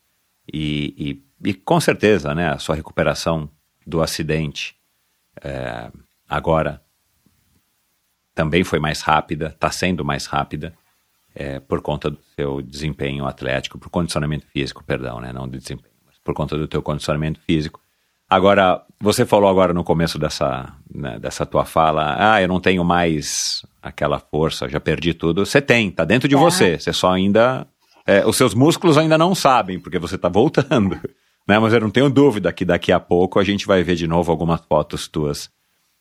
e, e, e com certeza, né? A sua recuperação do acidente é, agora também foi mais rápida, está sendo mais rápida é, por conta do seu desempenho atlético, por condicionamento físico, perdão, né? Não do desempenho, mas por conta do teu condicionamento físico. Agora, você falou agora no começo dessa, né, dessa tua fala, ah, eu não tenho mais aquela força, já perdi tudo. Você tem, tá dentro de Tá. você. Você só ainda. é, os seus músculos ainda não sabem, porque você tá voltando. *laughs* Né? Mas eu não tenho dúvida que daqui a pouco a gente vai ver de novo algumas fotos tuas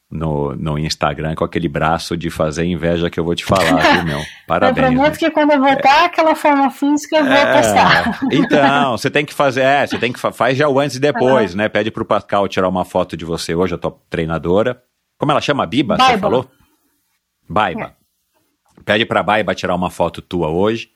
no, no Instagram com aquele braço de fazer inveja que eu vou te falar, viu, meu? eu *laughs* Parabéns. prometo né? que quando eu voltar aquela forma física, eu vou postar. É, então, você tem que fazer, é, você tem que fa faz já o antes e depois, né? Pede pro Pascal tirar uma foto de você hoje, a tua treinadora. Como ela chama? Biba, você Baiba. falou? Baiba. Pede pra Baiba tirar uma foto tua hoje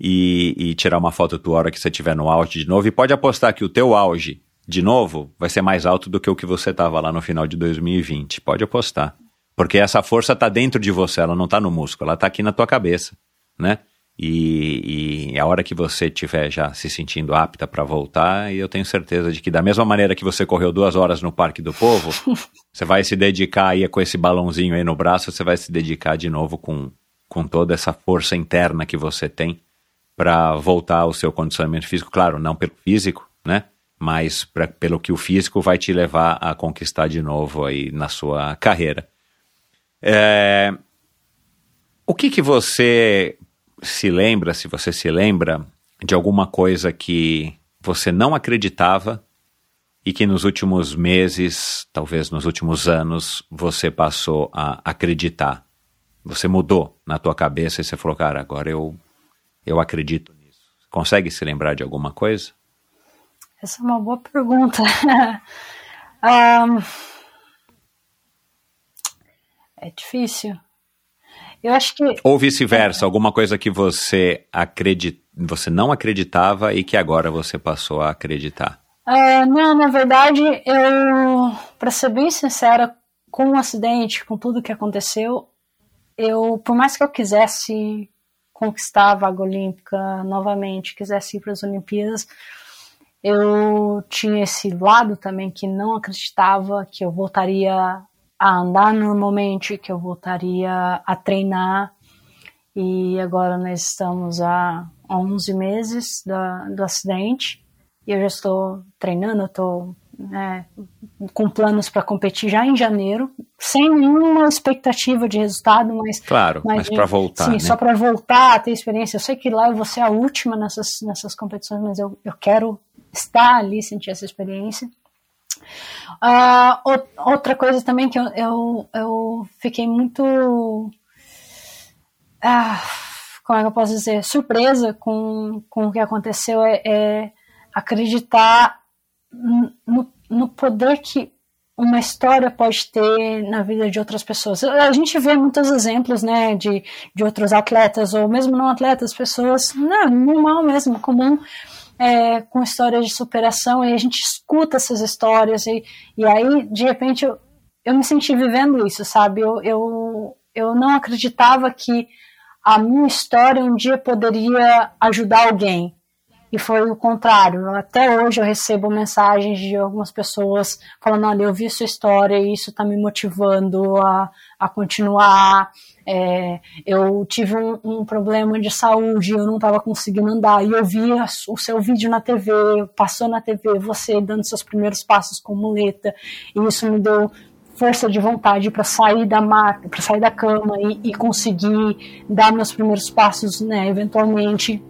e, e tirar uma foto tua hora que você estiver no auge de novo. E pode apostar que o teu auge, de novo, vai ser mais alto do que o que você tava lá no final de 2020. Pode apostar. Porque essa força tá dentro de você, ela não tá no músculo, ela tá aqui na tua cabeça, né? E, e a hora que você estiver já se sentindo apta para voltar, e eu tenho certeza de que da mesma maneira que você correu duas horas no Parque do Povo, *laughs* você vai se dedicar aí com esse balãozinho aí no braço, você vai se dedicar de novo com, com toda essa força interna que você tem para voltar ao seu condicionamento físico, claro, não pelo físico, né? Mas pra, pelo que o físico vai te levar a conquistar de novo aí na sua carreira. É, o que que você se lembra, se você se lembra de alguma coisa que você não acreditava e que nos últimos meses, talvez nos últimos anos, você passou a acreditar? Você mudou na tua cabeça e você falou, cara, agora eu, eu acredito nisso. Consegue se lembrar de alguma coisa? Essa é uma boa pergunta. *laughs* Ahn, é difícil. Eu acho que Ou vice-versa, alguma coisa que você acredit... você não acreditava e que agora você passou a acreditar? É, não, na verdade, eu, para ser bem sincera, com o acidente, com tudo que aconteceu, eu, por mais que eu quisesse conquistar a vaga olímpica novamente, quisesse ir para as Olimpíadas, eu tinha esse lado também que não acreditava que eu voltaria a andar normalmente, que eu voltaria a treinar. E agora nós estamos há 11 meses da, do acidente e eu já estou treinando, eu estou né, com planos para competir já em janeiro, sem nenhuma expectativa de resultado, mas Claro, mas, de- para voltar, sim, né? só para voltar ter experiência. Eu sei que lá eu vou ser a última nessas, nessas competições, mas eu, eu quero estar ali, sentir essa experiência. O- outra coisa também que eu, eu, eu fiquei muito. ah, como é que eu posso dizer? Surpresa com, com o que aconteceu é, é acreditar no, no poder que uma história pode ter na vida de outras pessoas. A gente vê muitos exemplos, né, de, de outros atletas, ou mesmo não atletas, pessoas, não, normal mesmo, comum, é, com histórias de superação, e a gente escuta essas histórias, e, e aí, de repente, eu, eu me senti vivendo isso, sabe? Eu, eu, eu não acreditava que a minha história um dia poderia ajudar alguém. E foi o contrário. Até hoje eu recebo mensagens de algumas pessoas falando: olha, eu vi sua história e isso está me motivando a, a continuar. É, eu tive um, um, problema de saúde, eu não estava conseguindo andar, e eu vi a, o seu vídeo na TV, passou na TV, você dando seus primeiros passos com muleta, e isso me deu força de vontade para sair da maca, para sair da cama e, e, conseguir dar meus primeiros passos, né, eventualmente.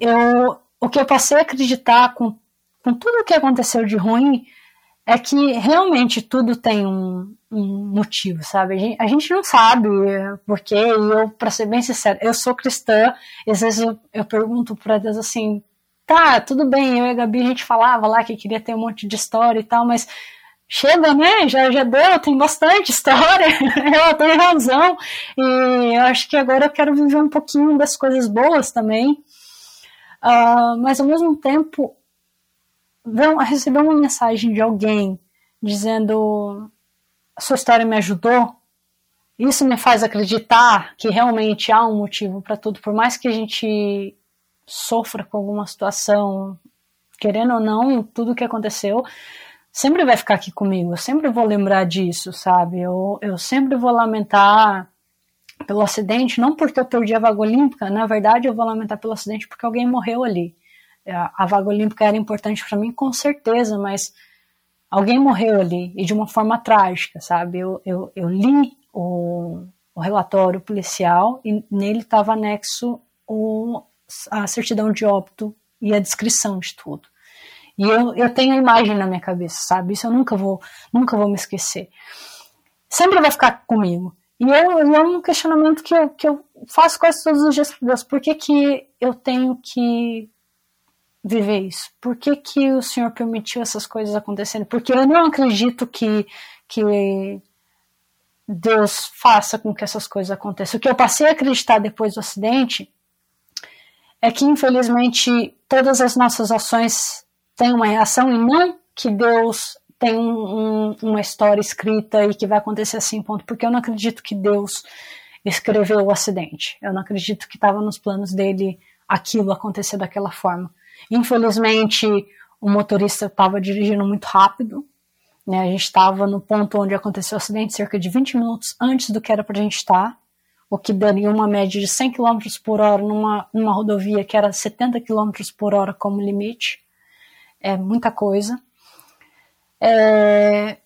Eu, o que eu passei a acreditar com, com tudo o que aconteceu de ruim é que realmente tudo tem um motivo, sabe? A gente, a gente, não sabe porque, e eu, para ser bem sincero, eu sou cristã, e às vezes eu, eu pergunto para Deus assim, tá, tudo bem, eu e a Gabi a gente falava lá que queria ter um monte de história e tal, mas chega, né? Já, já deu, tem bastante história, *laughs* ela tem razão, e eu acho que agora eu quero viver um pouquinho das coisas boas também. Uh, mas ao mesmo tempo, receber uma mensagem de alguém dizendo a sua história me ajudou, isso me faz acreditar que realmente há um motivo para tudo, por mais que a gente sofra com alguma situação, querendo ou não, tudo que aconteceu sempre vai ficar aqui comigo, eu sempre vou lembrar disso, sabe? Eu, eu sempre vou lamentar pelo acidente, não porque eu perdi a vaga olímpica, na verdade eu vou lamentar pelo acidente porque alguém morreu ali. A vaga olímpica era importante para mim, com certeza, mas alguém morreu ali e de uma forma trágica, sabe? Eu, eu, eu li o, o relatório policial e nele estava anexo o, a certidão de óbito e a descrição de tudo. E eu, eu tenho a imagem na minha cabeça, sabe? Isso eu nunca vou, nunca vou me esquecer. Sempre vai ficar comigo. E eu, é um questionamento que eu, que eu faço quase todos os dias para Deus. Por que, que eu tenho que viver isso? Por que, que o Senhor permitiu essas coisas acontecerem? Porque eu não acredito que, que Deus faça com que essas coisas aconteçam. O que eu passei a acreditar depois do acidente é que, infelizmente, todas as nossas ações têm uma reação e não que Deus tem um, uma história escrita e que vai acontecer assim, ponto. Porque eu não acredito que Deus escreveu o acidente. Eu não acredito que estava nos planos dele aquilo acontecer daquela forma. Infelizmente, o motorista estava dirigindo muito rápido. Né? A gente estava no ponto onde aconteceu o acidente cerca de 20 minutos antes do que era para a gente estar, o que daria uma média de 100 km por hora numa, numa rodovia que era 70 km por hora como limite. É muita coisa. É,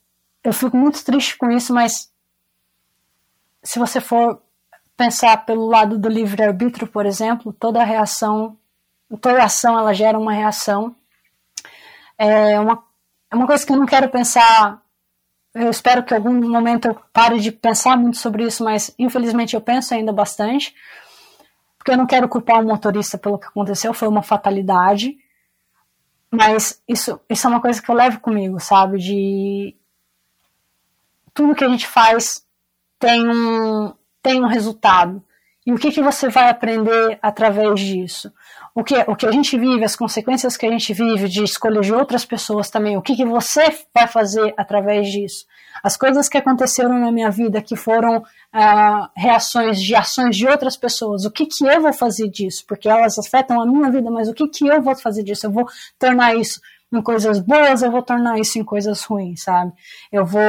eu fico muito triste com isso, mas se você for pensar pelo lado do livre-arbítrio, por exemplo, toda reação toda ação ela gera uma reação. É uma, é uma coisa que eu não quero pensar. Eu espero que algum momento eu pare de pensar muito sobre isso, mas infelizmente eu penso ainda bastante. Porque eu não quero culpar o motorista pelo que aconteceu, foi uma fatalidade. Mas isso, isso é uma coisa que eu levo comigo, sabe? De tudo que a gente faz tem um, tem um resultado. E o que, que você vai aprender através disso? O que, o que a gente vive, as consequências que a gente vive de escolha de outras pessoas também, o que, que você vai fazer através disso. As coisas que aconteceram na minha vida que foram ah, reações de ações de outras pessoas, o que, que eu vou fazer disso? Porque elas afetam a minha vida, mas o que, que eu vou fazer disso? Eu vou tornar isso em coisas boas, eu vou tornar isso em coisas ruins, sabe? Eu vou,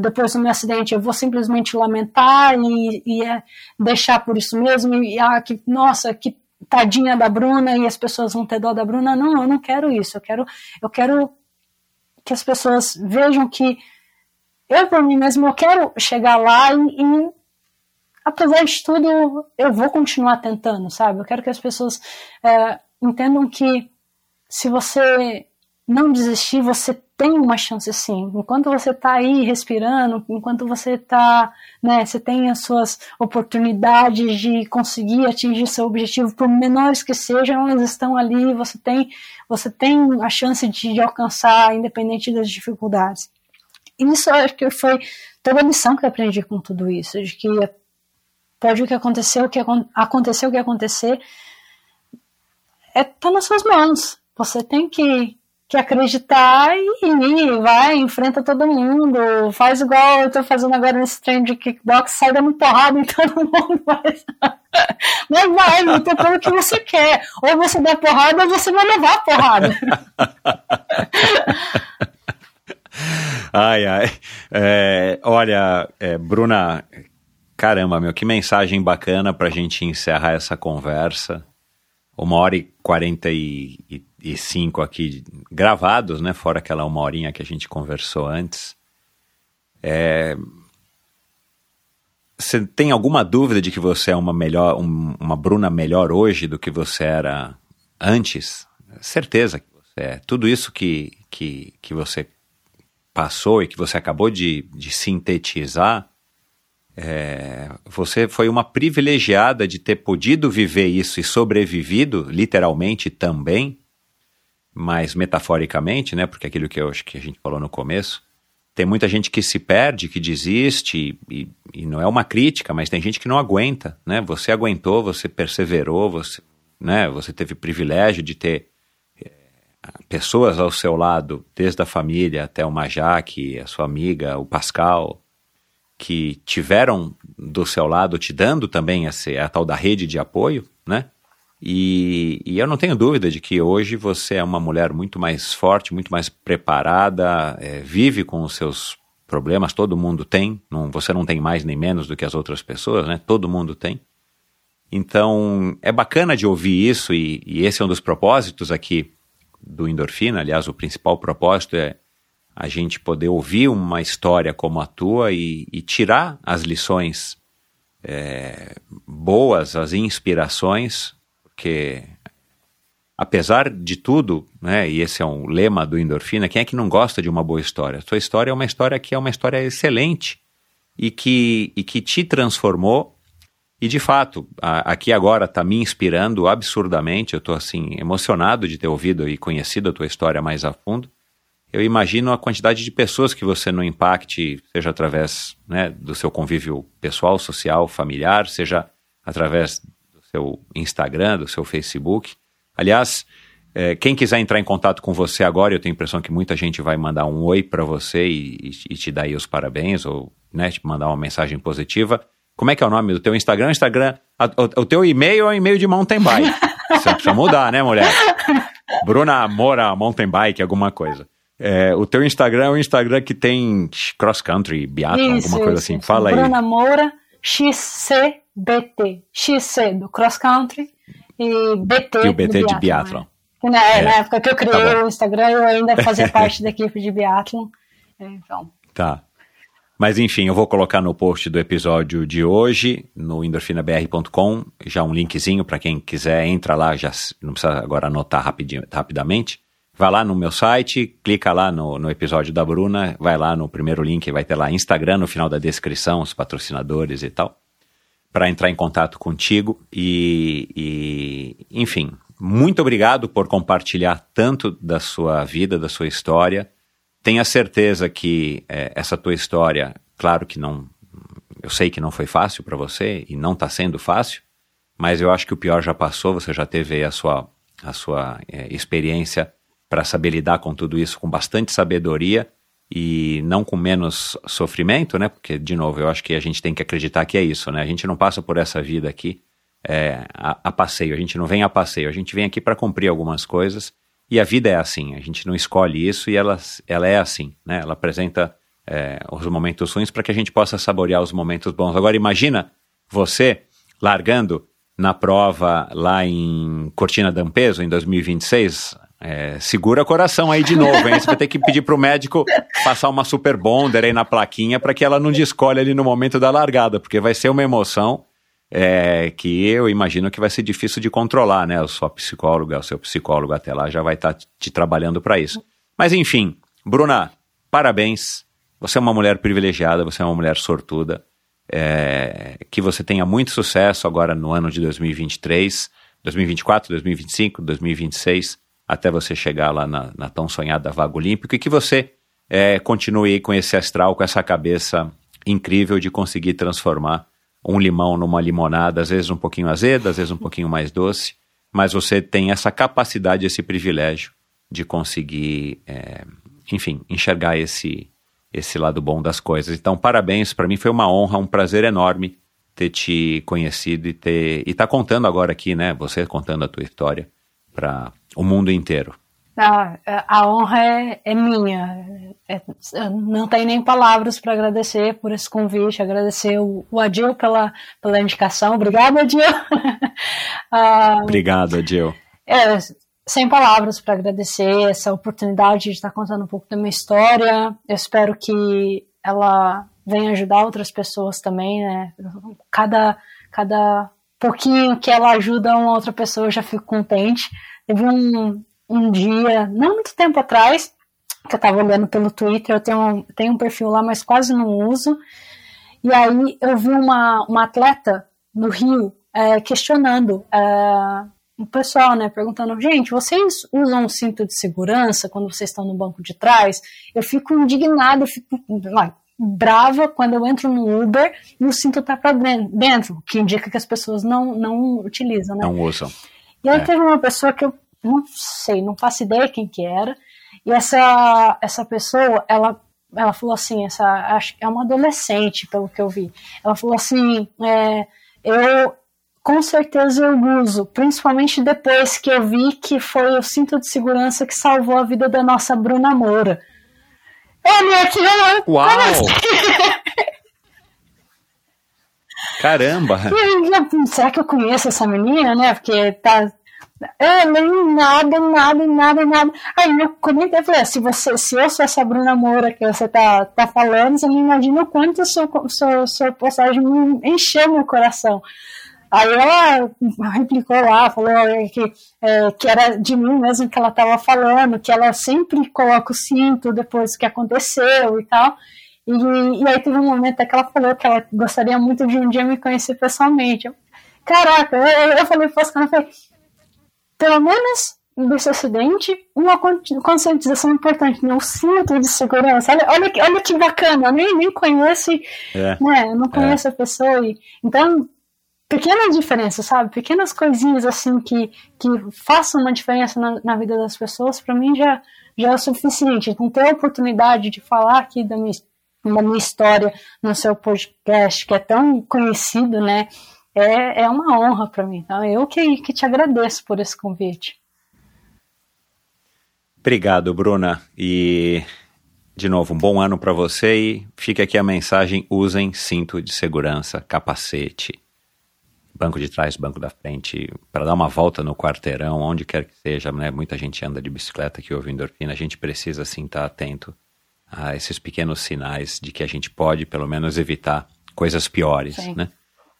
depois do meu acidente, eu vou simplesmente lamentar e, e é, deixar por isso mesmo, e ah, que, nossa, que tadinha da Bruna e as pessoas vão ter dó da Bruna. Não, eu não quero isso. Eu quero, eu quero que as pessoas vejam que eu, por mim mesmo, eu quero chegar lá e, e apesar de tudo, eu vou continuar tentando, sabe? Eu quero que as pessoas é, entendam que se você não desistir, você tem uma chance sim. Enquanto você está aí respirando, enquanto você está, né, você tem as suas oportunidades de conseguir atingir seu objetivo, por menores que sejam, elas estão ali, você tem, você tem a chance de, alcançar, independente das dificuldades. Isso acho que foi toda a lição que eu aprendi com tudo isso, de que pode o que aconteceu, o que aconteceu, o que acontecer, é tá nas suas mãos. Você tem que que acreditar e vai, enfrenta todo mundo, faz igual eu tô fazendo agora nesse treino de kickbox, sai dando porrada em *laughs* todo mundo, mas, mas vai, luta pelo que você quer. Ou você dá porrada ou você vai levar porrada. *laughs* ai, ai. É, olha, é, Bruna, caramba, meu, que mensagem bacana pra gente encerrar essa conversa. Uma hora e quarenta e e cinco aqui gravados, né? Fora aquela uma horinha que a gente conversou antes. É... Você tem alguma dúvida de que você é uma melhor, um, uma Bruna melhor hoje do que você era antes? certeza que você é. Tudo isso que, que, que você passou e que você acabou de, de sintetizar, é, você foi uma privilegiada de ter podido viver isso e sobrevivido, literalmente também, mas metaforicamente, né? Porque aquilo que eu acho que a gente falou no começo, tem muita gente que se perde, que desiste, e, e, não é uma crítica, mas tem gente que não aguenta, né? Você aguentou, você perseverou, você, né? Você teve privilégio de ter é, pessoas ao seu lado, desde a família até o Majaque, a sua amiga, o Pascal, que tiveram do seu lado, te dando também essa, a tal da rede de apoio, né? E, e, eu não tenho dúvida de que hoje você é uma mulher muito mais forte, muito mais preparada, é, vive com os seus problemas, todo mundo tem, não, você não tem mais nem menos do que as outras pessoas, né? Todo mundo tem. Então, é bacana de ouvir isso, e, e esse é um dos propósitos aqui do Endorfina. Aliás, o principal propósito é a gente poder ouvir uma história como a tua e, e tirar as lições é, boas, as inspirações porque apesar de tudo, né, e esse é um lema do Endorfina, quem é que não gosta de uma boa história? Sua história é uma história que é uma história excelente e que, e que te transformou e de fato, a, aqui agora está me inspirando absurdamente, eu estou assim emocionado de ter ouvido e conhecido a tua história mais a fundo. Eu imagino a quantidade de pessoas que você não impacte, seja através né, do seu convívio pessoal, social, familiar, seja através seu Instagram, do seu Facebook. Aliás, é, quem quiser entrar em contato com você agora, eu tenho a impressão que muita gente vai mandar um oi para você e, e, te dar aí os parabéns ou né, te mandar uma mensagem positiva. Como é que é o nome do teu Instagram? Instagram, a, o, o, teu e-mail é o e-mail de mountain bike. *laughs* Você precisa mudar, né, mulher? Bruna Moura Mountain Bike, alguma coisa. É, o teu Instagram é o Instagram que tem cross country, biathlon, alguma coisa assim. Fala Bruna aí. Bruna Moura XC BT, XC do cross country e BT, e o BT de biathlon. Né? Na, é. na, época que eu criei tá o Instagram, eu ainda fazia *laughs* parte da equipe de biathlon. É, então. Tá. Mas enfim, eu vou colocar no post do episódio de hoje, no endorfinabr.com, já um linkzinho para quem quiser, entra lá, já não precisa agora anotar rapidamente. Vai lá no meu site, clica lá no, no episódio da Bruna, vai lá no primeiro link, vai ter lá Instagram no final da descrição, os patrocinadores e tal para entrar em contato contigo e, e, enfim, muito obrigado por compartilhar tanto da sua vida, da sua história. Tenha certeza que é, essa tua história, claro que não, eu sei que não foi fácil para você e não está sendo fácil, mas eu acho que o pior já passou. Você já teve a sua, a sua é, experiência para saber lidar com tudo isso com bastante sabedoria e não com menos sofrimento, né? Porque, de novo, eu acho que a gente tem que acreditar que é isso, né? A gente não passa por essa vida aqui é, a, a, passeio, a gente não vem a passeio, a gente vem aqui para cumprir algumas coisas e a vida é assim, a gente não escolhe isso e ela, ela é assim, né? Ela apresenta é, os momentos ruins para que a gente possa saborear os momentos bons. Agora, imagina você largando na prova lá em Cortina d'Ampezzo em 2026, é, segura coração aí de novo, hein? Você vai ter que pedir pro médico passar uma super bonder aí na plaquinha para que ela não descolhe ali no momento da largada, porque vai ser uma emoção é, que eu imagino que vai ser difícil de controlar, né? A sua psicóloga, o seu psicólogo até lá já vai estar tá te trabalhando para isso. Mas enfim, Bruna, parabéns. Você é uma mulher privilegiada, você é uma mulher sortuda. É, que você tenha muito sucesso agora no ano de 2023, 2024, 2025, 2026 até você chegar lá na, na tão sonhada vaga olímpica e que você é, continue com esse astral, com essa cabeça incrível de conseguir transformar um limão numa limonada, às vezes um pouquinho azeda, às vezes um pouquinho mais doce, mas você tem essa capacidade, esse privilégio de conseguir, é, enfim, enxergar esse, esse lado bom das coisas. Então, parabéns, para mim foi uma honra, um prazer enorme ter te conhecido e ter e tá contando agora aqui, né? Você contando a tua história para o mundo inteiro. Ah, a honra é, é minha. É, não tem nem palavras para agradecer por esse convite, agradecer o, o Adil pela, pela indicação. Obrigada, Adil. *laughs* ah, Obrigado, Adil. É, sem palavras para agradecer essa oportunidade de estar contando um pouco da minha história. Eu espero que ela venha ajudar outras pessoas também, né? Cada, cada pouquinho que ela ajuda uma outra pessoa, eu já fico contente. Teve um, um dia, não muito tempo atrás, que eu estava olhando pelo Twitter, eu tenho, tenho um perfil lá, mas quase não uso. E aí eu vi uma, uma atleta no Rio é, questionando é, o pessoal, né? Perguntando, gente, vocês usam um cinto de segurança quando vocês estão no banco de trás? Eu fico indignada, eu fico brava quando eu entro no Uber e o cinto tá para dentro, que indica que as pessoas não, não utilizam, né? Não usam. E aí É. teve uma pessoa que eu não sei, não faço ideia quem que era, e essa, essa pessoa, ela, ela falou assim, essa, acho que é uma adolescente, pelo que eu vi, ela falou assim, é, eu com certeza eu uso, principalmente depois que eu vi que foi o cinto de segurança que salvou a vida da nossa Bruna Moura. Olha aqui, olha, Uau! assim. Caramba! *laughs* Será que eu conheço essa menina, né? Porque tá. Eu nem nada, nada, nada, nada. Aí eu comentei, falei, ah, se você, se eu sou essa Bruna Moura que você tá, tá falando, você não imagina o quanto a sua, sua, sua postagem me encheu meu coração. Aí ela replicou lá, falou que, é, que era de mim mesmo que ela estava falando, que ela sempre coloca o cinto depois que aconteceu e tal. E, e aí teve um momento que ela falou que ela gostaria muito de um dia me conhecer pessoalmente. Caraca, eu, eu falei para eu falei, pelo menos desse acidente, uma con- conscientização importante, né? O cinto de segurança. Olha, olha, que- olha que bacana, eu nem, nem conheço, É. né? Eu não conheço a pessoa. E, então, pequenas diferenças, sabe? Pequenas coisinhas assim que, que façam uma diferença na, na vida das pessoas, para mim já, já é o suficiente. Então, ter a oportunidade de falar aqui da minha, da minha história no seu podcast, que é tão conhecido, né? É, é uma honra para mim. Então, eu que, que te agradeço por esse convite. Obrigado, Bruna. E, de novo, um bom ano para você. E fica aqui a mensagem: usem cinto de segurança, capacete, banco de trás, banco da frente, para dar uma volta no quarteirão, onde quer que seja. Né? Muita gente anda de bicicleta aqui ouvindo endorfina. A gente precisa, sim, estar atento a esses pequenos sinais de que a gente pode, pelo menos, evitar coisas piores. Sim. Né?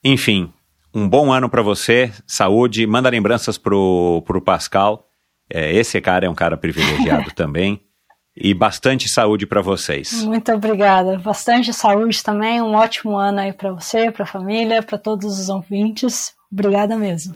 Enfim, um bom ano para você, saúde. Manda lembranças pro, pro Pascal. É, esse cara é um cara privilegiado *laughs* também. E bastante saúde para vocês. Muito obrigada. Bastante saúde também. Um ótimo ano aí para você, para a família, para todos os ouvintes. Obrigada mesmo.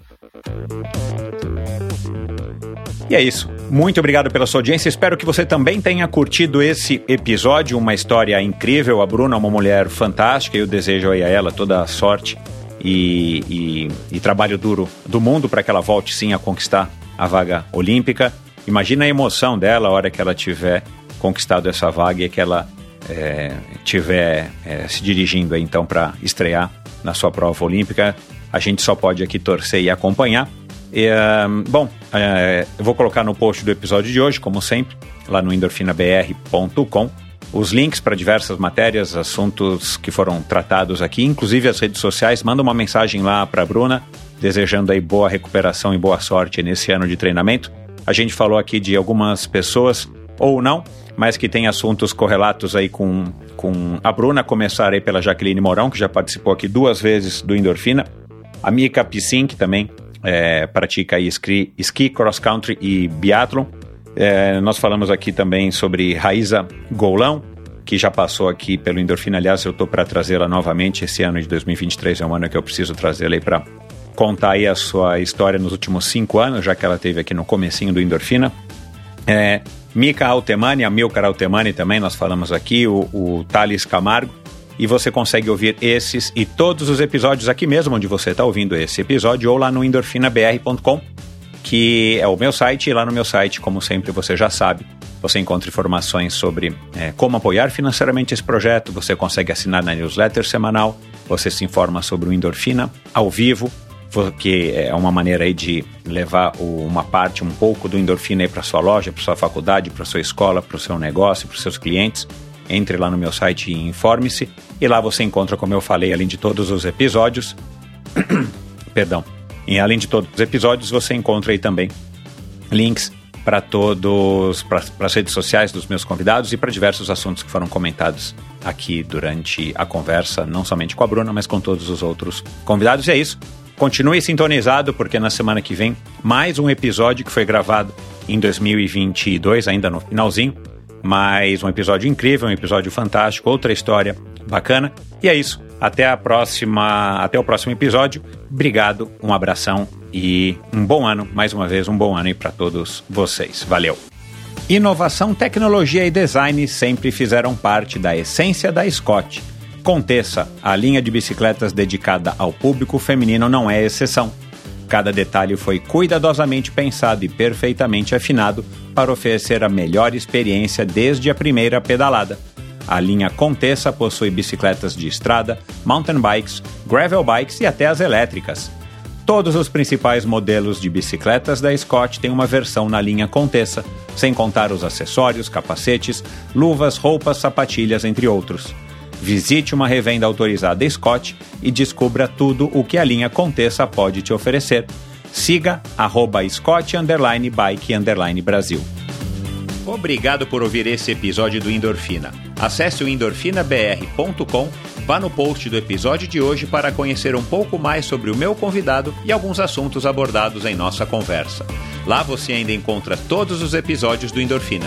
E é isso. Muito obrigado pela sua audiência. Espero que você também tenha curtido esse episódio. Uma história incrível. A Bruna é uma mulher fantástica. Eu desejo aí a ela toda a sorte e, e- e trabalho duro do mundo para que ela volte sim a conquistar a vaga olímpica. Imagina a emoção dela a hora que ela tiver conquistado essa vaga e que ela é, tiver é, se dirigindo aí, então para estrear na sua prova olímpica. A gente só pode aqui torcer e acompanhar. E, ahn, bom, é, eu vou colocar no post do episódio de hoje, como sempre, lá no endorfinabr.com, os links para diversas matérias, assuntos que foram tratados aqui, inclusive as redes sociais. Manda uma mensagem lá para a Bruna, desejando aí boa recuperação e boa sorte nesse ano de treinamento. A gente falou aqui de algumas pessoas, ou não, mas que tem assuntos correlatos aí com, com a Bruna, começar aí pela Jaqueline Mourão, que já participou aqui duas vezes do Endorfina, a Mika Pissin, que também é, pratica aí esqui, cross country e biathlon. É, nós falamos aqui também sobre Raíza Golão, que já passou aqui pelo Endorfina. Aliás, eu estou para trazê-la novamente. Esse ano de 2023 é um ano que eu preciso trazê-la aí para contar aí a sua história nos últimos cinco anos, já que ela teve aqui no comecinho do Endorfina. É, Mika Altemani, a Milcar Altemani também, nós falamos aqui, o, o Thales Camargo. E você consegue ouvir esses e todos os episódios aqui mesmo, onde você está ouvindo esse episódio, ou lá no endorfinabr.com, que é o meu site. E lá no meu site, como sempre você já sabe, você encontra informações sobre é, como apoiar financeiramente esse projeto. Você consegue assinar na newsletter semanal. Você se informa sobre o Endorfina ao vivo, que é uma maneira aí de levar uma parte, um pouco do endorfina para sua loja, para sua faculdade, para sua escola, para o seu negócio, para os seus clientes. Entre lá no meu site e informe-se. E lá você encontra, como eu falei, além de todos os episódios, *coughs* perdão, e além de todos os episódios, você encontra aí também links para todos, para as redes sociais dos meus convidados e para diversos assuntos que foram comentados aqui durante a conversa, não somente com a Bruna, mas com todos os outros convidados. E é isso. Continue sintonizado, porque na semana que vem, mais um episódio que foi gravado em 2022, ainda no finalzinho. Mais um episódio incrível, um episódio fantástico, outra história bacana. E é isso. Até a próxima, até o próximo episódio. Obrigado, um abração e um bom ano, mais uma vez um bom ano para todos vocês. Valeu. Inovação, tecnologia e design sempre fizeram parte da essência da Scott. Conteça, a linha de bicicletas dedicada ao público feminino não é exceção. Cada detalhe foi cuidadosamente pensado e perfeitamente afinado para oferecer a melhor experiência desde a primeira pedalada. A linha Contessa possui bicicletas de estrada, mountain bikes, gravel bikes e até as elétricas. Todos os principais modelos de bicicletas da Scott têm uma versão na linha Contessa, sem contar os acessórios, capacetes, luvas, roupas, sapatilhas, entre outros. Visite uma revenda autorizada Scott e descubra tudo o que a linha Contessa pode te oferecer. Siga arroba Scott underline Bike underline Brasil. Obrigado por ouvir esse episódio do Endorfina. Acesse o endorfinabr.com, vá no post do episódio de hoje para conhecer um pouco mais sobre o meu convidado e alguns assuntos abordados em nossa conversa. Lá você ainda encontra todos os episódios do Endorfina.